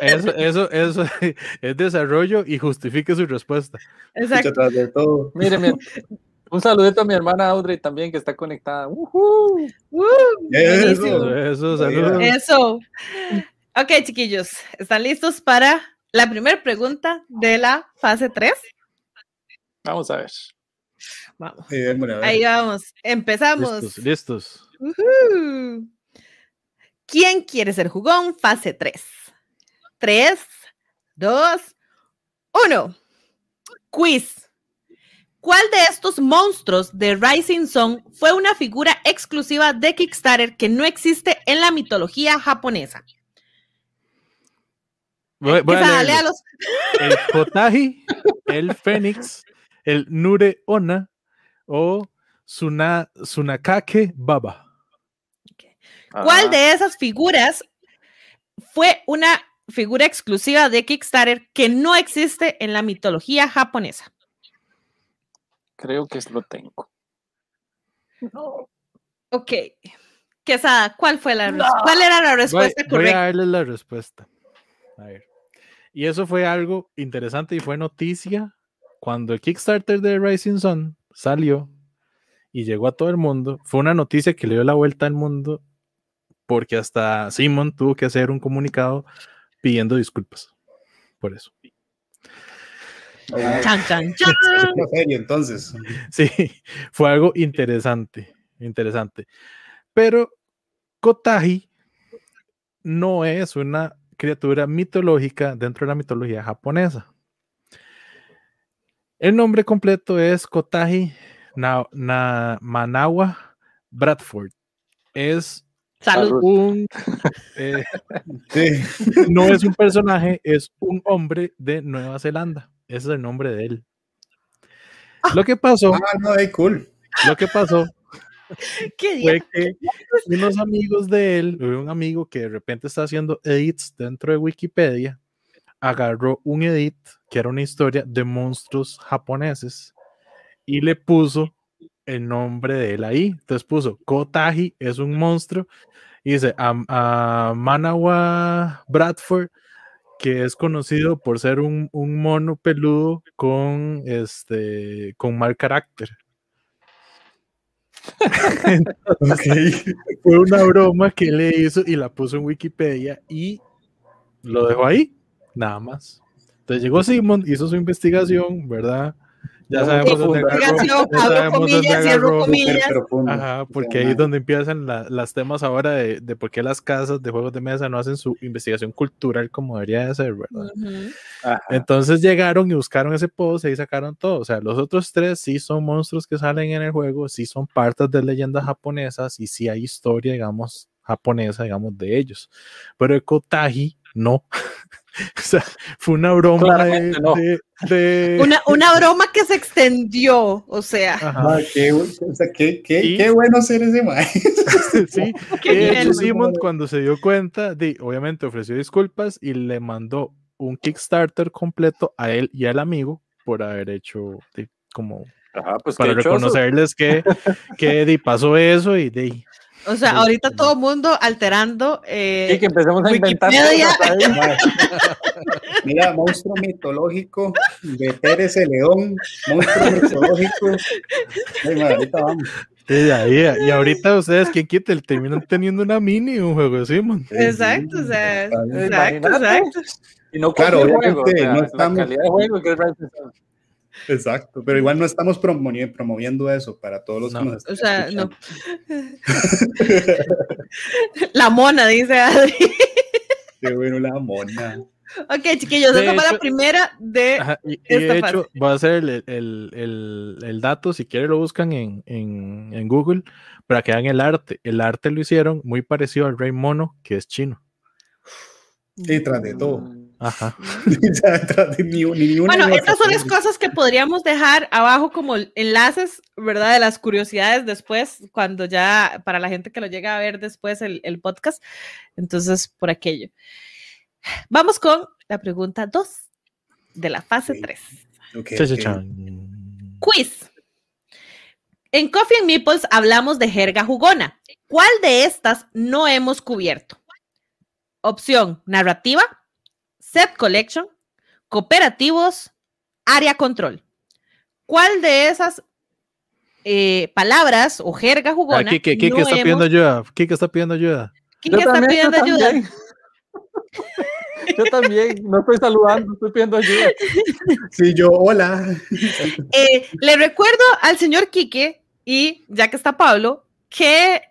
eso, eso, eso es desarrollo y justifique su respuesta. Exacto. De todo. Un saludito a mi hermana Audrey también que está conectada. Ujú. Uh, Eso. Eso, saludos. Eso. Ok, chiquillos, ¿están listos para la primera pregunta de la fase 3? Vamos a ver. Vamos. Sí, démosle, a ver. Ahí vamos. Empezamos. Listos, listos. ¿Quién quiere ser jugón? Fase 3. 3, 2, 1. Quiz. ¿Cuál de estos monstruos de Rising Sun fue una figura exclusiva de Kickstarter que no existe en la mitología japonesa? Voy, voy a Quesada, leerlo. léalos. El Kotahi, el Fénix, el Nure Ona o Suna, Sunakake Baba. ¿Cuál Ah, de esas figuras fue una figura exclusiva de Kickstarter que no existe en la mitología japonesa? Creo que lo tengo. Ok. Quesada, ¿cuál fue la ¿Cuál era la Voy, respuesta voy a correcta? darles la respuesta. A ver. Y eso fue algo interesante y fue noticia cuando el Kickstarter de Rising Sun salió y llegó a todo el mundo. Fue una noticia que le dio la vuelta al mundo porque hasta Simon tuvo que hacer un comunicado pidiendo disculpas por eso. Chan, chan, chan. Es una serie, entonces. Sí, fue algo interesante, interesante. Pero Kotahi no es una criatura mitológica dentro de la mitología japonesa. El nombre completo es Kotahi Na- Na- Manawa Bradford. Es Salud. un eh, Sí. no es un personaje, es un hombre de Nueva Zelanda. Ese es el nombre de él. Lo que pasó, Ah, no, hey, cool. lo que pasó ¿Qué fue que unos amigos de él, un amigo que de repente está haciendo edits dentro de Wikipedia, agarró un edit que era una historia de monstruos japoneses y le puso el nombre de él ahí. Entonces puso Kotahi es un monstruo y dice a, a Manawa Bradford que es conocido por ser un, un mono peludo con este con mal carácter. Fue una broma que le hizo y la puso en Wikipedia y lo dejó ahí, nada más. Entonces llegó Simon, hizo su investigación, ¿verdad? Ya sabemos dónde agarró, ya sabemos dónde agarró. Ajá, porque ahí es donde empiezan la- las temas ahora de, de por qué las casas de juegos de mesa no hacen su investigación cultural como debería de ser, ¿verdad? Ujú. Ajá. Entonces llegaron y buscaron ese post y ahí sacaron todo. O sea, los otros tres sí son monstruos que salen en el juego, sí son partes de leyendas japonesas y sí hay historia, digamos, japonesa, digamos, de ellos. Pero el Kotahi no. o sea, fue una broma de, no. de- de- Una, una broma que se extendió, o sea, Ajá, Ah, qué, o sea, qué, qué, Y- qué bueno ser ese maestro. sí. De hecho. Simon, cuando se dio cuenta, di- obviamente ofreció disculpas y le mandó un Kickstarter completo a él y al amigo por haber hecho di, como Ajá, pues para reconocerles que, que di, pasó eso y di, O sea, Sí, ahorita sí. todo el mundo alterando. eh, Y que empecemos a inventar. Mira, monstruo mitológico de Pérez el León, monstruo mitológico. Ay, madre, ahorita vamos. y, ahorita ustedes, quien quite, terminan teniendo una mini un juego de Simon. Exacto, o sea, exacto, exacto. Y no Claro, juego, o sea, no la estamos- calidad de juego que es. Exacto, pero igual no estamos promoviendo eso para todos los No. que nos están O sea, no. La mona, dice Adri. Qué bueno la mona. Ok, chiquillos, De esa fue la primera de. Ajá, y, Esta de fase. hecho, va a ser el, el, el, el dato, si quieren lo buscan en, en, en Google, para que vean el arte. El arte lo hicieron muy parecido al Rey Mono, que es chino. Y tras de todo. Ajá. Ni, ni Bueno, estas son las cosas que podríamos dejar abajo como enlaces, ¿verdad? De las curiosidades después, cuando ya, para la gente que lo llega a ver después el, el podcast. Entonces, por aquello. Vamos con la pregunta 2 de la fase Ok. 3. Ok, Cha, cha, ok. chan. Quiz. En Coffee and Meeples hablamos de jerga jugona. ¿Cuál de estas no hemos cubierto? Opción narrativa, set collection, cooperativos, área control. ¿Cuál de esas eh, palabras o jerga Ah, jugona? Kike, Kike no está pidiendo hemos- ayuda. Kike está pidiendo ayuda. ¿Quién Yo está también, yo pidiendo ayuda? también. Yo también, no estoy saludando, estoy pidiendo ayuda. Sí, yo, hola. Eh, le recuerdo al señor Quique y ya que está Pablo, que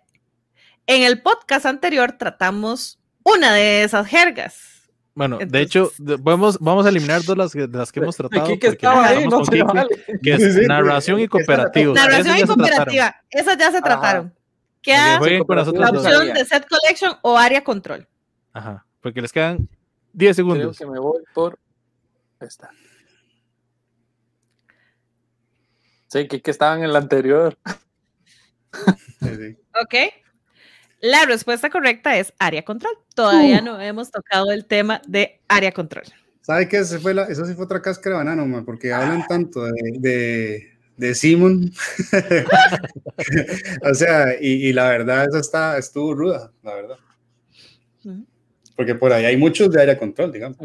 en el podcast anterior tratamos una de esas jergas. Bueno, de hecho, vamos, vamos a eliminar dos las, que- de las que hemos tratado. Que estaba ahí, no vale. es Sí, sí, narración y cooperativos. Narración y cooperativa, esas ya se Ajá. trataron. Queda con las La la otras dos. opción- de set collection o área control. Ajá, porque les quedan 10 Creo segundos. que me voy por esta. Sí, que, que estaban en la anterior. Sí, sí. ¿Ok? La respuesta correcta es área control. Todavía no hemos tocado el tema de área control. ¿Sabe qué? Ese fue la, eso sí fue otra cáscara de banano, man, porque hablan tanto de, de, de Simon. o sea, y, y, la verdad, esa está, estuvo ruda, la verdad. Porque por ahí hay muchos de área control, digamos.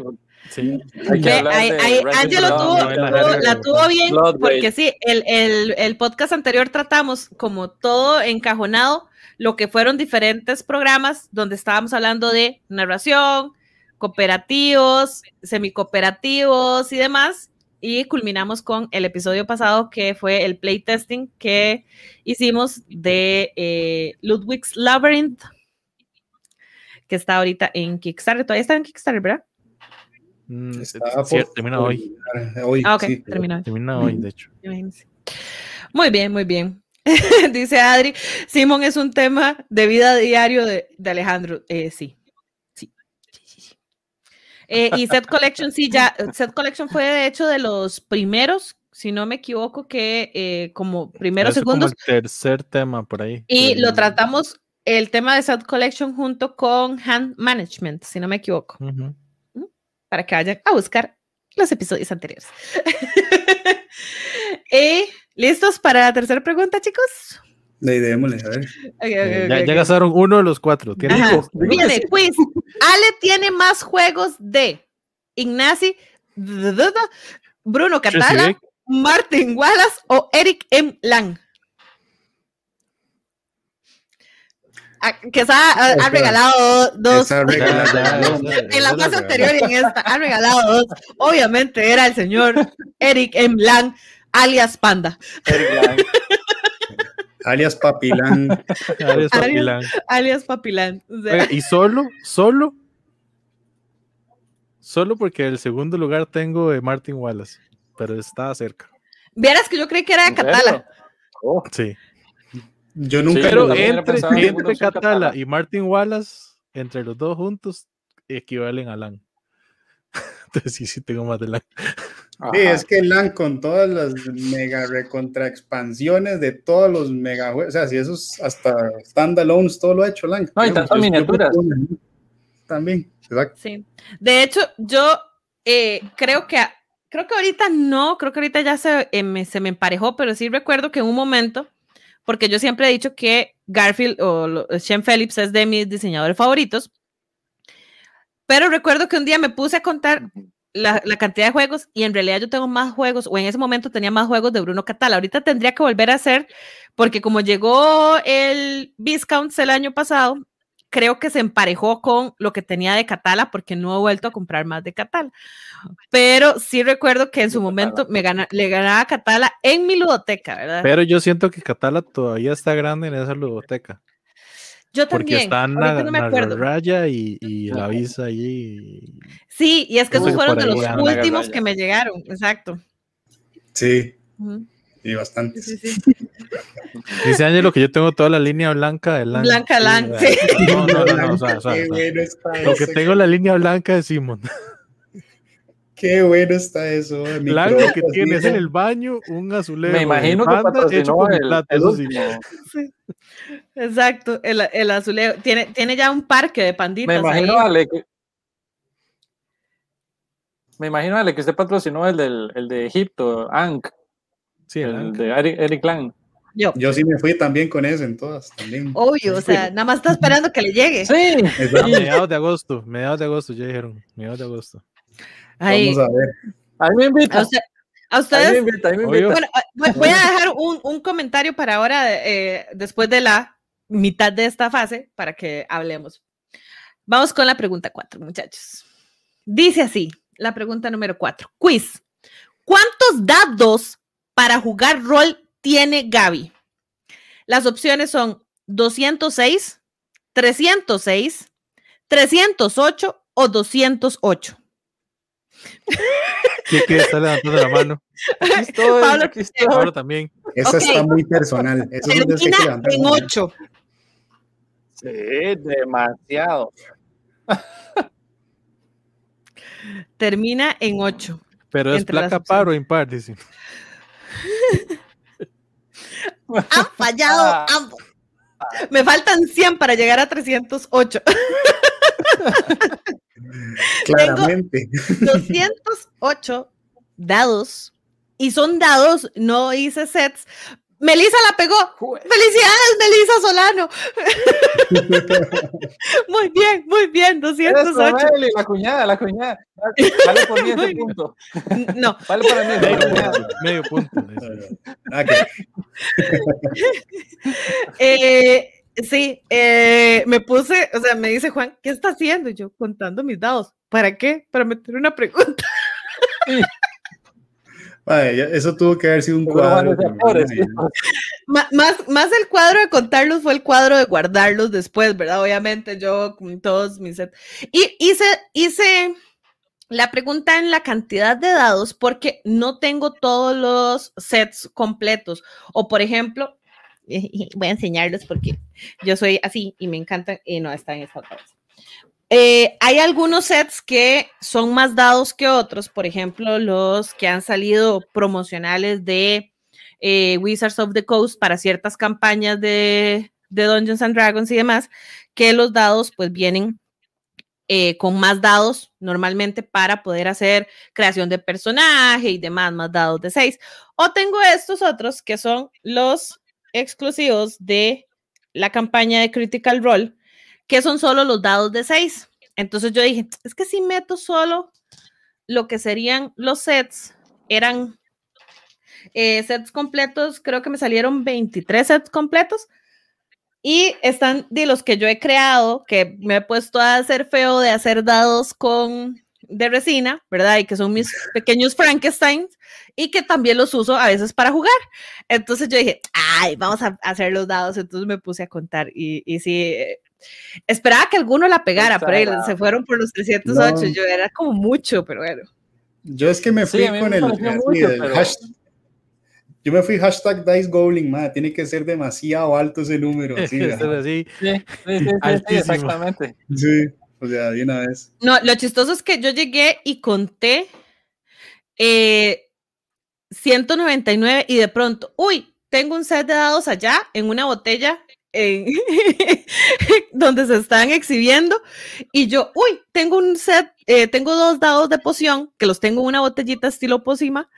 Sí. Angelo tuvo, tuvo, la tuvo bien, Blood porque sí, el, el, el, podcast anterior tratamos como todo encajonado, lo que fueron diferentes programas donde estábamos hablando de narración, cooperativos, semicooperativos y demás. Y culminamos con el episodio pasado que fue el playtesting que hicimos de eh, Ludwig's Labyrinth, que está ahorita en Kickstarter. Todavía está en Kickstarter, ¿verdad? Mm, sí, termina hoy. hoy ah, ok, sí, termina hoy. Termina hoy, de hecho. Muy bien, muy bien. Dice Adri, Simón es un tema de vida diario de, de Alejandro. Eh, sí. Sí. sí, sí. Eh, y Set Collection, sí, ya. Set Collection fue de hecho de los primeros, si no me equivoco, que eh, como primeros segundos. Como el tercer tema por ahí. Y lo tratamos el tema de Set Collection junto con Hand Management, si no me equivoco. Uh -huh. Para que vayan a buscar los episodios anteriores. y ¿Listos para la tercera pregunta, chicos? Le démosle, a ver. Okay, okay, ya, okay, ya gastaron uno de los cuatro. ¿Tiene Ajá. Viene, quiz. Ale tiene más juegos de Ignasi, Bruno Catala, Martin Wallace o Eric M. Lang. que ha, ha, regalado dos. En la fase anterior y en esta ha regalado dos. Obviamente era el señor Eric M. Lang, alias Panda. Alias Papilán. alias Papilán. Alias Papilán. O sea. Oiga, y solo, solo, solo porque el segundo lugar tengo de Martin Wallace, pero está cerca. Vieras que yo creí que era de Catala. Oh. Sí. Yo nunca sí, pero entre, entre Catala y Martin Wallace, entre los dos juntos, equivalen a Lan. Entonces sí, sí tengo más de Lan. Sí, es que LAN con todas las mega recontra expansiones de todos los mega o sea, si esos hasta standalones, todo lo ha hecho LAN. No, y tantas miniaturas. También, exacto. Sí. De hecho, yo eh, creo que creo que ahorita no, creo que ahorita ya se, eh, me, se me emparejó, pero sí recuerdo que en un momento, porque yo siempre he dicho que Garfield o Shen Phillips es de mis diseñadores favoritos, pero recuerdo que un día me puse a contar la, la, cantidad de juegos y en realidad yo tengo más juegos, o en ese momento tenía más juegos de Bruno Catala. Ahorita tendría que volver a hacer, porque como llegó el Viscounts el año pasado, creo que se emparejó con lo que tenía de Catala, porque no he vuelto a comprar más de Catala. Pero sí recuerdo que en su momento me gana, le ganaba Catala en mi ludoteca, ¿verdad? Pero yo siento que Catala todavía está grande en esa ludoteca. Yo también. Porque están na, no me acuerdo. Raya y, y la visa allí. Sí, y es que esos fueron de los últimos que me llegaron, exacto. Sí. Uh -huh. Y bastante. Sí, sí, sí. Dice Ángelo que yo tengo toda la línea blanca de Lang. Blanca Lang, sí. No, no, no, no o sea, o sea, lo que tengo la línea blanca de Simon. Qué bueno está eso. Blanco que tienes en el baño, un azulejo. Me imagino que hecho con el, plata, el eso sí. sí. Exacto, el, el azulejo. Tiene, tiene ya un parque de panditas. Me imagino, ahí. Ale, que, me imagino, Ale, que usted patrocinó el, del, el de Egipto, Ankh. Sí, el, el de Eric, Eric Lang. Yo. Yo sí me fui también con ese en todas. También. Obvio, o sea, nada más está esperando que le llegue. Sí. mediados de agosto, mediados de agosto, ya dijeron, mediados de agosto. Ahí. Vamos a ver. Ahí me invita. A, usted, a ustedes. Ahí me invita, ahí me invita. Bueno, voy a dejar un, un comentario para ahora, eh, después de la mitad de esta fase, para que hablemos. Vamos con la pregunta 4, muchachos. Dice así, la pregunta número 4. Quiz. ¿Cuántos dados para jugar rol tiene Gaby? Las opciones son 206, 306, 308 o 208. ¿Quién está levantando la mano? Aquí estoy, Pablo, aquí estoy. Pablo también. Esa okay. está muy personal. Eso Termina en 8. Sí, demasiado. Termina en 8. Pero es placa par o impar, dice. Han fallado ambos. Me faltan 100 para llegar a 308. Claramente. 208 dados. Y son dados, no hice sets. Melissa la pegó. Felicidades, Melissa Solano. muy bien, muy bien. 208. Eso, la cuñada, la cuñada. Vale por mí ese punto. No. Vale para mí Medio, medio punto. Ah, Eh, sí, eh, me puse, o sea, me dice Juan, ¿qué está haciendo? Y yo contando mis dados. ¿Para qué? Para meter una pregunta. Eso tuvo que haber sido un cuadro. Más, más el cuadro de contarlos fue el cuadro de guardarlos después, ¿verdad? Obviamente yo con todos mis sets. Y hice, hice la pregunta en la cantidad de dados porque no tengo todos los sets completos. O por ejemplo, voy a enseñarlos porque yo soy así y me encantan y no están en esta otra. Eh, hay algunos sets que son más dados que otros, por ejemplo, los que han salido promocionales de eh, Wizards of the Coast para ciertas campañas de, de Dungeons and Dragons y demás, que los dados pues vienen eh, con más dados normalmente para poder hacer creación de personaje y demás, más dados de 6. O tengo estos otros que son los exclusivos de la campaña de Critical Role, que son solo los dados de 6. Entonces yo dije, es que si meto solo lo que serían los sets, eran eh, sets completos, creo que me salieron 23 sets completos. Y están de los que yo he creado, que me he puesto a hacer feo de hacer dados con de resina, ¿verdad? Y que son mis pequeños Frankenstein y que también los uso a veces para jugar. Entonces yo dije, ay, vamos a hacer los dados. Entonces me puse a contar y, y sí, eh, esperaba que alguno la pegara, pero ahí Exagerado. se fueron por los 308. No. Yo era como mucho, pero bueno. Yo es que me Sí, fui mí con me el, mucho, el pero- hashtag. Yo me fui hashtag Dice Goblin, madre. Tiene que ser demasiado alto ese número. Sí, así. Sí, sí, sí, sí, sí, exactamente. Sí, o sea, de una vez. No, lo chistoso es que yo llegué y conté eh, 199 y de pronto, uy, tengo un set de dados allá en una botella donde se están exhibiendo y yo, uy, tengo un set, eh, tengo dos dados de poción que los tengo en una botellita estilo pócima,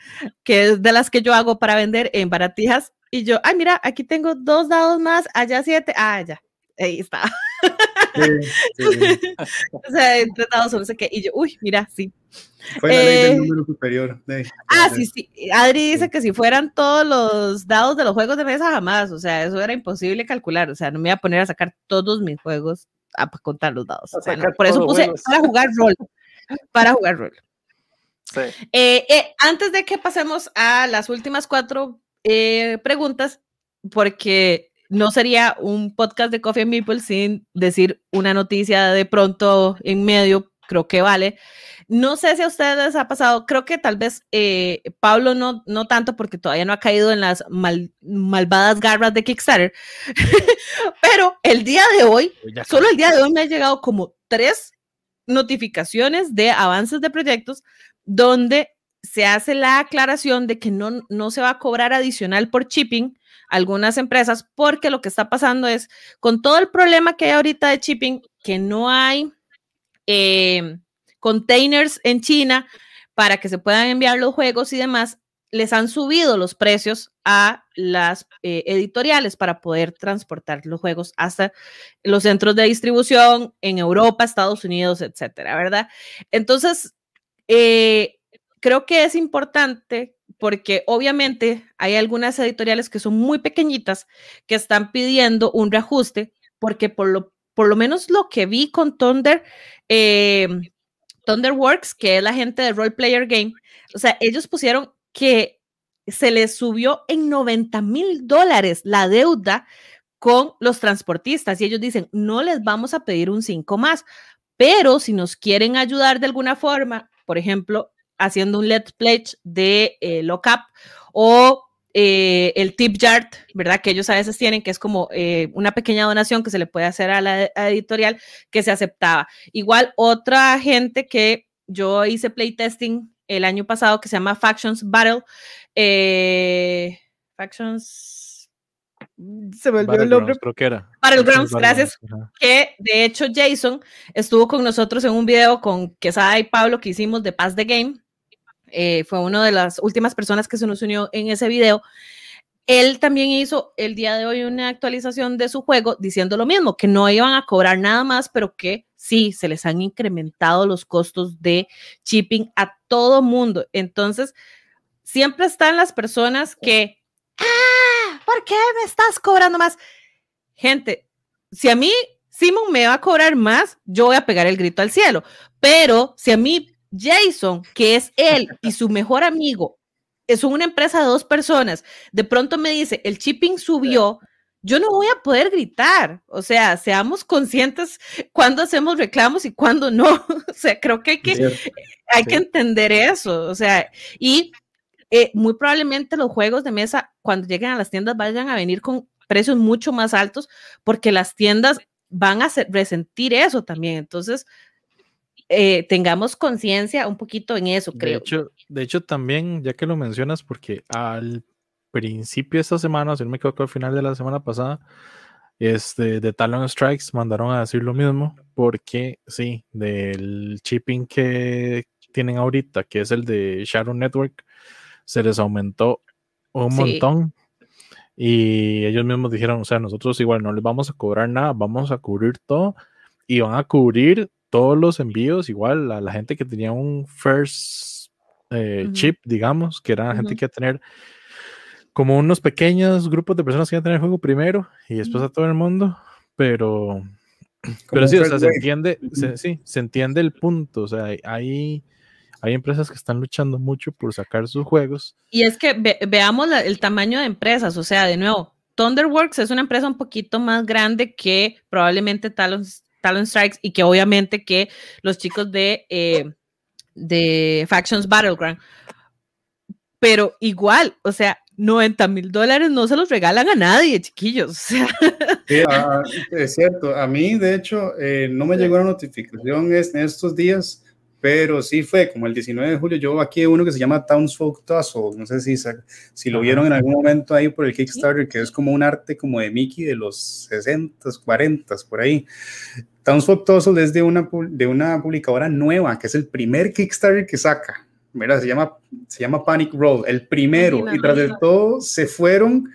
que es de las que yo hago para vender en baratijas y yo, ay, mira, aquí tengo dos dados más, allá siete, ah, ya, ahí está. Sí, sí. O sea, entre dados, no sé qué, y yo, uy, mira, sí. Fue la ley Eh, del número superior. de- Ah, de- sí, sí. Adri dice que si fueran todos los dados de los juegos de mesa, jamás. O sea, eso era imposible calcular. O sea, no me iba a poner a sacar todos mis juegos a contar los dados. O sea, no, por eso puse para jugar rol. Para jugar rol. Sí. Eh, eh, antes de que pasemos a las últimas cuatro eh, preguntas, porque no sería un podcast de Coffee and People sin decir una noticia de pronto en medio, creo que vale. No sé si a ustedes les ha pasado, creo que tal vez eh, Pablo no, no tanto porque todavía no ha caído en las mal- malvadas garras de Kickstarter, pero el día de hoy Solo el día de hoy me han llegado como tres notificaciones de avances de proyectos donde se hace la aclaración de que no, no se va a cobrar adicional por shipping algunas empresas porque lo que está pasando es con todo el problema que hay ahorita de shipping, que no hay eh, containers en China para que se puedan enviar los juegos y demás, les han subido los precios a las eh, editoriales para poder transportar los juegos hasta los centros de distribución en Europa, Estados Unidos, etcétera, ¿verdad? Entonces, eh, creo que es importante porque obviamente hay algunas editoriales que son muy pequeñitas que están pidiendo un reajuste porque por lo, por lo menos lo que vi con Thunder, eh, Thunderworks, que es la gente de Role Player Game, o sea, ellos pusieron que se les subió en 90 mil dólares la deuda con los transportistas y ellos dicen, no les vamos a pedir un 5 más, pero si nos quieren ayudar de alguna forma, por ejemplo, haciendo un Let's Pledge de eh, Lockup o eh, el tip jar, ¿verdad? Que ellos a veces tienen, que es como eh, una pequeña donación que se le puede hacer a la a editorial que se aceptaba. Igual otra gente que yo hice playtesting el año pasado que se llama Factions Battle, eh, Factions se me olvidó el nombre. Creo que era. Battlegrounds, gracias. Que de hecho Jason estuvo con nosotros en un video con Quesada y Pablo que hicimos de Paz the Game. Eh, fue una de las últimas personas que se nos unió en ese video. Él también hizo el día de hoy una actualización de su juego diciendo lo mismo, que no iban a cobrar nada más, pero que sí, se les han incrementado los costos de shipping a todo mundo. Entonces, siempre están las personas que, ah, ¿por qué me estás cobrando más? Gente, si a mí Simon me va a cobrar más, yo voy a pegar el grito al cielo. Pero si a mí Jason, que es él y su mejor amigo, es una empresa de dos personas, de pronto me dice, el shipping subió, yo no voy a poder gritar. O sea, seamos conscientes cuando hacemos reclamos y cuando no. o sea, creo que hay que, hay que entender eso. O sea, y eh, muy probablemente los juegos de mesa, cuando lleguen a las tiendas, vayan a venir con precios mucho más altos, porque las tiendas van a resentir eso también. Entonces, eh, tengamos conciencia un poquito en eso, creo. De hecho, de hecho, también, ya que lo mencionas, porque al principio de esta semana, si no me equivoco, al final de la semana pasada, este, de Talon Strikes mandaron a decir lo mismo, porque sí, del shipping que tienen ahorita, que es el de Shadow Network, se les aumentó un montón. Y ellos mismos dijeron, o sea, nosotros igual no les vamos a cobrar nada, vamos a cubrir todo y van a cubrir todos los envíos, igual a la gente que tenía un first eh, chip, digamos, que era la gente que iba a tener como unos pequeños grupos de personas que iban a tener el juego primero y después a todo el mundo, pero, pero sí, o sea, se entiende, sí, se entiende el punto, o sea, hay hay empresas que están luchando mucho por sacar sus juegos. Y es que veamos el tamaño de empresas, o sea, de nuevo, Thunderworks es una empresa un poquito más grande que probablemente Talon, Talon Strikes y que obviamente que los chicos de, eh, de Factions Battleground. Pero igual, o sea, 90 mil dólares no se los regalan a nadie, chiquillos. Sí, ah, es cierto. A mí, de hecho, eh, no me llegó una notificación en estos días pero sí fue como el 19 de julio. Yo aquí uno que se llama Townsfolk Tussle, no sé si, si lo vieron en algún momento ahí por el Kickstarter, que es como un arte como de Mickey de los 60, 40, por ahí. Townsfolk Tussle es de una, de una publicadora nueva, que es el primer Kickstarter que saca. Mira, se llama, se llama Panic Roll, el primero. Y tras de todo se fueron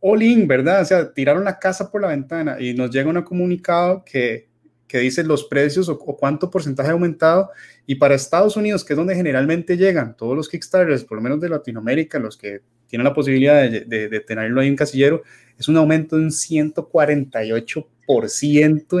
all in, ¿verdad? O sea, tiraron la casa por la ventana y nos llega un comunicado que que dice los precios o, cuánto porcentaje ha aumentado. Y para Estados Unidos, que es donde generalmente llegan todos los Kickstarters, por lo menos de Latinoamérica, los que tienen la posibilidad de, tenerlo ahí en casillero, es un aumento de un 148%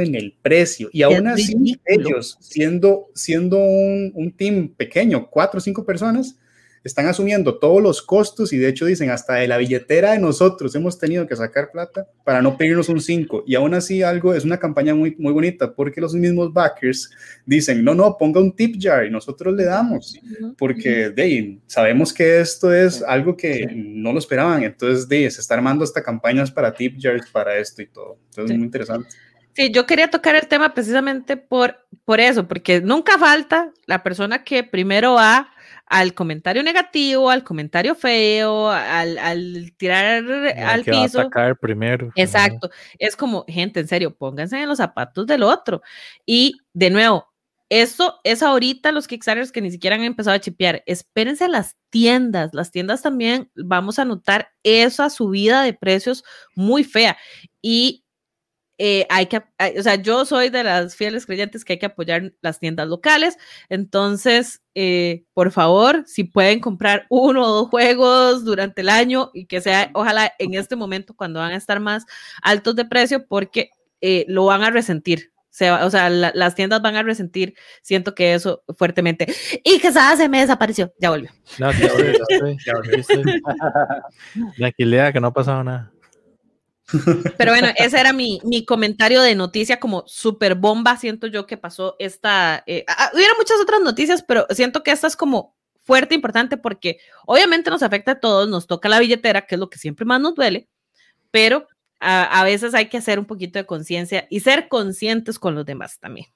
en el precio. Y aún así, ellos, siendo, siendo un, un team pequeño, cuatro o cinco personas, están asumiendo todos los costos y de hecho dicen hasta de la billetera de nosotros hemos tenido que sacar plata para no pedirnos un 5 y aún así algo es una campaña muy, muy bonita porque los mismos backers dicen no, no, ponga un tip jar y nosotros le damos. Porque de, sabemos que esto es algo que no lo esperaban. Entonces de, se está armando hasta campañas para tip jars para esto y todo. Entonces es muy interesante. Sí, yo quería tocar el tema precisamente por, por eso, porque nunca falta la persona que primero va al comentario negativo, al comentario feo, al, al tirar al piso. Va a atacar primero. Exacto. Es como, gente, en serio, pónganse en los zapatos del otro. Y de nuevo, esto es ahorita los Kickstarters que ni siquiera han empezado a chipear. Espérense a las tiendas. Las tiendas también vamos a notar esa subida de precios muy fea. Y eh, hay que, o sea, yo soy de las fieles creyentes que hay que apoyar las tiendas locales, entonces, eh, por favor, si pueden comprar uno o dos juegos durante el año y que sea, ojalá en este momento cuando van a estar más altos de precio, porque eh, lo van a resentir. o sea, las tiendas van a resentir, siento que eso fuertemente. Y que se me desapareció, ya volvió. No, ya volvió, ya volvió. Tranquilidad, que no ha pasado nada. Pero bueno, ese era mi, mi comentario de noticia como super bomba, siento yo que pasó esta, eh, ah, hubiera muchas otras noticias, pero siento que esta es como fuerte, importante, porque obviamente nos afecta a todos, nos toca la billetera, que es lo que siempre más nos duele, pero a, a veces hay que hacer un poquito de conciencia y ser conscientes con los demás también.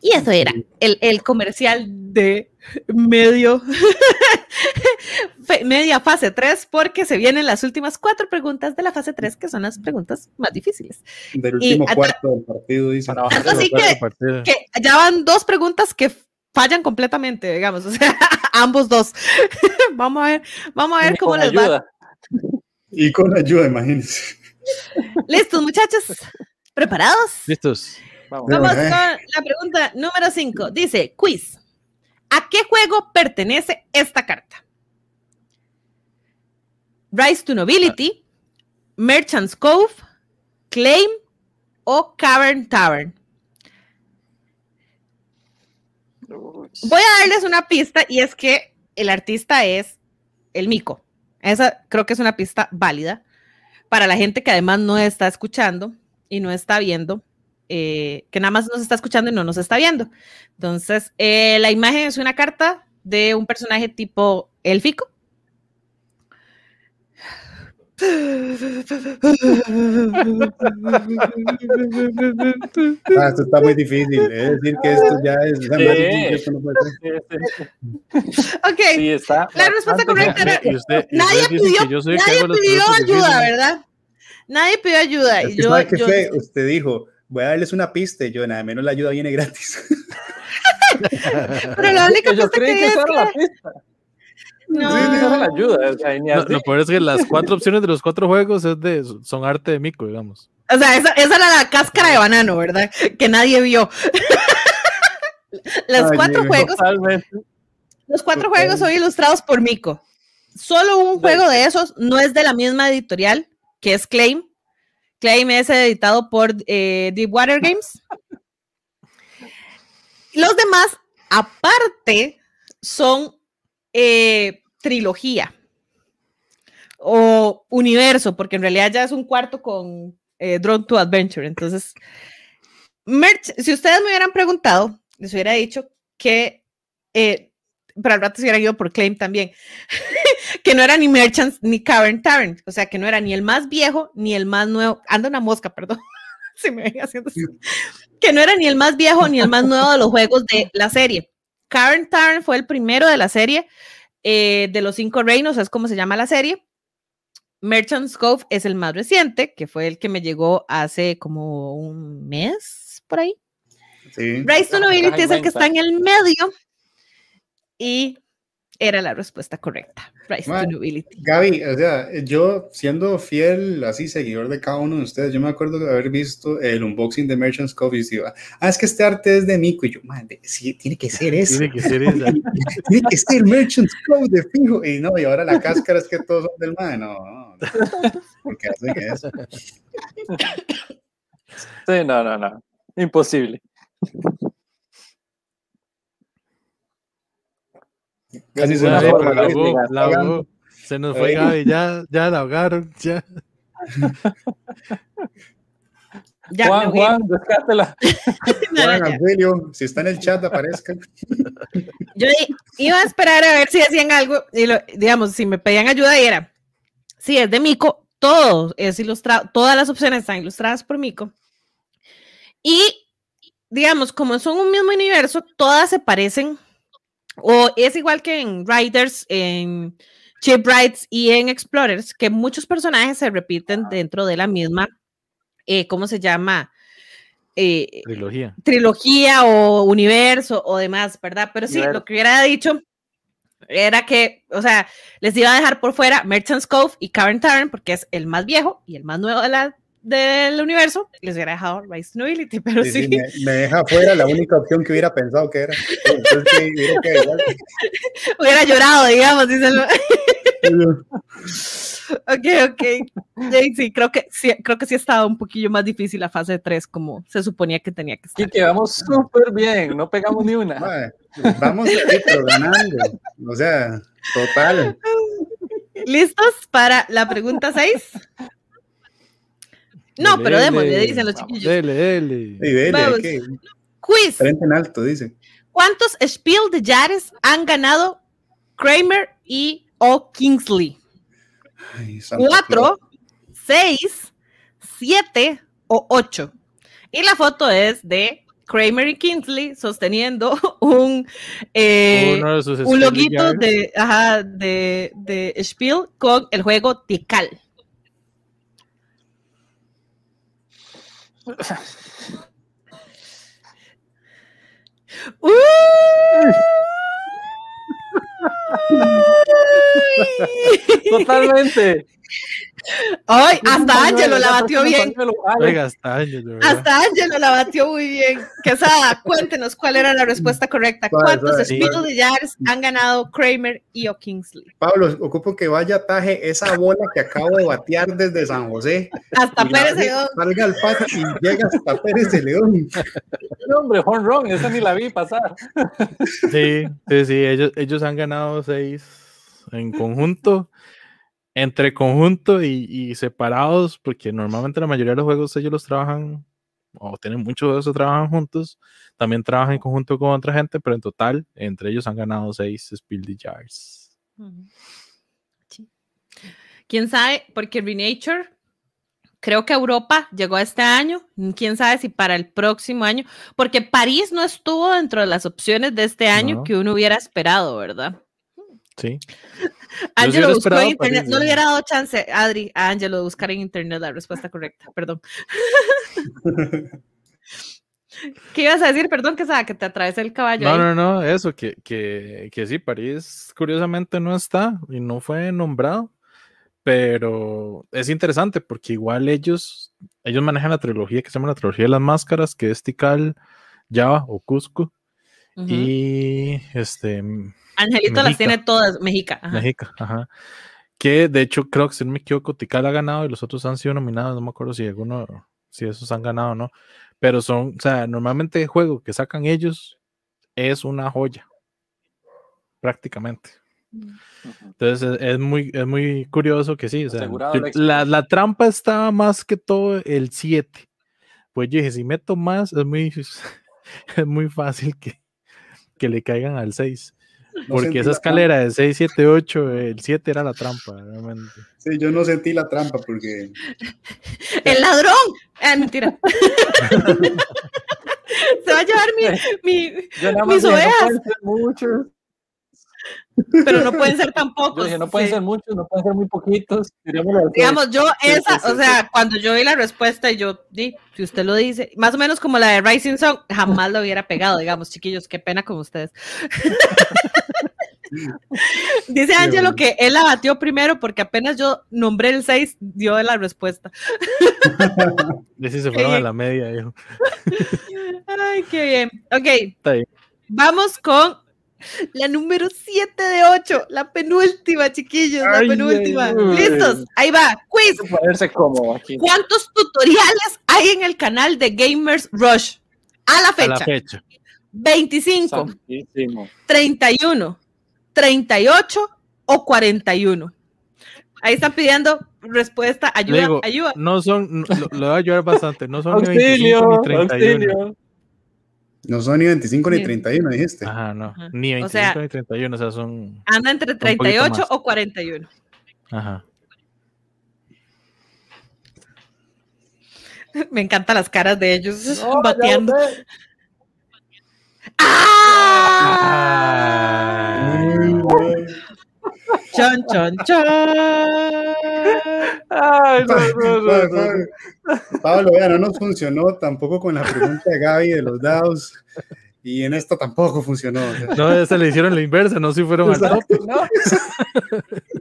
Y eso era el, el comercial de medio, media fase 3, porque se vienen las últimas cuatro preguntas de la fase 3, que son las preguntas más difíciles. Del último cuarto del partido, dice. Así que, que, ya van dos preguntas que fallan completamente, digamos, o sea, ambos dos. vamos a ver, vamos a ver cómo les ayuda. va. Y con ayuda, imagínense. Listos, muchachos. ¿Preparados? Listos. Vamos, con la pregunta número 5. Dice, quiz. ¿A qué juego pertenece esta carta? Rise to Nobility, Merchant's Cove, Claim o Cavern Tavern. Voy a darles una pista y es que el artista es el Mico. Esa creo que es una pista válida para la gente que además no está escuchando y no está viendo. Eh, que nada más nos está escuchando y no nos está viendo. Entonces, eh, la imagen es una carta de un personaje tipo élfico. Ah, esto está muy difícil. Es decir, que esto ya es. Sí. ok. Sí, está la respuesta correcta era. nadie pidió, nadie pidió ayuda, ¿verdad? Nadie pidió ayuda. y yo, yo, fue? Usted dijo, voy a darles una pista y yo nada menos la ayuda viene gratis. Pero la única yo creí que, esa era la pista. No. Sí, esa era la ayuda. O sea, no, lo peor es que las cuatro opciones de los cuatro juegos es de, son arte de Mico, digamos. O sea, esa, esa era la cáscara de banano, ¿verdad? Que nadie vio. los cuatro juegos. Totalmente. Los cuatro juegos son ilustrados por Mico. Solo un juego de esos no es de la misma editorial, que es Claim, Claim es editado por eh, Deepwater Games. Los demás, aparte, son eh, trilogía o universo, porque en realidad ya es un cuarto con eh, Drone to Adventure. Entonces, merch, si ustedes me hubieran preguntado, les hubiera dicho que eh, para el rato se hubiera ido por Claim también. que no era ni Merchants ni Cavern Tavern, o sea, que no era ni el más viejo ni el más nuevo. Anda una mosca, perdón. Se me venía haciendo así. Que no era ni el más viejo ni el más nuevo de los juegos de la serie. Cavern Tavern fue el primero de la serie eh, de los cinco reinos, es como se llama la serie. Merchant's Cove es el más reciente, que fue el que me llegó hace como un mes por ahí. Sí. Rise to Nobility es el que está en el medio. Y era la respuesta correcta. Gaby, o sea, yo siendo fiel, así seguidor de cada uno de ustedes, yo me acuerdo de haber visto el unboxing de Merchant's Coffee y iba, ah, es que este arte es de Mico. Y yo, madre, sí, tiene que ser eso. tiene que ser eso. tiene que ser Merchant's Cove de fijo. Y no, y ahora la cáscara es que todos son del man. No, no. ¿Por qué hacen eso? Sí, no, no, no. Imposible. Casi se nos fue la, Se nos fue Gaby, ya, ya la ahogaron, ya. ya Juan, Juan, descártela. Juan, Angelio, si está en el chat, aparezca. Yo iba a esperar a ver si hacían algo, y lo, digamos, si me pedían ayuda, y era, si es de Mico, todo es ilustrado, todas las opciones están ilustradas por Mico. Y, digamos, como son un mismo universo, todas se parecen o es igual que en Riders, en Chip Rides y en Explorers, que muchos personajes se repiten dentro de la misma, eh, ¿cómo se llama? Eh, trilogía. Trilogía o universo o demás, ¿verdad? Pero sí, lo que hubiera dicho era que, o sea, les iba a dejar por fuera Merchant's Cove y Cavern Tavern porque es el más viejo y el más nuevo de la, del universo, les hubiera dejado Rise Nobility, pero sí. me, deja fuera la única opción que hubiera pensado que era. hubiera, llorado, digamos, ok, ok. Sí, creo que sí, creo que sí ha estado un poquillo más difícil la fase 3, como se suponía que tenía que estar. Y que vamos súper bien, no pegamos ni una. vamos ahí, pero ganando. O sea, total. ¿Listos para la pregunta 6? No, pero démosle, dicen los chiquillos. Dele, dele. Sí, dele Quiz. Frente en alto, dice. ¿Cuántos Spiel de Jares han ganado Kramer y O. Kingsley? ¿Cuatro, seis, siete o ocho? Y la foto es de Kramer y Kingsley sosteniendo un, eh, un Spiel loguito de, ajá, de, de Spiel con el juego Tikal. ¡Uy! Totalmente. Ay, hasta Angelo la batió bien. Oiga, hasta de Angelo la batió muy bien. Quesada, cuéntenos cuál era la respuesta correcta. ¿Cuántos. Spiel de Jars han ganado Kramer y o Kingsley? Pablo, ocupo que vaya taje esa bola que acabo de batear desde San José. Hasta Pérez ve- León. Salga al patio y llega hasta Pérez de León. No, hombre, home run, esa ni la vi pasar. Sí, sí, sí, ellos, ellos han ganado seis en conjunto, entre conjunto y, y separados, porque normalmente la mayoría de los juegos ellos los trabajan, o tienen muchos juegos que trabajan juntos, también trabajan en conjunto con otra gente, pero en total, entre ellos han ganado seis Spiel the Jars. Sí. ¿Quién sabe? Porque Renature, creo que Europa llegó este año. Quién sabe si para el próximo año, porque París no estuvo dentro de las opciones de este año No. que uno hubiera esperado, ¿verdad? Sí, Angelo hubiera buscó en internet, no le hubiera dado chance, Adri, a Angelo de buscar en internet la respuesta correcta, perdón. ¿Qué ibas a decir? Perdón, que, que te atravesé el caballo. no, ahí. no, no, eso, que, que, que sí, París curiosamente no está y no fue nombrado, pero es interesante porque igual ellos, ellos manejan la trilogía que se llama la trilogía de las máscaras, que es Tikal, Java o Cusco, Ujú. y este, Angelito las tiene todas, Mexica. ajá. México, ajá. Que de hecho creo que si no me equivoco, Tikal ha ganado y los otros han sido nominados, no me acuerdo si alguno, si esos han ganado o no, pero son, o sea, normalmente el juego que sacan ellos es una joya, prácticamente. Entonces es, es muy, es muy curioso que sí. O sea, la, la trampa estaba más que todo el 7. Pues yo dije, si meto más, es muy, es muy fácil que, que le caigan al 6. No Porque sentí esa escalera de 6, 7, 8, el 7 era la trampa, realmente. Sí, yo no sentí la trampa porque ¡El ladrón! Ah, mentira. Se va a llevar mi, mi- Mis ovejas. no. Pero no pueden ser tan Yo pocos. dije, no pueden sí. ser muchos, no pueden ser muy poquitos. Digamos, yo esa, sí, sí, o sea, cuando yo vi la respuesta y yo, di, si usted lo dice, más o menos como la de Rising Song, jamás lo hubiera pegado, digamos, chiquillos, qué pena con ustedes. Dice Ángelo bueno. que él la batió primero porque apenas yo nombré el 6, dio la respuesta. Si se fueron a la media, dijo. Ay, qué bien. Ok, Está bien. vamos con la número 7 de 8, la penúltima, chiquillos, la Ay, penúltima. ay, ay. ¿Listos? Ahí va, quiz. Ponerse cómodo aquí. ¿Cuántos tutoriales hay en el canal de Gamers Rush? A la A fecha. la fecha. 25, Santísimo. 31, 38 o 41. Ahí están pidiendo respuesta, ayuda, digo, ayuda. No son, no- lo, lo voy a ayudar bastante, no son ni 25 Auxilio, ni 31. auxilio. No son ni 25 ni Bien. 31, dijiste. Ajá, no, Ajá. ni O 25 sea- ni 31, o sea, son. Anda entre poquito 38 más. o 41. Ajá. Me encantan las caras de ellos No, bateando. sé. ¡Ah! Chon, chon, chon. Ay, no, no, no, Pablo, vea, no nos funcionó tampoco con la pregunta de Gaby de los dados y en esta tampoco funcionó. o sea. No, esa le hicieron la inversa, no si fueron al top. No.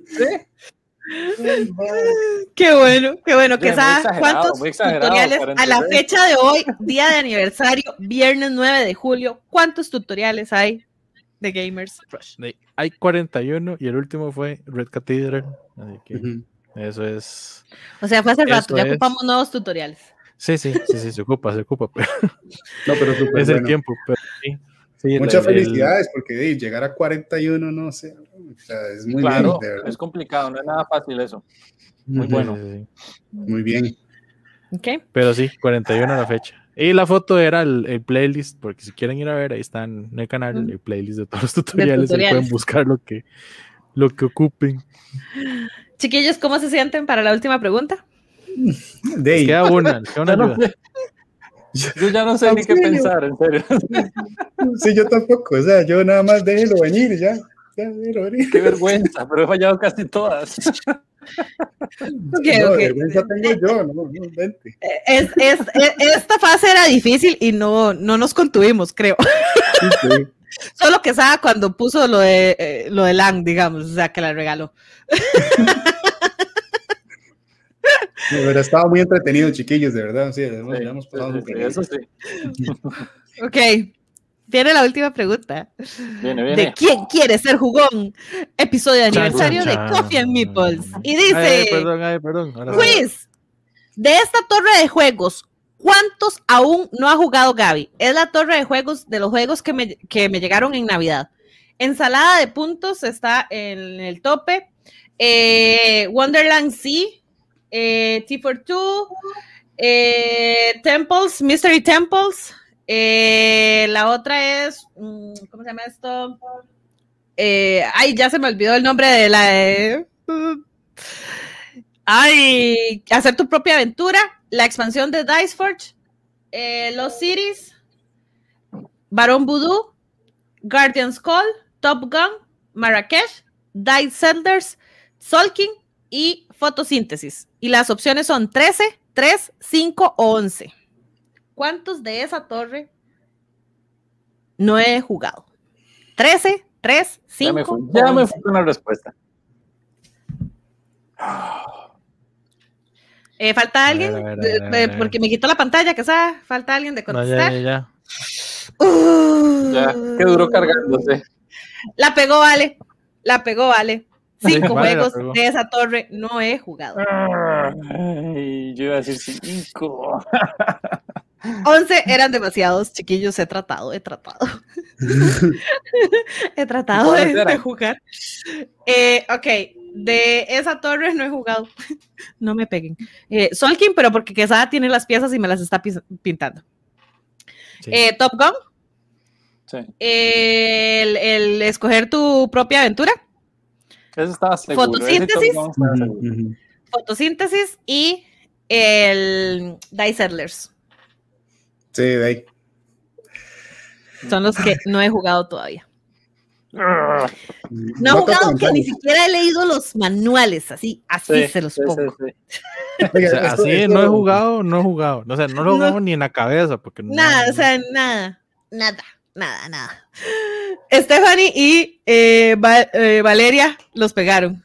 Sí. Qué bueno, qué bueno. Oye, Que muy sabe exagerado, cuántos tutoriales a la 43. fecha de hoy, día de aniversario, viernes 9 de julio, ¿cuántos tutoriales hay de Gamers Rush? Hay 41 y el último fue Red Cathedral. Así que eso es. O sea, fue hace rato, ya es. ocupamos nuevos tutoriales. Sí, sí, sí, sí, se ocupa, se ocupa. Pero No, pero es el bueno. tiempo. Pero sí. Sí, la- Muchas el- felicidades porque llegar a 41, no sé, o sea, es muy Claro, bien, de verdad. es complicado, no es nada fácil eso. muy bueno. sí, sí, sí. Muy bien. ¿Ok? Pero sí, 41 a la fecha. Y la foto era el, el playlist, porque si quieren ir a ver, ahí están en el canal el playlist de todos los tutoriales. tutoriales. pueden buscar lo que, lo que ocupen. Chiquillos, ¿cómo se sienten para la última pregunta? De ahí, Queda una, queda una no. Yo ya no sé ni qué pensar, en serio. Sí, yo tampoco. O sea, yo nada más déjelo venir ya. Ya, déjelo venir. Qué vergüenza, pero he fallado casi todas. Ok, no, ok. vergüenza tengo yo, no, no, vente. Es, es- es- esta fase era difícil y no, no nos contuvimos, creo. Sí, sí. Solo que Saba cuando puso lo de eh, lo de Lang, digamos, o sea, que la regaló. No, pero estaba muy entretenido, chiquillos, de verdad. Sí, hemos, Sí, hemos pasado sí, sí, eso sí. Ok. Viene la última pregunta. Viene, ¿De quién quiere ser jugón? Episodio de Chan, aniversario chan, de. Coffee and Meeples. Y Ay, dice, perdón, ay, perdón. ahora sí. quiz, de esta torre de juegos, ¿cuántos aún no ha jugado Gaby? Es la torre de juegos de los juegos que me, que me llegaron en Navidad. Ensalada de puntos está en el tope. Eh, Wonderland Sea, eh, T42, eh, Temples, Mystery Temples. Eh, la otra es, mm, ¿cómo se llama esto? Eh, ay, ya se me olvidó el nombre de la. de- ay, hacer tu propia aventura. La expansión de Diceforge. eh, Los Cities. Barón Voodoo. Guardian's Call. Top Gun. Marrakech. Dice Settlers. Solking y fotosíntesis. Y las opciones son 13, 3, 5 o 11. ¿Cuántos de esa torre no he jugado? 13, 3, Ya me 5 fui, o ya me 11. fui con la respuesta. Eh, ¿Falta alguien? ver, a ver, a De- ver, a de- ver, a ver. porque me quitó la pantalla, que sea, falta alguien de No, ya, contestar. ya, ya. Uh, Ya, qué duro cargándose. La pegó, vale. La pegó, vale. Cinco Vale, juegos de esa torre no he jugado. Ay, yo iba a decir cinco. 11 eran demasiados, chiquillos. He tratado, he tratado. he tratado de, jugar. Eh, ok, de esa torre no he jugado. no me peguen. Eh, Solkin, pero porque Quesada tiene las piezas y me las está pintando. Sí. Eh, Top Gun, Sí, el, el escoger tu propia aventura, eso estaba seguro. Fotosíntesis. Estaba fotosíntesis y el Dice Settlers. Sí, de ahí. Son los que no he jugado todavía. No he jugado que ni siquiera he leído los manuales, así, así Sí, se los pongo. sí, sí. Oiga, O sea, esto- así esto- no he jugado, no he jugado. O sea, no lo No. jugado ni en la cabeza. Porque no- Nada, o sea, nada, nada, nada, nada. Stephanie y eh, Va- eh, Valeria los pegaron.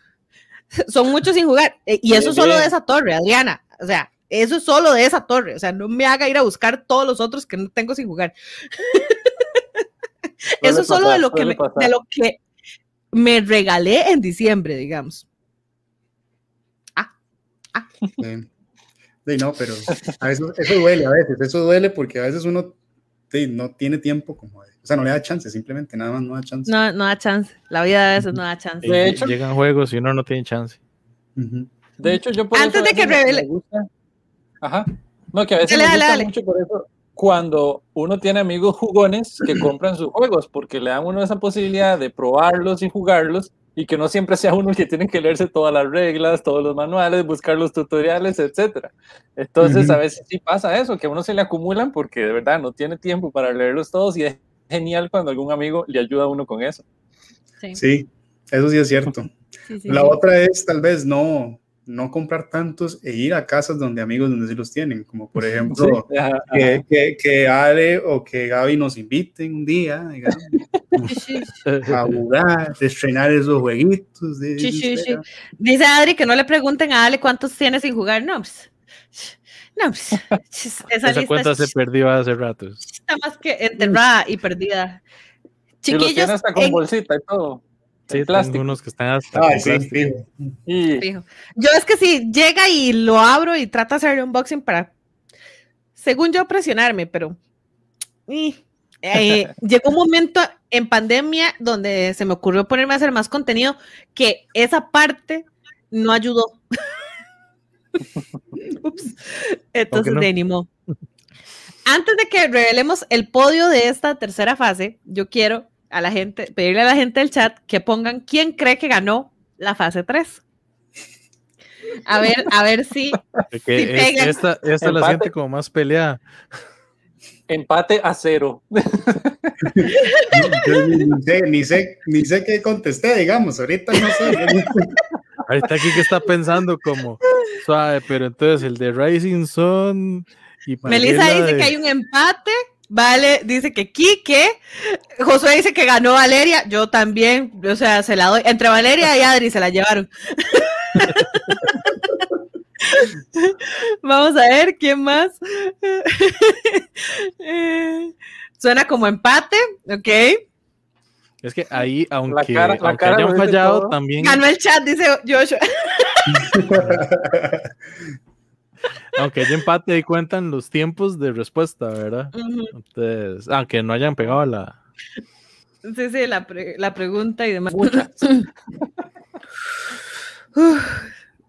Son muchos sin jugar. Eh, y eso solo de esa torre, Adriana. O sea, eso es solo de esa torre. O sea, no me haga ir a buscar todos los otros que no tengo sin jugar. Eso es solo de lo, que me, pasar. de lo que me regalé en diciembre, digamos. Sí. Sí, no, pero a veces, eso duele a veces, eso duele porque a veces uno sí, no tiene tiempo como de- o sea, no le da chance, simplemente nada más no da chance. No, no da chance. La vida a veces no da chance. De hecho- llegan juegos y uno no tiene chance. De hecho, yo por Antes eso a de que revele- me gusta- Ajá. No, que a veces Dale, me gusta dale. mucho por eso cuando uno tiene amigos jugones que compran sus juegos, porque le dan a uno esa posibilidad de probarlos y jugarlos y que no siempre sea uno el que tiene que leerse todas las reglas, todos los manuales, buscar los tutoriales, etcétera. Entonces, a Ujú. veces sí pasa eso, que a uno se le acumulan porque de verdad no tiene tiempo para leerlos todos y es genial cuando algún amigo le ayuda a uno con eso. Sí, Sí, eso sí es cierto. sí, sí, La sí. otra es tal vez no, no comprar tantos e ir a casas donde amigos donde sí los tienen, como por ejemplo Sí, ajá, que, ajá. que, que Ale o que Gaby nos inviten un día digamos, a jugar, a estrenar esos jueguitos. de- Sí, sí, Dice Adri que no le pregunten a Ale cuántos tiene sin jugar. No, pues, no, pues, esa, Esa lista cuenta se perdió hace rato. está más que enterrada y perdida. Y los Chiquillos, tiene hasta con en- bolsita y todo. Sí, plástico. unos que están hasta Ay, con sí, plástico. fijo. Y fijo. yo es que si llega y lo abro y trata de hacer unboxing para, según yo, presionarme, pero y, eh, llegó un momento en pandemia donde se me ocurrió ponerme a hacer más contenido que esa parte no ayudó. Ups. Entonces, no? de ánimo. Antes de que revelemos el podio de esta tercera fase, yo quiero a la gente, pedirle a la gente del chat que pongan quién cree que ganó la fase 3. A ver, a ver si esta, esta la siente como más peleada. Empate a cero. Yo ni, ni sé, ni, sé, ni sé qué contesté, digamos, ahorita no sé. Ahorita aquí que está pensando como suave, pero entonces el de Rising Sun y Melissa dice de- que hay un empate. Vale, dice que Quique. Josué dice que ganó Valeria. Yo también. O sea, se la doy. Entre Valeria y Adri se la llevaron. Vamos a ver quién más. Eh, Suena como empate, ok. Es que ahí, aunque, cara- la aunque cara hayan fallado, todo. también, Ganó el chat, dice Joshua. aunque haya empate, ahí cuentan los tiempos de respuesta, ¿verdad? Entonces, aunque no hayan pegado la. Sí, sí, la, pre- la pregunta y demás.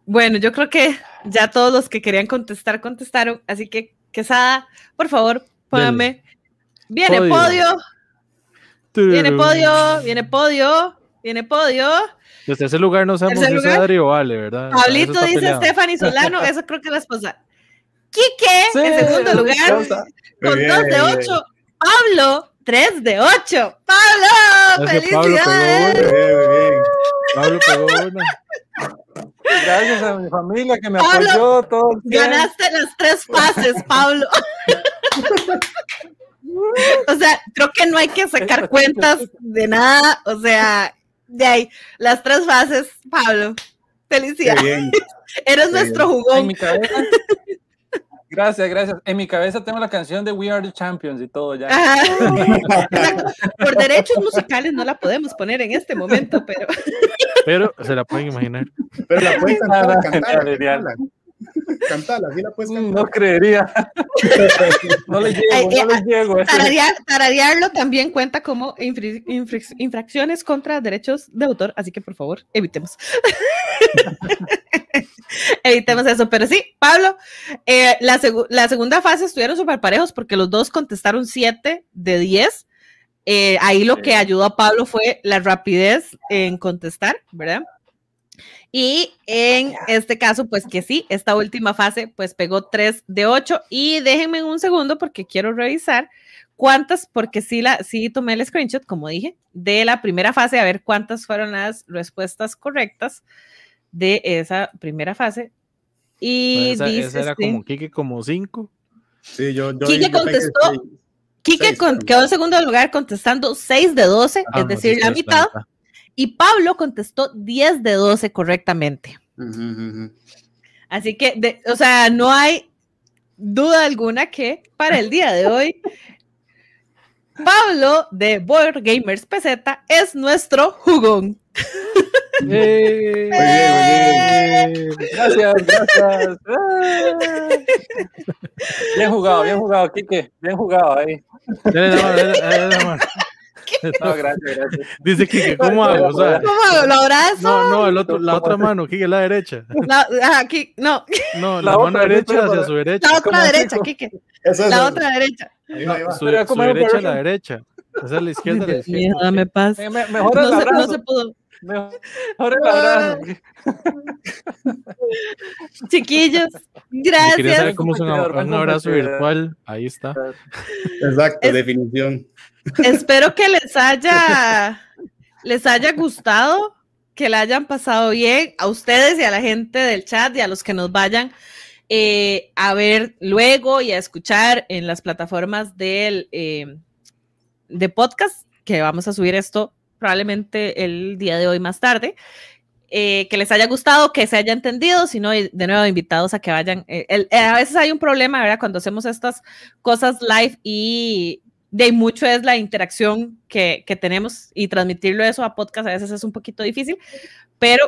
Bueno, yo creo que ya todos los que querían contestar contestaron, así que Quesada, por favor, póngame. Viene Podio. podio, viene podio, viene podio, viene podio. Desde ese lugar no sabemos si ¿Tercer es lugar? Adri o Vale, ¿verdad? Pablito dice peleado. Stephanie Solano, eso creo que es la esposa. Quique, Sí, en segundo lugar, con Muy 2 de bien, 8. Pablo, 3 de 8. ¡Pablo! Es que Pablo pegó ¡Felicidades! Muy bien, muy bien. Pablo pegó una. Gracias a mi familia que me Pablo, apoyó todo el tiempo. Ganaste las tres fases, Pablo. o sea, creo que no hay que sacar cuentas de nada. O sea, de ahí, las tres fases, Pablo. Qué Felicidades. bien. Eres Qué nuestro jugón. mi cabeza. Gracias, gracias. En mi cabeza tengo la canción de We Are the Champions y todo ya. Por derechos musicales no la podemos poner en este momento, pero Pero se la pueden imaginar. Pero la puedes Nada, cantar, cantarla. Cantala, sí la puedes cantar. No creería. No le llego, no le llego. Tararear- tararearlo también cuenta como infri- infri- infracciones contra derechos de autor, así que por favor, evitemos. evitemos eso, pero sí, Pablo, eh, la, la segunda fase estuvieron súper parejos porque los dos contestaron 7 de 10. Eh, ahí lo que ayudó a Pablo fue la rapidez en contestar, ¿verdad? Y en este caso, pues que sí, esta última fase, pues pegó 3 de 8. Y déjenme un segundo porque quiero revisar cuántas, porque sí, la, sí tomé el screenshot, como dije, de la primera fase, a ver cuántas fueron las respuestas correctas de esa primera fase. Y esa, dice, esa era sí, como Kike como 5. Sí, yo, yo, pegué contestó. seis. Quique seis, con- sí. quedó en segundo lugar contestando 6 de 12, Ah, es decir, la mitad, y Pablo contestó 10 de 12 correctamente. Ujú, ujú, ujú. Así que, de- o sea, no hay duda alguna que para el día de hoy, Pablo de Board Gamers PZ es nuestro jugón. Muy bien, muy bien. Gracias, gracias. Bien jugado, bien jugado, Kike. Bien jugado ahí. Dale dale- dale. No, gracias, gracias. Dice Kike, ¿cómo hago? O sea, ¿Cómo hago? ¿Lo abrazo? no, no, el otro, la otra mano, Kike, la derecha. La, ah, aquí, no, No, La la, otra, mano derecha hacia su derecha. la otra derecha, Kike. Es. La otra derecha. Ahí va, ahí va. Su, derecha la derecha. Esa es la izquierda la izquierda. dame paz. Me- me- mejor No el se, no abrazo. se pudo. Mejor el abrazo. Chiquillos, Si quería saber gracias. cómo es un, abrazo virtual, ahí está. Exacto, Es- definición. Espero que les haya, les haya gustado, que la hayan pasado bien a ustedes y a la gente del chat y a los que nos vayan eh, a ver luego y a escuchar en las plataformas del, eh, de podcast, que vamos a subir esto probablemente el día de hoy más tarde. Eh, que les haya gustado, que se haya entendido, si no, de nuevo invitados a que vayan. eh, eh, a veces hay un problema, ¿verdad? Cuando hacemos estas cosas live y de mucho es la interacción que, tenemos y transmitirlo eso a podcast a veces es un poquito difícil, pero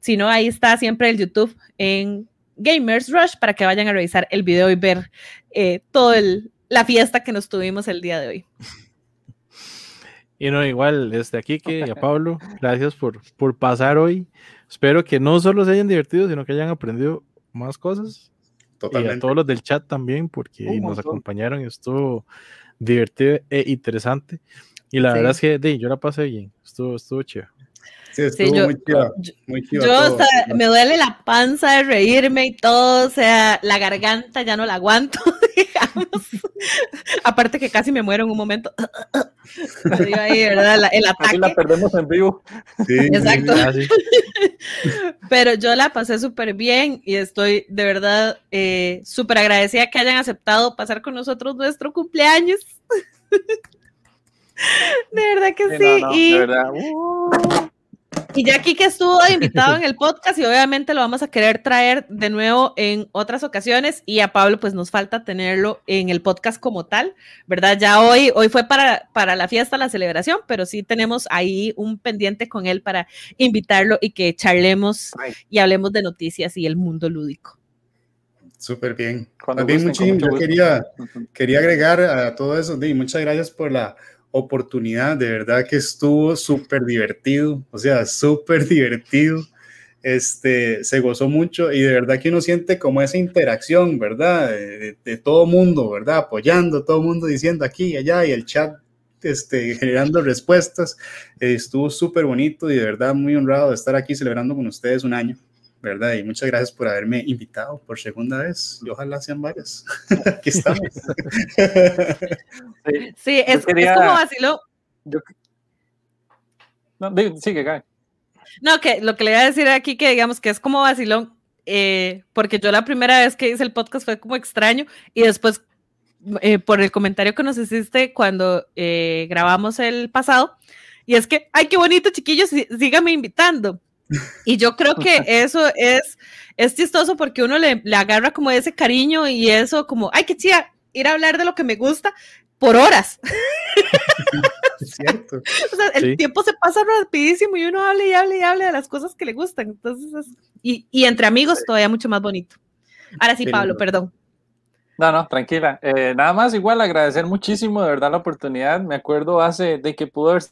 si no, ahí está siempre el YouTube en Gamers Rush para que vayan a revisar el video y ver toda la fiesta que nos tuvimos el día de hoy. Y no, igual, desde aquí que a Pablo, gracias por, por pasar hoy. Espero que no solo se hayan divertido, sino que hayan aprendido más cosas. Y a Totalmente. todos los del chat también, porque Un nos montón. acompañaron y estuvo divertido e interesante. Y la Sí. verdad es que de, yo la pasé bien, estuvo, estuvo chido. Sí, estuvo Sí, yo- muy chido. yo- Muy chido. Yo todo. hasta me duele la panza de reírme y todo, o sea, la garganta ya no la aguanto. digamos. Aparte que casi me muero en un momento. ahí, ¿verdad? el ataque. Así la perdemos en vivo. Sí, Exacto. Pero yo la pasé súper bien y estoy de verdad eh, súper agradecida que hayan aceptado pasar con nosotros nuestro cumpleaños. de verdad que sí. y... De verdad. Uh. Y ya aquí que estuvo invitado en el podcast y obviamente lo vamos a querer traer de nuevo en otras ocasiones y a Pablo pues nos falta tenerlo en el podcast como tal, ¿verdad? Ya hoy, hoy fue para, para la fiesta, la celebración, pero sí tenemos ahí un pendiente con él para invitarlo y que charlemos y hablemos de noticias y el mundo lúdico. Súper bien. También yo quería, quería agregar a todo eso, y muchas gracias por la oportunidad, de verdad que estuvo súper divertido, o sea, súper divertido. Este, se gozó mucho y de verdad que uno siente como esa interacción, ¿verdad? De, todo mundo, ¿verdad? Apoyando, todo mundo diciendo aquí y allá y el chat este, generando respuestas. estuvo súper bonito y de verdad muy honrado de estar aquí celebrando con ustedes un año. ¿Verdad? Y muchas gracias por haberme invitado por segunda vez y ojalá sean varias. Aquí estamos. sí, es, como vaciló. No, sigue, cae. No, que lo que le voy a decir aquí que digamos que es como vacilón, eh, porque yo la primera vez que hice el podcast fue como extraño y después eh, por el comentario que nos hiciste cuando eh, grabamos el pasado, y es que, ay, qué bonito, chiquillos, síganme invitando. Y yo creo que eso es, es chistoso porque uno le, le, agarra como ese cariño y eso como, ay, qué chida, ir a hablar de lo que me gusta por horas. Es cierto. o sea, el tiempo se pasa rapidísimo y uno habla y habla y habla de las cosas que le gustan. Entonces, y, y, entre amigos todavía mucho más bonito. Ahora sí, Pablo, perdón. No, no, tranquila. Eh, nada más igual agradecer muchísimo de verdad la oportunidad. Me acuerdo hace de que pudo haber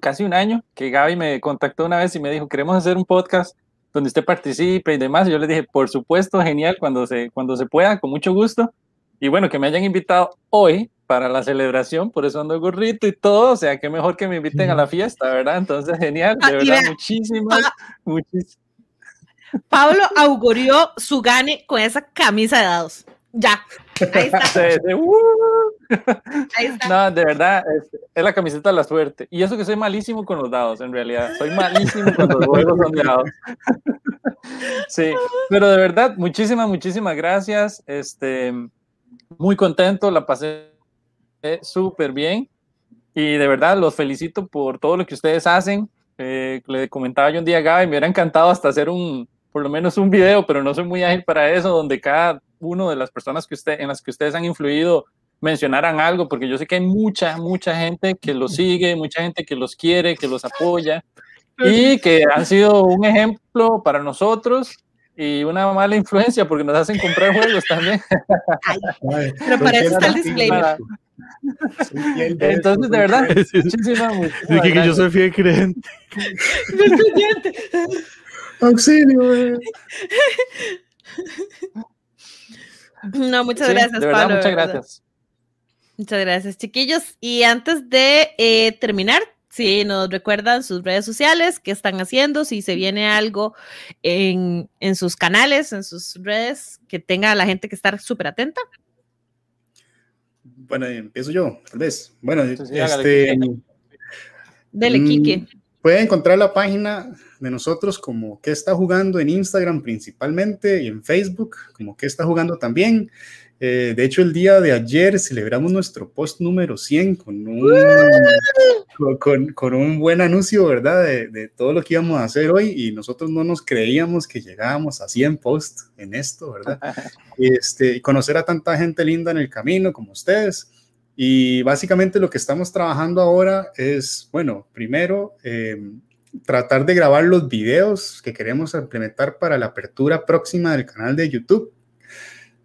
casi un año que Gaby me contactó una vez y me dijo, queremos hacer un podcast donde usted participe y demás. Y yo le dije, por supuesto, genial, cuando se, cuando se pueda, con mucho gusto. Y bueno, que me hayan invitado hoy para la celebración, por eso ando gorrito y todo, o sea, qué mejor que me inviten a la fiesta, ¿verdad? Entonces, genial, de ah, verdad, muchísimas, muchísimas. Pablo augurió su gane con esa camisa de dados. Ya, ahí está. Uh. ahí está. No, de verdad, es, la camiseta de la suerte. Y eso que soy malísimo con los dados, en realidad. Soy malísimo cuando los juegos son de dados. sí, pero de verdad, muchísimas, muchísimas gracias. Este, muy contento, la pasé súper bien. Y de verdad, los felicito por todo lo que ustedes hacen. Eh, le comentaba yo un día a Gaby, me hubiera encantado hasta hacer un, por lo menos un video, pero no soy muy ágil para eso, donde cada uno de las personas que usted, en las que ustedes han influido mencionaran algo, porque yo sé que hay mucha, mucha gente que los sigue, mucha gente que los quiere, que los apoya y que han sido un ejemplo para nosotros y una mala influencia porque nos hacen comprar juegos también. pero para eso está el disclaimer. Entonces, de verdad, muchísimas, que yo soy fiel creyente. Auxilio. No, muchas gracias, Pablo. Muchas gracias. Muchas gracias, chiquillos. Y antes de eh, terminar, si nos recuerdan sus redes sociales, qué están haciendo, si se viene algo en, sus canales, en sus redes, que tenga la gente que estar súper atenta. Bueno, empiezo yo, tal vez. Bueno, este. Dele, Kike. Mm, pueden encontrar la página de nosotros como qué está jugando en Instagram principalmente y en Facebook como qué está jugando también. Eh, de hecho, el día de ayer celebramos nuestro post número 100 con un, con, con, un buen anuncio, ¿verdad? De, de, todo lo que íbamos a hacer hoy y nosotros no nos creíamos que llegábamos a 100 posts en esto, ¿verdad? Este, conocer a tanta gente linda en el camino como ustedes. Y básicamente lo que estamos trabajando ahora es, bueno, primero, eh, tratar de grabar los videos que queremos implementar para la apertura próxima del canal de YouTube.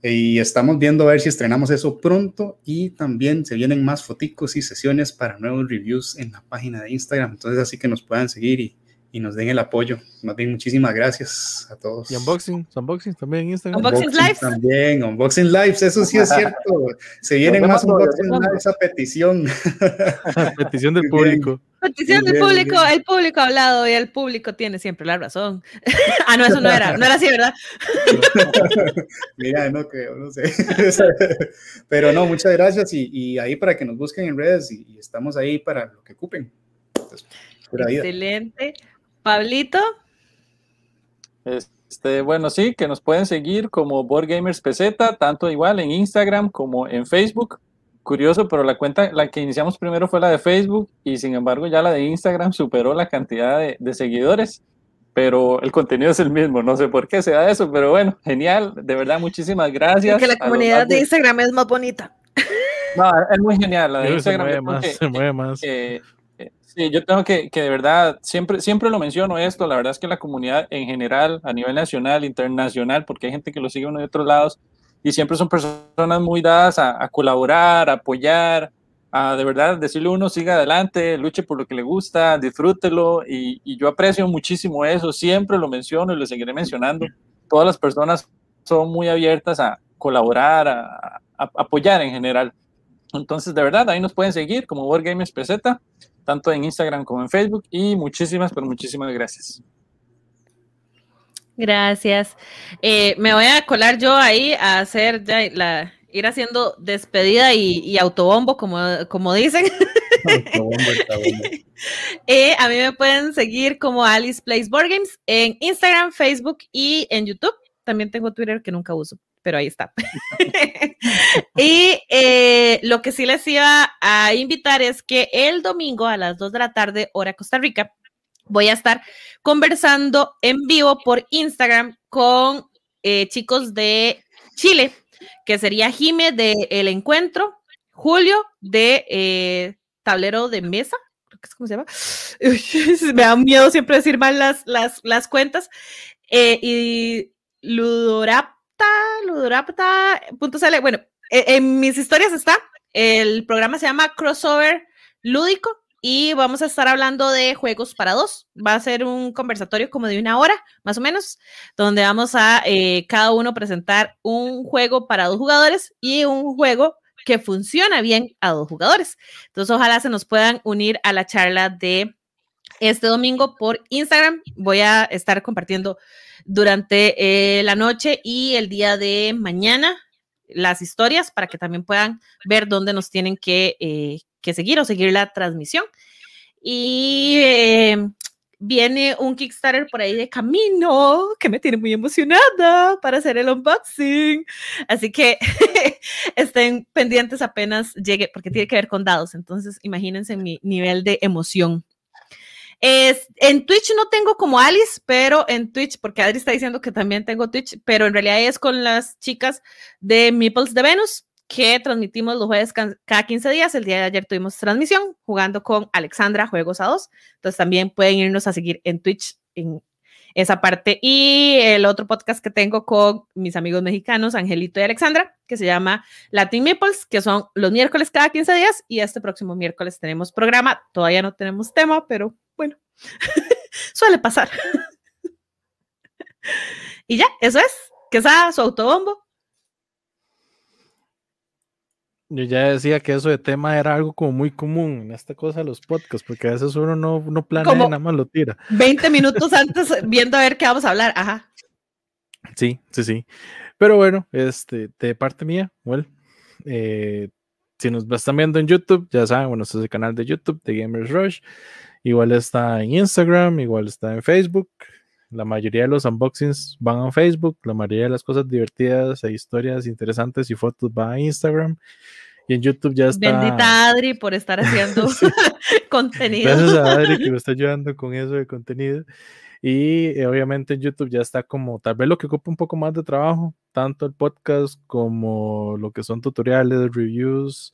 Y estamos viendo a ver si estrenamos eso pronto y también se vienen más foticos y sesiones para nuevos reviews en la página de Instagram. Entonces así que nos puedan seguir y, y nos den el apoyo. Más bien, muchísimas gracias a todos. Y unboxing, unboxing también en Instagram. Unboxing lives. También, unboxing lives, eso sí es cierto. Se vienen más unboxing lives a petición. petición del público. Petición del público, el público ha hablado y el público tiene siempre la razón. ah, no, eso no era, no era así, ¿verdad? Mira, no creo, no sé. Pero no, muchas gracias y, y, ahí para que nos busquen en redes y, y estamos ahí para lo que ocupen. Entonces, Excelente. Pablito. Este, bueno, sí, que nos pueden seguir como Board Gamers PZ, tanto igual en Instagram como en Facebook. Curioso, pero la cuenta, la que iniciamos primero fue la de Facebook y sin embargo ya la de Instagram superó la cantidad de, de seguidores, pero el contenido es el mismo, no sé por qué se da eso, pero bueno, genial, de verdad, muchísimas gracias. Porque la comunidad de Instagram es más bonita. No, es muy genial, la de Instagram. Se mueve más, se mueve más. Eh, Sí, yo tengo que, que de verdad, siempre, siempre lo menciono esto, la verdad es que la comunidad en general, a nivel nacional, internacional, porque hay gente que lo sigue uno de otros lados, y siempre son personas muy dadas a, a colaborar, a apoyar, a de verdad decirle a uno, siga adelante, luche por lo que le gusta, disfrútelo, y, y yo aprecio muchísimo eso, siempre lo menciono y lo seguiré mencionando. Todas las personas son muy abiertas a colaborar, a, a apoyar en general. Entonces, de verdad, ahí nos pueden seguir como World Gamers PZ tanto en Instagram como en Facebook. Y muchísimas, pero muchísimas gracias. Gracias. Eh, me voy a colar yo ahí a hacer ya la, ir haciendo despedida y, y autobombo, como, como dicen. Autobombo, autobombo. eh, a mí me pueden seguir como Alice Plays Board Games en Instagram, Facebook y en YouTube. También tengo Twitter que nunca uso, pero ahí está. y eh, lo que sí les iba a invitar es que el domingo a las 2 de la tarde, hora Costa Rica, voy a estar conversando en vivo por Instagram con eh, chicos de Chile, que sería Jime de El Encuentro, Julio de eh, Tablero de Mesa, creo que es como se llama. Me da miedo siempre decir mal las, las, las cuentas. Eh, y Ludorapta, Ludorapta.cl. Bueno, e, en mis historias está. El programa se llama Crossover Lúdico y vamos a estar hablando de juegos para dos. Va a ser un conversatorio como de una hora, más o menos, donde vamos a eh, cada uno presentar un juego para dos jugadores y un juego que funciona bien a dos jugadores. Entonces, ojalá se nos puedan unir a la charla de este domingo por Instagram. Voy a estar compartiendo durante eh, la noche y el día de mañana las historias para que también puedan ver dónde nos tienen que, eh, que seguir o seguir la transmisión. Y eh, viene un Kickstarter por ahí de camino que me tiene muy emocionada para hacer el unboxing. Así que estén pendientes apenas llegue, porque tiene que ver con dados. Entonces, imagínense mi nivel de emoción. Es, en Twitch no tengo como Alice, pero en Twitch, porque Adri está diciendo que también tengo Twitch, pero en realidad es con las chicas de Meeples de Venus, que transmitimos los jueves cada 15 días. El día de ayer tuvimos transmisión jugando con Alexandra Juegos a dos. Entonces también pueden irnos a seguir en Twitch esa parte. Y el otro podcast que tengo con mis amigos mexicanos, Angelito y Alexandra, que se llama Latin Meeples, que son los miércoles cada 15 días. Y este próximo miércoles tenemos programa. Todavía no tenemos tema, pero bueno, suele pasar. y ya, eso es. Que sea su autobombo. Yo ya decía que eso de tema era algo como muy común en esta cosa de los podcasts, porque a veces uno no, no planea Como nada más lo tira. 20 minutos antes viendo a ver qué vamos a hablar. Ajá. Sí, sí, sí. Pero bueno, este, de parte mía, well, eh, si nos están viendo en YouTube, ya saben, bueno, este es el canal de YouTube de Gamers Rush. Igual está en Instagram, igual está en Facebook. La mayoría de los unboxings van a Facebook, la mayoría de las cosas divertidas e historias interesantes y fotos van a Instagram. Y en YouTube ya está. Bendita Adri por estar haciendo contenido. Gracias a Adri que me está ayudando con eso de contenido. Y eh, obviamente en YouTube ya está como tal vez lo que ocupa un poco más de trabajo, tanto el podcast como lo que son tutoriales, reviews,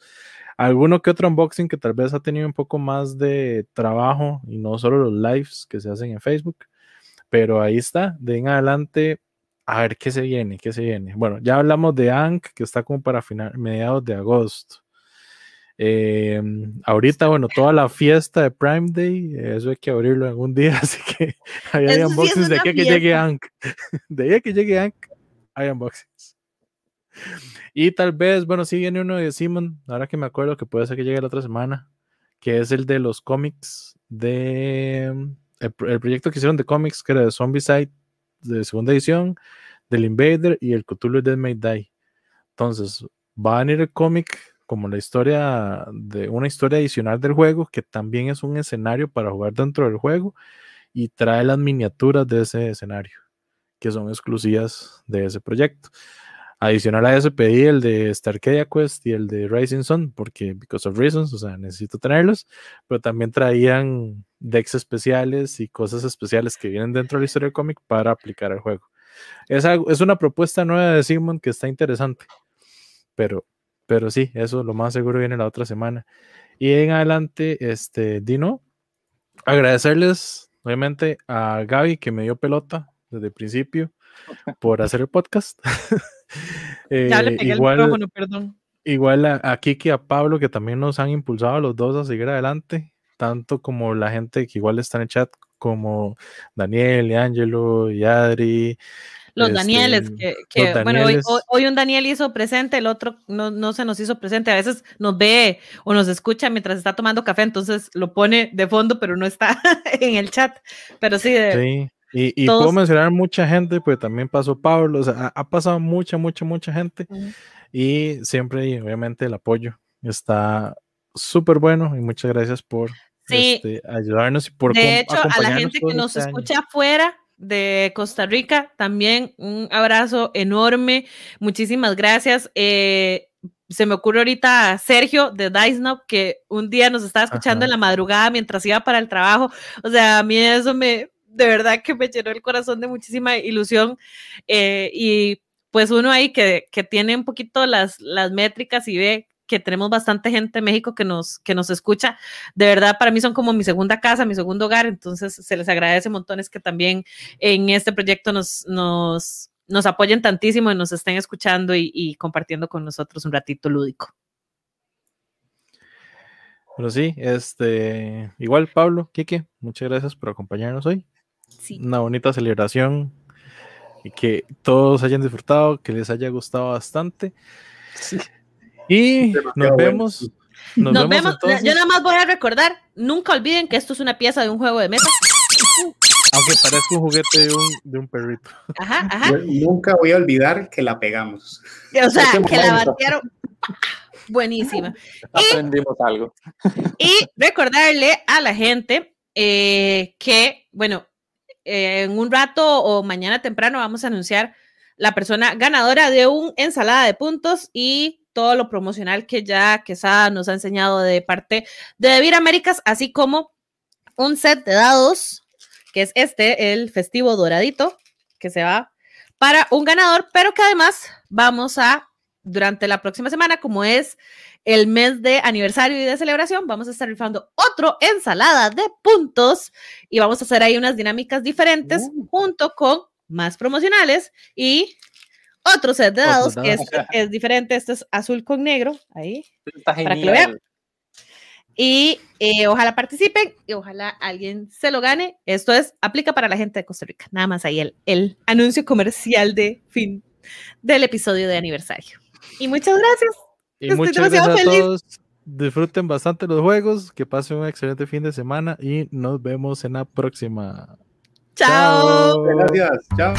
alguno que otro unboxing que tal vez ha tenido un poco más de trabajo y no solo los lives que se hacen en Facebook. Pero ahí está, de en adelante, a ver qué se viene, qué se viene. Bueno, ya hablamos de Ank, que está como para final, mediados de agosto. Eh, ahorita, bueno, toda la fiesta de Prime Day, eso hay que abrirlo un día, así que hay, sí es unboxings de aquí que llegue. Ank. De ahí a que llegue Ank, hay unboxings. Y tal vez, bueno, sí viene uno de Simon, ahora que me acuerdo que puede ser que llegue la otra semana, que es el de los cómics de el, pro- el proyecto que hicieron de cómics, que era de Zombicide, de segunda edición, del Invader y el Cthulhu Dead May Die. Entonces, va a venir el cómic como la historia de una historia adicional del juego, que también es un escenario para jugar dentro del juego y trae las miniaturas de ese escenario, que son exclusivas de ese proyecto. Adicional a eso pedí el de Starcadia Quest y el de Rising Sun, porque because of reasons, o sea, necesito tenerlos, pero también traían decks especiales y cosas especiales que vienen dentro de la historia del cómic para aplicar al juego. Es, algo- es una propuesta nueva de Sigmund que está interesante, pero, pero sí, eso lo más seguro viene la otra semana. Y en adelante, este, Dino, agradecerles obviamente a Gaby que me dio pelota desde el principio por hacer el podcast. Ya le Eh, pegué igual, el micrófono, perdón. igual a, a Kiki y a Pablo que también nos han impulsado a los dos a seguir adelante, tanto como la gente que igual está en el chat, como Daniel y Angelo y Adri. Los este, Danieles, que, que, los bueno, hoy, Danieles. hoy- hoy un Daniel hizo presente, el otro no, no se nos hizo presente. A veces nos ve o nos escucha mientras está tomando café, entonces lo pone de fondo, pero no está en el chat. Pero sí, de- Sí, y, y todos- puedo mencionar mucha gente, pues también pasó Pablo, o sea, ha, ha pasado mucha, mucha, mucha gente Ujú. y siempre, y obviamente, el apoyo está súper bueno y muchas gracias por Sí. este, ayudarnos y por de hecho, a la gente que nos este año. escucha afuera de Costa Rica, también un abrazo enorme. Muchísimas gracias. Eh, se me ocurre ahorita Sergio de Knob, que un día nos estaba escuchando Ajá. en la madrugada mientras iba para el trabajo. O sea, a mí eso me, de verdad que me llenó el corazón de muchísima ilusión. Eh, y pues uno ahí que, que tiene un poquito las, las métricas y ve que tenemos bastante gente en México que nos, que nos escucha. De verdad, para mí son como mi segunda casa, mi segundo hogar, entonces se les agradece montones que también en este proyecto nos, nos, nos apoyen tantísimo y nos estén escuchando y, compartiendo con nosotros un ratito lúdico. Pero sí, este, igual Pablo, Kike, muchas gracias por acompañarnos hoy. Sí. Una bonita celebración y que todos hayan disfrutado, que les haya gustado bastante. Sí. Y Demasiado nos bueno. vemos. Nos, Nos, vemos, Yo nada más voy a recordar, nunca olviden que esto es una pieza de un juego de mesa. aunque parezca un juguete de un, de un perrito. Ajá, ajá. Yo nunca voy a olvidar que la pegamos. O sea, que la batearon. Buenísima. Aprendimos algo. Y recordarle a la gente eh, que, bueno, eh, en un rato o mañana temprano vamos a anunciar la persona ganadora de un ensalada de puntos y todo lo promocional que ya Quesada nos ha enseñado de parte de Devir Américas, así como un set de dados, que es este, el festivo doradito, que se va para un ganador, pero que además vamos a, durante la próxima semana, como es el mes de aniversario y de celebración, vamos a estar rifando otro ensalada de puntos y vamos a hacer ahí unas dinámicas diferentes Uh. junto con más promocionales y otro set de dados que es, es diferente. Este es azul con negro, ahí. Está Para que lo genial. vean. Y eh, ojalá participen y ojalá alguien se lo gane. Esto es, aplica para la gente de Costa Rica. Nada más ahí el, el anuncio comercial de fin del episodio de aniversario. Y muchas gracias. Y Estoy muchas demasiado gracias a feliz. todos. Disfruten bastante los juegos, que pasen un excelente fin de semana y nos vemos en la próxima. Chao. Gracias. Chao.